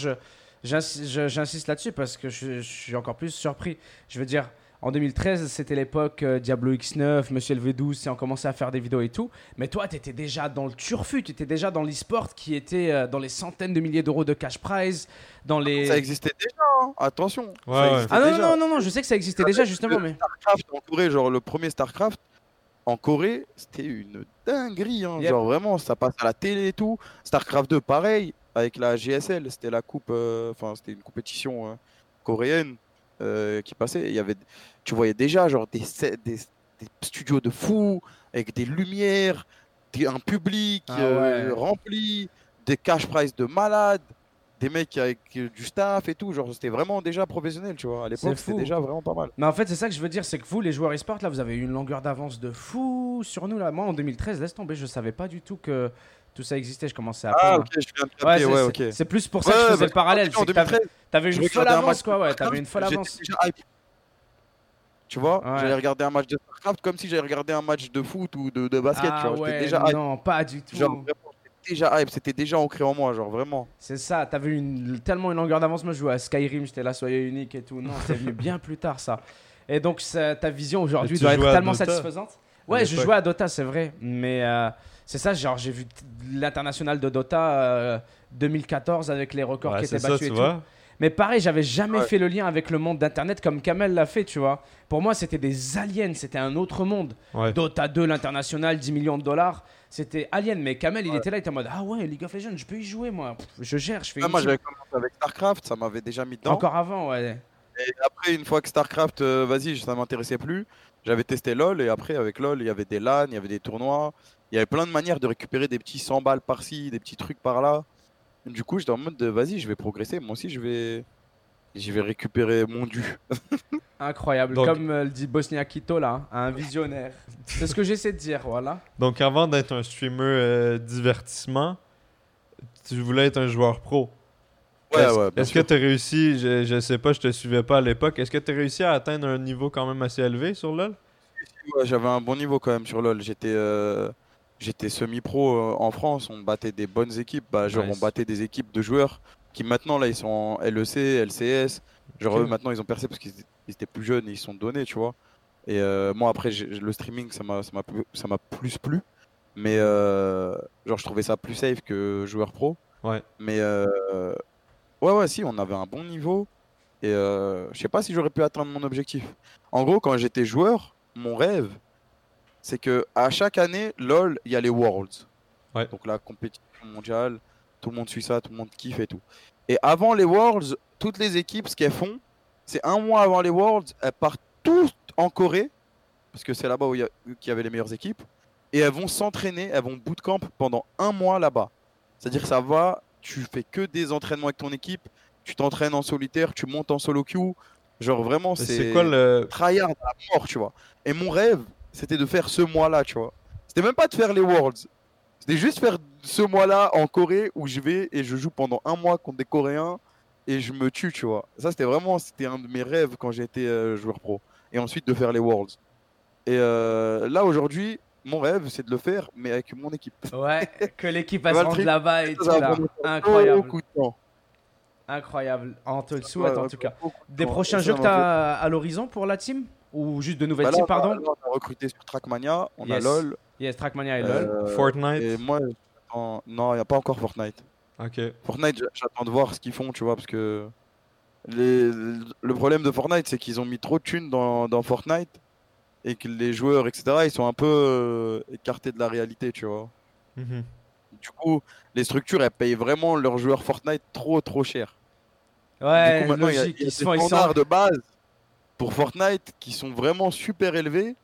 J'insiste là-dessus parce que je, je suis encore plus surpris. Je veux dire, en 2013, c'était l'époque euh, Diablo X9, Monsieur LV12, et on commençait à faire des vidéos et tout. Mais toi, tu étais déjà dans le turfu, tu étais déjà dans l'e-sport qui était euh, dans les centaines de milliers d'euros de cash prize, dans les. Ça existait déjà, hein. attention. Ouais, ça ouais. existait Ah non, déjà. non, non, non, je sais que ça existait déjà justement, mais. StarCraft en Corée, genre le premier StarCraft en Corée, c'était une dinguerie. Hein. Yep. Genre vraiment, ça passe à la télé et tout. StarCraft 2, pareil. avec la GSL. C'était la coupe, euh, enfin, c'était une compétition euh, coréenne euh, qui passait. Il y avait, tu voyais déjà genre des, des, des studios de fous avec des lumières, des- un public Ah euh, rempli, des cash prize de malades, des mecs avec euh, du staff et tout. Genre, c'était vraiment déjà professionnel, tu vois. À l'époque, c'était déjà vraiment pas mal. Mais en fait, c'est ça que je veux dire, c'est que vous, les joueurs e-sport, là, vous avez eu une longueur d'avance de fou sur nous. Là. Moi, en 2013, laisse tomber, je savais pas du tout que tout ça existait. Je commençais à Ah, ok, je viens de Ouais, ouais, ok. c'est plus pour ça que je faisais le parallèle. en c'est que t'avais- 2013, T'avais une folle avance, quoi, ouais. T'avais une folle avance. Tu vois, Ouais. j'allais regarder un match de Starcraft comme si j'allais regarder un match de foot ou de, de basket, Ah tu vois. ouais, déjà non, pas du tout. Genre, déjà hype, c'était déjà ancré en moi, genre vraiment. C'est ça, t'avais une, tellement une longueur d'avance. Moi, je jouais à Skyrim, j'étais là, soyez unique et tout. Non, c'est venu bien plus tard, ça. Et donc, ça- ta vision aujourd'hui doit être tellement Dota satisfaisante. Ouais, je jouais à Dota, c'est vrai. Mais euh, c'est ça, genre, j'ai vu l'international de Dota euh, 2014 avec les records Ouais, qui étaient ça, battus tu et tout. Mais pareil, j'avais jamais Ouais. fait le lien avec le monde d'Internet comme Kamel l'a fait, tu vois. Pour moi, c'était des aliens, c'était un autre monde. Ouais. Dota 2, l'international, 10 millions de dollars. C'était alien, mais Kamel, il était là, il était en mode Ah ouais, League of Legends, je peux y jouer, moi. Pff, Je gère, je fais Ah, moi, j'avais commencé avec Starcraft, ça m'avait déjà mis dedans. Encore avant, ouais. Et après, une fois que Starcraft, euh, vas-y, ça m'intéressait plus, j'avais testé LoL. Et après, avec LoL, il y avait des LAN, il y avait des tournois. Il y avait plein de manières de récupérer des petits 100 balles par-ci, des petits trucs par-là. Du coup, j'étais en mode de vas-y, je vais progresser. Moi aussi, je vais, je vais récupérer mon dû. Incroyable. Donc- Comme euh, le dit Bosnia Quito, là, un visionnaire. C'est ce que j'essaie de dire, voilà. Donc avant d'être un streamer euh, divertissement, tu voulais être un joueur pro. Ouais, Est-ce ouais, bien est-ce que tu as réussi, je, je sais pas, je te suivais pas à l'époque, est-ce que tu as réussi à atteindre un niveau quand même assez élevé sur LoL? Ouais, j'avais un bon niveau quand même sur LoL. J'étais euh, j'étais semi-pro en France. On battait des bonnes équipes. Bah, genre, Nice. on battait des équipes de joueurs qui maintenant, là, ils sont en LEC, LCS. Genre, eux, maintenant, ils ont percé parce qu'ils étaient- plus jeunes et ils se sont donnés, tu vois. Et euh, moi, après, le streaming, ça m'a ça m'a plus- ça m'a plus plu. Mais euh, genre, je trouvais ça plus safe que joueur pro. Ouais. Mais euh, ouais, ouais, si, on avait un bon niveau. Et je sais pas si j'aurais pu atteindre mon objectif. En gros, quand j'étais joueur, mon rêve, c'est que à chaque année, LoL, il y a les Worlds. Ouais. Donc la compétition mondiale, tout le monde suit ça, tout le monde kiffe et tout. Et avant les Worlds, toutes les équipes, ce qu'elles font, c'est un mois avant les Worlds, elles partent toutes en Corée, parce que c'est là-bas où il y, y avait les meilleures équipes, et elles vont s'entraîner, elles vont bootcamp pendant un mois là-bas. C'est-à-dire ça va, tu fais que des entraînements avec ton équipe, tu t'entraînes en solitaire, tu montes en solo queue, genre vraiment C'est c'est quoi le. tryhard à la mort, tu vois. Et mon rêve, c'était de faire ce mois-là, tu vois. C'était même pas de faire les Worlds. C'était juste faire ce mois-là en Corée où je vais et je joue pendant un mois contre des Coréens et je me tue, tu vois. Ça, c'était vraiment, c'était un de mes rêves quand j'étais euh, joueur pro. Et ensuite de faire les Worlds. Et euh, là, aujourd'hui, mon rêve, c'est de le faire, mais avec mon équipe. Ouais, que l'équipe elle se Trip, là-bas et tout, va là. Incroyable. beaucoup de temps. Incroyable. On te le souhaite, Ouais, en tout cas. Des prochains jeux que tu as à l'horizon pour la team? Ou juste de nouvelles Bah là, teams, pardon? là, on a recruté sur Trackmania, on Yes. a LoL. Yes, Trackmania et LoL. euh, Fortnite Et moi, non, il n'y a pas encore Fortnite. Ok. Fortnite, j'attends de voir ce qu'ils font, tu vois, parce que les... le problème de Fortnite, c'est qu'ils ont mis trop de thunes dans, dans Fortnite et que les joueurs, etc., ils sont un peu euh, écartés de la réalité, tu vois. Mhm. Du coup, les structures, elles payent vraiment leurs joueurs Fortnite trop, trop cher. ouais, du coup, maintenant, il y a, logique. il y a Ils des sont- de base pour Fortnite qui sont vraiment super élevés.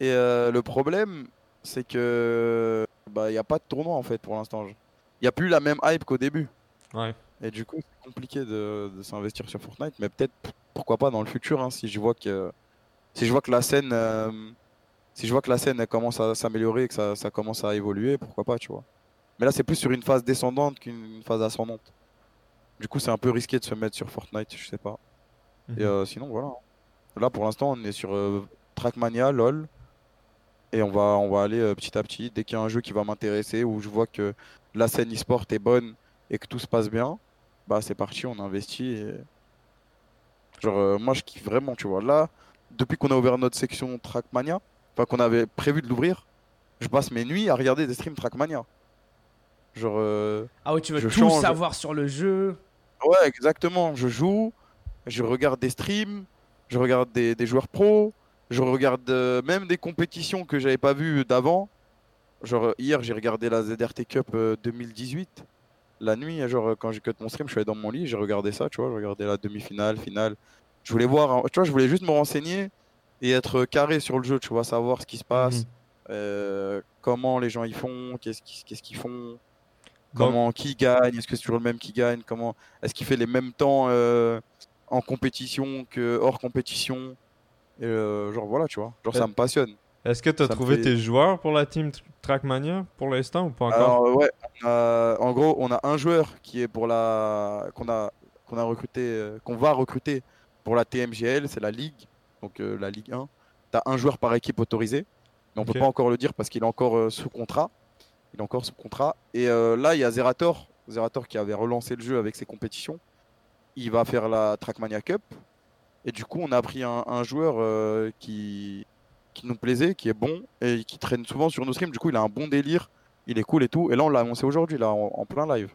Et euh, le problème, c'est que bah il n'y a pas de tournoi en fait pour l'instant. Il n'y a plus la même hype qu'au début. Ouais. Et du coup, c'est compliqué de, de s'investir sur Fortnite, mais peut-être pourquoi pas dans le futur hein, si je vois que si je vois que la scène euh, si je vois que la scène elle commence à s'améliorer, que ça, ça commence à évoluer, pourquoi pas, tu vois. Mais là, c'est plus sur une phase descendante qu'une phase ascendante. Du coup, c'est un peu risqué de se mettre sur Fortnite, je sais pas. Mhm. Et euh, sinon, voilà. Là, pour l'instant, on est sur euh, Trackmania, LOL. Et on va, on va aller euh, petit à petit. Dès qu'il y a un jeu qui va m'intéresser, où je vois que la scène e-sport est bonne et que tout se passe bien, bah c'est parti, on investit. Et... Genre, euh, moi, je kiffe vraiment, tu vois. Là, depuis qu'on a ouvert notre section Trackmania, enfin qu'on avait prévu de l'ouvrir, je passe mes nuits à regarder des streams Trackmania. Genre, euh, Ah ouais, tu veux tout change. savoir sur le jeu. Ouais, exactement. Je joue, je regarde des streams, je regarde des, des joueurs pros, je regarde euh, même des compétitions que j'avais pas vues d'avant. Genre, euh, hier, j'ai regardé la ZRT Cup euh, 2018. la nuit, genre quand j'ai cut mon stream, je suis allé dans mon lit, j'ai regardé ça, tu vois, je regardais la demi-finale, finale. Je voulais voir, hein, tu vois, je voulais juste me renseigner et être carré sur le jeu, tu vois, savoir ce qui se passe, Mhm. euh, comment les gens y font, qu'est-ce qu'ils font, comment qui gagne, est-ce que c'est toujours le même qui gagne, comment est-ce qu'il fait les mêmes temps euh, en compétition que hors compétition? Et, euh, genre voilà, tu vois, genre ça me passionne. Est-ce que tu as Ça trouvé fait- tes joueurs pour la team Tr- Trackmania pour l'instant ou pas encore? Alors ouais, en gros, on a un joueur qui est pour la qu'on a qu'on a recruté, euh, qu'on va recruter pour la TMGL, c'est la ligue, donc euh, la Ligue 1. T'as un joueur par équipe autorisé, mais on Ok. peut pas encore le dire parce qu'il est encore sous contrat. Il est encore sous contrat. Et là, il y a Zerator, Zerator qui avait relancé le jeu avec ses compétitions. Il va faire la Trackmania Cup. Et du coup, on a pris un, un joueur euh, qui qui nous plaisait, qui est bon et qui traîne souvent sur nos streams. Du coup, il a un bon délire, il est cool et tout. Et là, on l'a annoncé aujourd'hui, là, en, en plein live.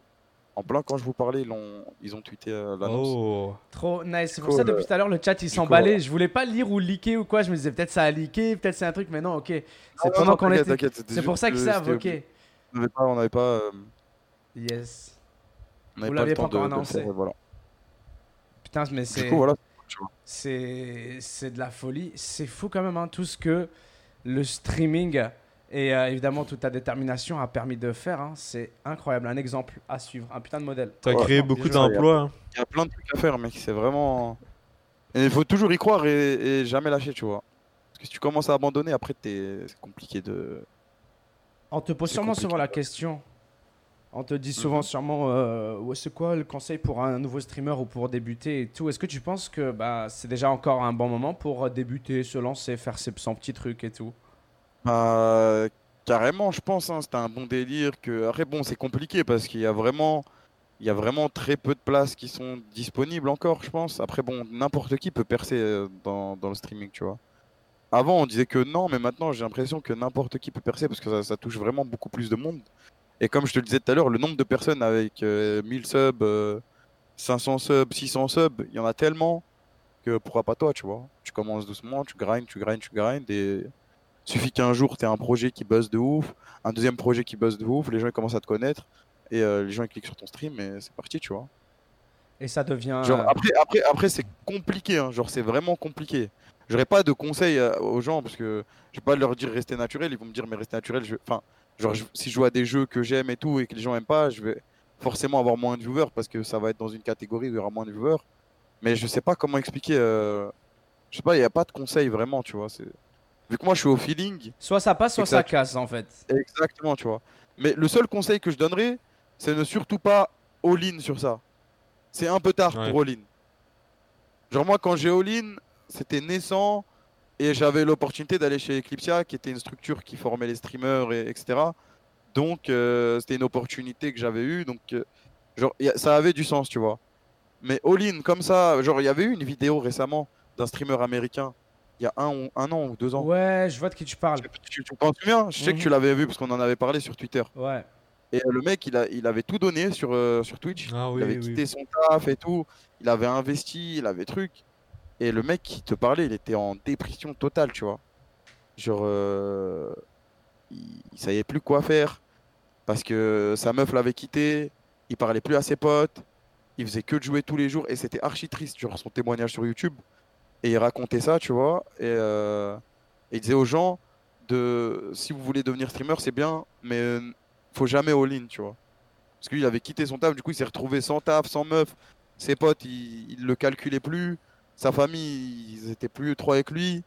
En plein, quand je vous parlais, ils, l'ont- ils ont tweeté euh, l'annonce. Oh Trop nice. C'est pour Cool. ça, depuis tout à l'heure, le chat il Du s'emballait. Je voulais pas lire ou leaker ou quoi. Je me disais peut-être ça a leaké, peut-être c'est un truc, mais non, ok. C'est pendant qu'on était. C'est pour ça qu'ils savent, ok. On n'avait pas, on n'avait pas, euh, Yes. on n'avait Vous pas l'aviez le temps pas de, encore de le annoncé. faire, voilà. Putain, mais Du c'est. coup, voilà. C'est c'est de la folie. C'est fou quand même, hein, tout ce que le streaming et euh, évidemment toute ta détermination a permis de faire. hein. C'est incroyable. Un exemple à suivre. Un putain de modèle. T'as Ouais, créé beaucoup d'emplois. hein. Il y a plein de trucs à faire, mec. C'est vraiment. Il faut toujours y croire et, et jamais lâcher, tu vois. Parce que si tu commences à abandonner, après, c'est compliqué de. On te pose sûrement compliqué. souvent la question. On te dit souvent Mhm. sûrement euh, ouais, c'est quoi le conseil pour un nouveau streamer ou pour débuter et tout. Est-ce que tu penses que bah, c'est déjà encore un bon moment pour euh, débuter, se lancer, faire ses, son petit truc et tout? Bah, carrément, je pense. Hein, C'était un bon délire. Que... Après, bon, c'est compliqué parce qu'il y a vraiment. Il y a vraiment très peu de places qui sont disponibles encore, je pense. Après, bon, n'importe qui peut percer euh, dans, dans le streaming, tu vois. Avant, on disait que non, mais maintenant, j'ai l'impression que n'importe qui peut percer parce que ça, ça touche vraiment beaucoup plus de monde. Et comme je te le disais tout à l'heure, le nombre de personnes avec euh, 1000 subs, euh, 500 subs, 600 subs, il y en a tellement que pourquoi pas toi, tu vois. Tu commences doucement, tu grindes, tu grindes, tu grindes et suffit qu'un jour tu un projet qui buzz de ouf, un deuxième projet qui buzz de ouf, les gens ils commencent à te connaître et euh, les gens ils cliquent sur ton stream et c'est parti, tu vois. Et ça devient. Genre, euh, après, après, après c'est compliqué, hein, genre c'est vraiment compliqué. J'aurais pas de conseils euh, aux gens parce que je vais pas leur dire rester naturel, ils vont me dire mais rester naturel, je... enfin, genre je- si je joue à des jeux que j'aime et tout et que les gens aiment pas, je vais forcément avoir moins de viewers parce que ça va être dans une catégorie où il y aura moins de viewers. Mais je sais pas comment expliquer. euh, Je sais pas, il y a pas de conseils vraiment, tu vois. Vu que moi je suis au feeling, Soit ça passe, soit ça casse en fait. Exactement, tu vois. Mais le seul conseil que je donnerais, c'est ne surtout pas all-in sur ça. C'est un peu tard Ouais. pour all-in. Genre moi, quand j'ai all-in, c'était naissant et j'avais l'opportunité d'aller chez Eclipsia, qui était une structure qui formait les streamers, et, etc. Donc euh, c'était une opportunité que j'avais eue. Donc euh, genre a- ça avait du sens, tu vois. Mais all-in comme ça, genre il y avait eu une vidéo récemment d'un streamer américain, il y a un, un an ou deux ans. Ouais, je vois de qui tu parles. Tu t'en souviens? Je sais que Mhm. tu l'avais vu parce qu'on en avait parlé sur Twitter. Ouais. Et euh, le mec, il, a, il avait tout donné sur, euh, sur Twitch. Ah il avait oui, quitté son taf et tout. Il avait investi, il avait truc. Et le mec qui te parlait, il était en dépression totale, tu vois. Genre, euh, il, il savait plus quoi faire. Parce que sa meuf l'avait quitté. Il parlait plus à ses potes. Il faisait que de jouer tous les jours. Et c'était archi triste, genre son témoignage sur YouTube. Et il racontait ça, tu vois. Et, euh, il disait aux gens de si vous voulez devenir streamer, c'est bien, mais euh, faut jamais all-in, tu vois. Parce qu'il avait quitté son taf, du coup, il s'est retrouvé sans taf, sans meuf. Ses potes, ils, ils le calculaient plus. Sa famille, ils étaient plus trop avec lui.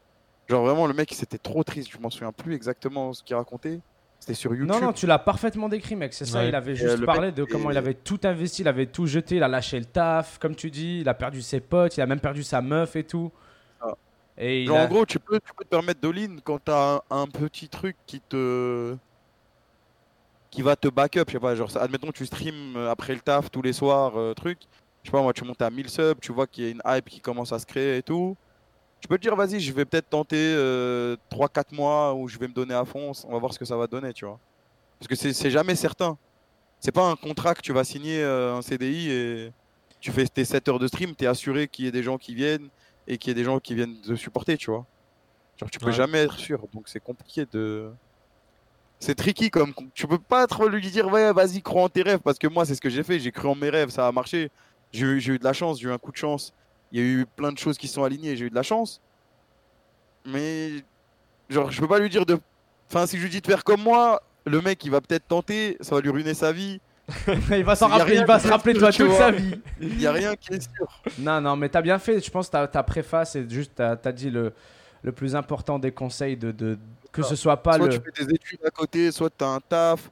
Genre vraiment, le mec, c'était trop triste. Je m'en souviens plus exactement ce qu'il racontait. C'était sur YouTube. Non, non, tu l'as parfaitement décrit, mec. C'est ça, Ouais. il avait juste euh, parlé mec, de comment il- il avait tout investi, il avait tout jeté, il a lâché le taf, comme tu dis, il a perdu ses potes, il a même perdu sa meuf et tout. Ah. Et il Genre, a- en gros, tu peux, tu peux te permettre d'all-in quand t'as un, un petit truc qui te. qui va te backup. Je sais pas, genre, admettons, tu stream après le taf tous les soirs, euh, truc. Je sais pas, moi, tu montes à 1000 subs, tu vois qu'il y a une hype qui commence à se créer et tout. Tu peux te dire, vas-y, je vais peut-être tenter euh, 3-4 mois où je vais me donner à fond, on va voir ce que ça va donner, tu vois. Parce que c'est jamais certain. C'est pas un contrat que tu vas signer euh, un CDI et tu fais tes 7 heures de stream, tu es assuré qu'il y ait des gens qui viennent et qu'il y ait des gens qui viennent te supporter, tu vois. Genre, tu peux Ouais. jamais être sûr, donc c'est compliqué de. c'est tricky comme tu peux pas trop lui dire ouais vas-y crois en tes rêves parce que moi c'est ce que j'ai fait j'ai cru en mes rêves ça a marché j'ai eu, de la chance j'ai eu un coup de chance il y a eu plein de choses qui sont alignées j'ai eu de la chance mais genre je peux pas lui dire de enfin si je lui dis de faire comme moi le mec il va peut-être tenter ça va lui ruiner sa vie il va s'en rappeler, il va se rappeler de toi toute sa vie. il y a rien qui est sûr Non, non, mais t'as bien fait. Je pense que ta, ta préface et juste t'as as dit le, le plus important des conseils de, de que ce soit pas soit le. tu fais des études à côté soit t'as un taf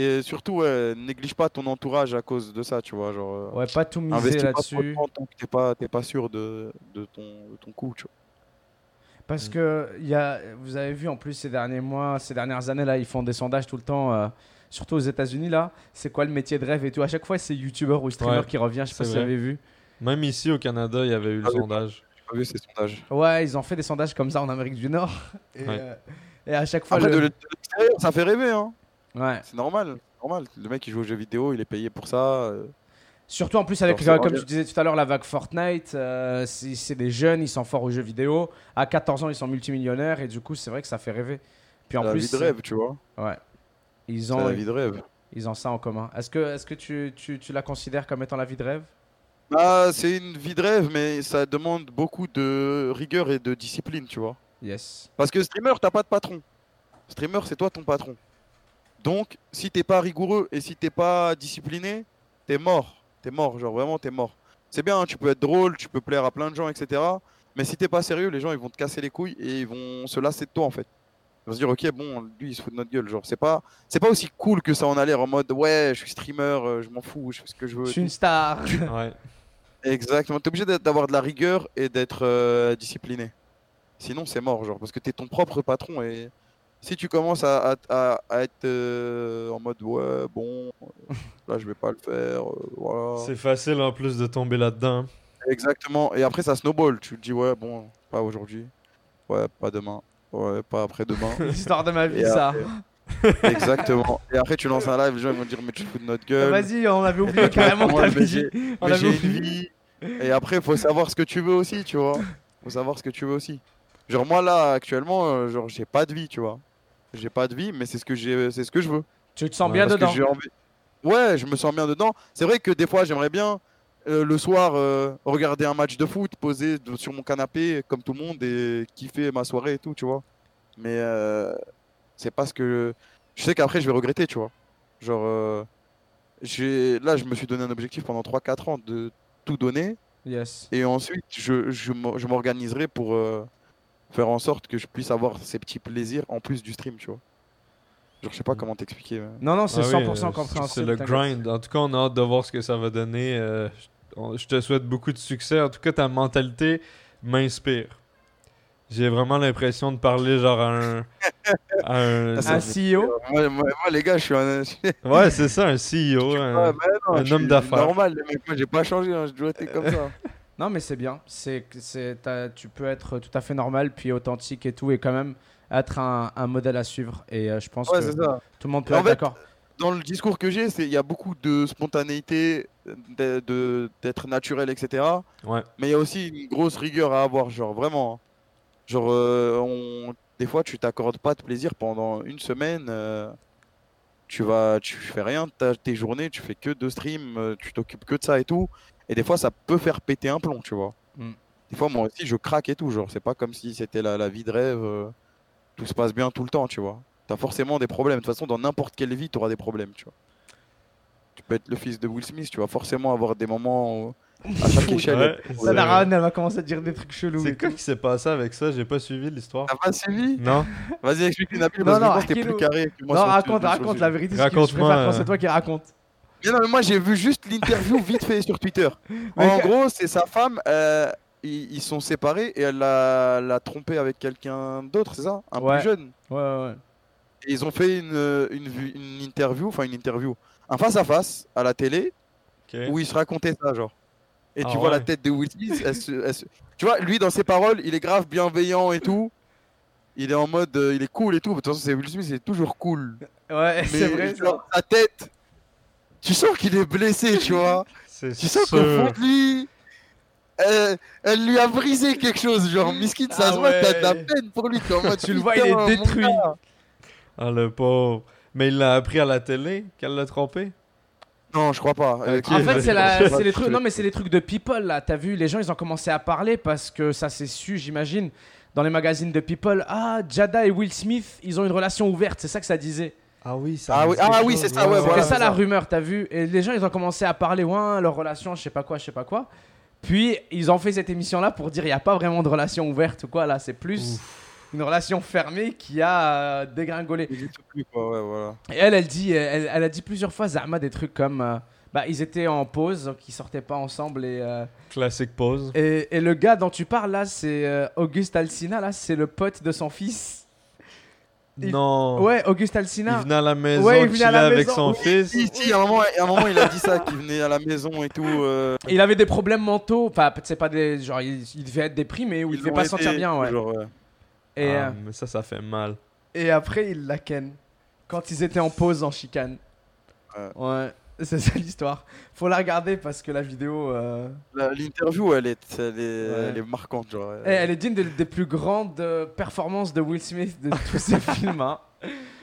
et surtout ouais, néglige pas ton entourage à cause de ça tu vois genre euh, Ouais, pas tout miser là-dessus. que t'es pas, t'es pas sûr de, de, ton, de ton coup, tu vois. Parce que il y a, vous avez vu en plus ces derniers mois, ces dernières années là, ils font des sondages tout le temps, euh, surtout aux États-Unis là. C'est quoi le métier de rêve et tout? À chaque fois, c'est youtubeur ou streamer Ouais, qui revient. Je sais pas si vous avez vu. Même ici au Canada, il y avait eu le Ah sondage. J'ai pas vu ces sondages. Ouais, ils ont fait des sondages comme ça en Amérique du Nord. Et, Ouais. euh, et à chaque fois, Après, le- de l'extérieur, ça fait rêver, hein. Ouais. C'est normal. normal. Le mec, il joue aux jeux vidéo, il est payé pour ça. euh. Surtout en plus avec, comme tu disais tout à l'heure, la vague Fortnite, euh, c'est des jeunes, ils sont forts aux jeux vidéo. À 14 ans, ils sont multimillionnaires et du coup, c'est vrai que ça fait rêver. Puis en C'est la plus, vie de rêve, tu vois. ouais, ils C'est ont, la vie de rêve. ils ont ça en commun. Est-ce que, est-ce que tu, tu, tu la considères comme étant la vie de rêve? Ah, c'est une vie de rêve, mais ça demande beaucoup de rigueur et de discipline, tu vois. Yes. Parce que streamer, t'as pas de patron. Streamer, c'est toi ton patron. Donc, si t'es pas rigoureux et si t'es pas discipliné, t'es mort. T'es mort, genre vraiment, t'es mort. C'est bien, hein, tu peux être drôle, tu peux plaire à plein de gens, etc. Mais si t'es pas sérieux, les gens ils vont te casser les couilles et ils vont se lasser de toi en fait. Ils vont se dire, ok, bon, lui il se fout de notre gueule. Genre, c'est pas, c'est pas aussi cool que ça en a l'air en mode, ouais, je suis streamer, euh, je m'en fous, je fais ce que je veux. Je suis une star. Ouais. Exactement. T'es obligé d'avoir de la rigueur et d'être euh, discipliné. Sinon, c'est mort, genre, parce que t'es ton propre patron et si tu commences à, à- à- à être euh, en mode ouais, bon, là je vais pas le faire, euh, voilà. C'est facile en plus de tomber là-dedans. Exactement. Et après, ça snowball. Tu te dis ouais, bon, pas aujourd'hui, ouais, pas demain, ouais, pas après-demain. L'histoire de ma vie, Et ça. Exactement. Et après, tu lances un live, les gens ils vont dire mais tu te fous de notre gueule. Vas-y, on avait oublié carrément dit. j'ai- On avait j'ai une oublié. vie. Et après, faut savoir ce que tu veux aussi, tu vois. Faut savoir ce que tu veux aussi. Genre moi là, actuellement, euh, genre j'ai pas de vie, tu vois. J'ai pas de vie, mais c'est ce que j'ai, c'est ce que je veux. Tu te sens Ouais, bien dedans. j'ai envie- Ouais, je me sens bien dedans. C'est vrai que des fois, j'aimerais bien euh, le soir euh, regarder un match de foot, poser sur mon canapé comme tout le monde et kiffer ma soirée et tout, tu vois. Mais euh, c'est pas ce que je sais qu'après je vais regretter, tu vois. Genre euh, j'ai là, je me suis donné un objectif pendant 3-4 ans de tout donner Yes. et ensuite je, je m'o- je m'organiserai pour euh, faire en sorte que je puisse avoir ces petits plaisirs en plus du stream, tu vois. Genre, je sais pas Mm. comment t'expliquer. mais- Non, non, c'est Ah oui, 100% euh, compréhensible. C'est le grind. En tout cas, on a hâte de voir ce que ça va donner. Euh, je- je te souhaite beaucoup de succès. En tout cas, ta mentalité m'inspire. J'ai vraiment l'impression de parler genre à un. à un- ça Un CEO Moi, moi- moi, les gars, je suis un. Ouais, c'est ça, un CEO. un- Ouais, mais non, un je homme d'affaires. Normal, mecs, moi j'ai pas changé, hein, j'ai toujours été comme ça. Non, mais c'est bien. C'est, c'est, tu peux être tout à fait normal, puis authentique et tout, et quand même être un, un modèle à suivre. Et euh, je pense Ouais, que tout le monde peut être fait, d'accord. Dans le discours que j'ai, c'est il y a beaucoup de spontanéité, de- de- d'être naturel, etc. Ouais. Mais il y a aussi une grosse rigueur à avoir, genre vraiment. hein. Genre, euh, on... des fois, tu t'accordes pas de plaisir pendant une semaine. euh, Tu vas, tu fais rien de tes journées, tu fais que de stream, euh, tu t'occupes que de ça et tout. Et des fois, ça peut faire péter un plomb, tu vois. Mm. Des fois, moi aussi, je craque et tout. Genre, c'est pas comme si c'était la, la vie de rêve. euh, tout se passe bien tout le temps, tu vois. T'as forcément des problèmes. De toute façon, dans n'importe quelle vie, t'auras des problèmes, tu vois. Tu peux être le fils de Will Smith, tu vas forcément avoir des moments où, à chaque échelle. Ouais, il y a des c'est- La elle va commencer à dire des trucs chelous. C'est quoi qui s'est passé avec ça? J'ai pas suivi l'histoire. T'as pas suivi? Non Vas-y, explique-le, Nabil, Non, non, t'es plus carré que moi. Non, raconte, raconte la vérité. Raconte-moi, euh. c'est toi qui raconte. Mais non, mais moi j'ai vu juste l'interview vite fait sur Twitter. En gros, c'est sa femme, euh, ils, ils sont séparés et elle l'a trompé avec quelqu'un d'autre, c'est ça? Un Ouais. plus jeune. Ouais, ouais, ouais. Et ils ont fait une, une, interview, enfin une interview, un face-à-face à la télé où ils se racontaient ça, genre. Et Ah tu vois la tête de Will Smith, elle se- elle se- tu vois, lui dans ses paroles, il est grave bienveillant et tout. Il est en mode, euh, il est cool et tout. De toute façon, c'est Will Smith, il est toujours cool. Ouais, c'est vrai. ça. genre, sa tête, tu sens qu'il est blessé, tu vois. C'est Tu sens qu'au sûr. fond de lui, elle lui a brisé quelque chose. Genre, Miskin, ça Ah se voit, t'as de la peine pour lui. en mode, Tu le vois, il est détruit. Ah, le pauvre. Mais il l'a appris à la télé qu'elle l'a trompé? Non, je crois pas. En fait, c'est les trucs. Non, mais c'est les trucs de people là. T'as vu, les gens, ils ont commencé à parler parce que ça s'est su, j'imagine, dans les magazines de people. Ah, Jada et Will Smith, ils ont une relation ouverte. C'est ça que ça disait. Ah oui, ça Ah oui, ah oui, c'est ça, ouais, voilà, ça c'est la ça. rumeur, t'as vu? Et les gens, ils ont commencé à parler, ouais, leur relation, je sais pas quoi, je sais pas quoi. Puis, ils ont fait cette émission-là pour dire, il n'y a pas vraiment de relation ouverte ou quoi, là. C'est plus une relation fermée qui a euh, dégringolé. Je sais plus, quoi, ouais, voilà. Et elle, elle dit, elle, elle a dit plusieurs fois, Zahma, des trucs comme, euh, bah, ils étaient en pause, donc ils sortaient pas ensemble et. euh, Classique pause. et, et le gars dont tu parles là, c'est euh, Auguste Alsina, là, c'est le pote de son fils. Il- Non. Ouais, Auguste Il Alsina. venait à la maison, Ouais, il venait à la avec maison. son fils. Si, si, à un moment, à un moment, il a dit ça, qu'il venait à la maison et tout. euh, il avait des problèmes mentaux, enfin, c'est pas des. Genre, il, il devait être déprimé ou il devait pas été, se sentir bien, ouais. genre, ouais. Et, Ah, euh, mais ça, ça fait mal. et après, il la ken. Quand ils étaient en pause en chicane. Ouais. C'est ça l'histoire. Faut la regarder parce que la vidéo. euh, La- L'interview, elle est, elle, est, Ouais. elle est marquante. Genre, eh, elle est digne des, des plus grandes euh, performances de Will Smith de tous ses films. hein.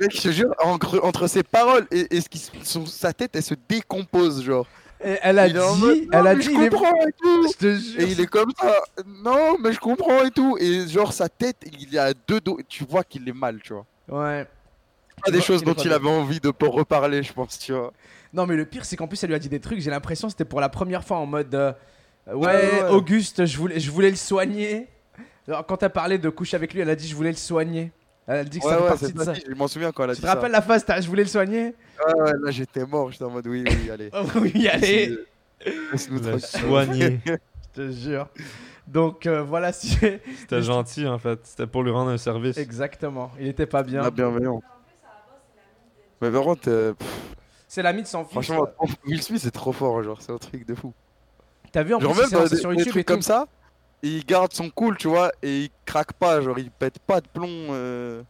Mec, je te jure, entre, entre ses paroles et, et ce qui, se- son- sa tête, elle se décompose, genre. Et elle a Il dit. mode, elle a dit. Je il est- comprends et tout. Je te jure. Et il est comme ça. Non, mais je comprends et tout. Et genre, sa tête, il a deux dos. Tu vois qu'il est mal, tu vois. Ouais. Pas des choses dont il avait envie de reparler, je pense, tu vois. Non, mais le pire, c'est qu'en plus, elle lui a dit des trucs. J'ai l'impression que c'était pour la première fois en mode. euh, ouais, ouais, ouais. Auguste, je voulais, je voulais le soigner. Alors, quand t'as parlé de coucher avec lui, elle a dit je voulais le soigner. Elle a dit que Ouais, ça fait ouais, partie c'est de ça. Je m'en souviens quand elle a Tu dit te rappelles la phase t'as- Je voulais le soigner? Ouais, ouais, là, j'étais mort. J'étais en mode oui, oui, allez. Oh, Oui, allez, Laisse-nous soigner. je te jure. Donc euh, voilà, si C'était gentil, en fait. C'était pour lui rendre un service. Exactement, il était pas bien. La bienveillance. Mais par contre, euh, pff, C'est l'ami de son fils. franchement, Will Smith, c'est trop fort, genre, c'est un truc de fou. T'as vu en Genre, plus, même dans lancé des, sur des YouTube et tout. comme ça, il garde son cool, tu vois, et il craque pas, genre, il pète pas de plomb. euh.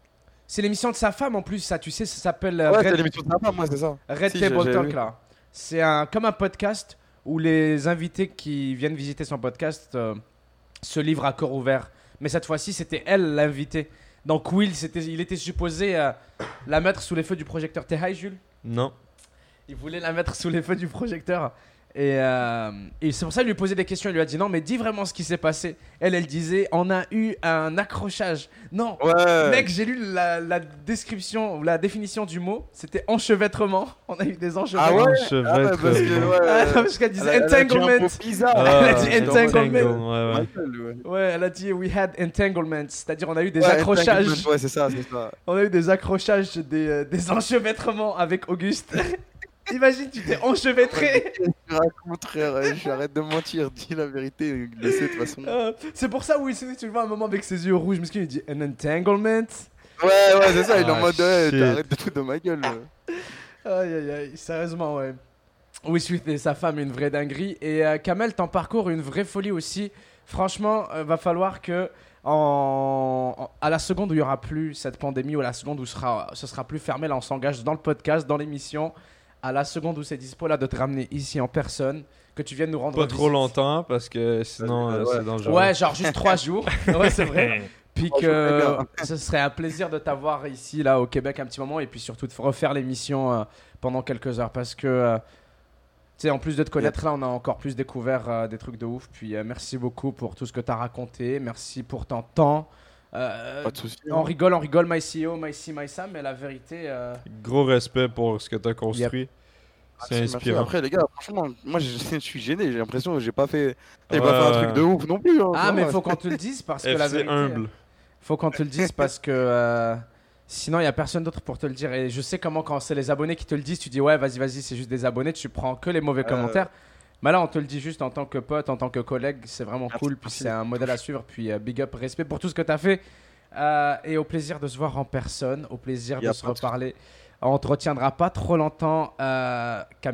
C'est l'émission de sa femme en plus, ça, tu sais, ça s'appelle euh, Ouais, Red c'est l'émission de sa femme, moi, c'est ça. Red Si, Table Talk là. C'est un, comme un podcast où les invités qui viennent visiter son podcast euh, se livrent à corps ouvert. Mais cette fois-ci, c'était elle l'invité. Donc Will, c'était, il était supposé euh, la mettre sous les feux du projecteur. T'es high, Jules? Non. Il voulait la mettre sous les feux du projecteur. Et, euh, et c'est pour ça qu'il lui posait des questions. Il lui a dit non, mais dis vraiment ce qui s'est passé. Elle, elle disait on a eu un accrochage. Non, Ouais. Mec, j'ai lu la, la description ou la définition du mot. C'était enchevêtrement. On a eu des enchevêtrements. Ah ouais? Ah ouais, parce ouais, Ah, ouais. parce qu'elle disait Elle a- elle a dit entanglement. bizarre. Ah, Elle a dit mode, entanglement. Ouais, ouais. Ouais. Ouais, elle a dit we had entanglements, c'est-à-dire on a eu des Ouais, accrochages. entanglement, Ouais, c'est ça, c'est ça. On a eu des accrochages, des, euh, des enchevêtrements avec Auguste. Imagine, tu t'es enchevêtré. Tu racontes, frère, euh, j'arrête de mentir, dis la vérité, de toute façon. Euh, c'est pour ça Will Smith, tu le vois un moment avec ses yeux rouges, mais il dit an entanglement. Ouais, ouais, c'est ça, il est en Ah, mode, t'arrêtes de tout de ma gueule. Aïe aïe aïe, sérieusement, ouais. Will Smith et sa femme, une vraie dinguerie. Et euh, Kamel, ton parcours, une vraie folie aussi. Franchement, euh, va falloir que, en, en- à la seconde où il y aura plus cette pandémie, ou à la seconde où ce sera, ce sera plus fermé, là, on s'engage dans le podcast, dans l'émission. À la seconde où c'est dispo, là, de te ramener ici en personne, que tu viennes nous rendre Pas trop longtemps parce que sinon Euh, euh, ouais. c'est dangereux. Ouais, genre juste trois jours. Ouais, c'est vrai. Puis que ce serait un plaisir de t'avoir ici, là, au Québec, un petit moment, et puis surtout de refaire l'émission euh, pendant quelques heures, parce que, euh, tu sais, en plus de te connaître, là, on a encore plus découvert euh, des trucs de ouf. Puis euh, merci beaucoup pour tout ce que t'as raconté, merci pour ton temps. Euh, Pas de soucis. on rigole, on rigole, my CEO, my C, my Sam, mais la vérité, euh, Gros respect pour ce que t'as construit. C'est Merci, merci. inspirant. Après, les gars, franchement, moi je, je suis gêné, j'ai l'impression que j'ai pas fait, j'ai Ouais, pas fait un truc de ouf non plus. hein, ah, mais faut qu'on te le dise parce que la vérité, humble. Faut qu'on te le dise parce que euh, sinon il y a personne d'autre pour te le dire. Et je sais comment quand c'est les abonnés qui te le disent, tu dis ouais vas-y vas-y c'est juste des abonnés, tu prends que les mauvais Euh. commentaires. Mais là on te le dit juste en tant que pote, en tant que collègue, c'est vraiment Merci, cool. Puis c'est un modèle à suivre. Puis euh, big up, respect pour tout ce que tu as fait. Euh, et au plaisir de se voir en personne, au plaisir de se reparler. On te retiendra pas trop longtemps, euh. Fais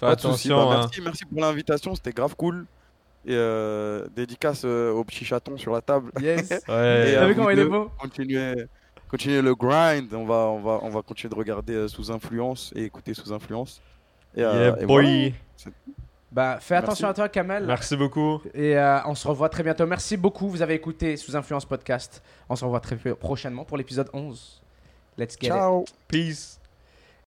Pas de soucis. attention. Bah, hein. merci, merci pour l'invitation, c'était grave cool. Et euh, dédicace euh, au petit chaton sur la table. Yes. Ouais. Et, T'as euh, vu vous comment il est beau? Continuez, continuez le grind. On va, on va, on va continuer de regarder sous influence et écouter sous influence. Et, euh, Yeah, et boy. Bah fais Merci. attention à toi Kamel. Merci beaucoup. Et euh, on se revoit très bientôt. Merci beaucoup. Vous avez écouté Sous Influence Podcast. On se revoit très prochainement pour l'épisode 11. Let's get it. Ciao. Peace.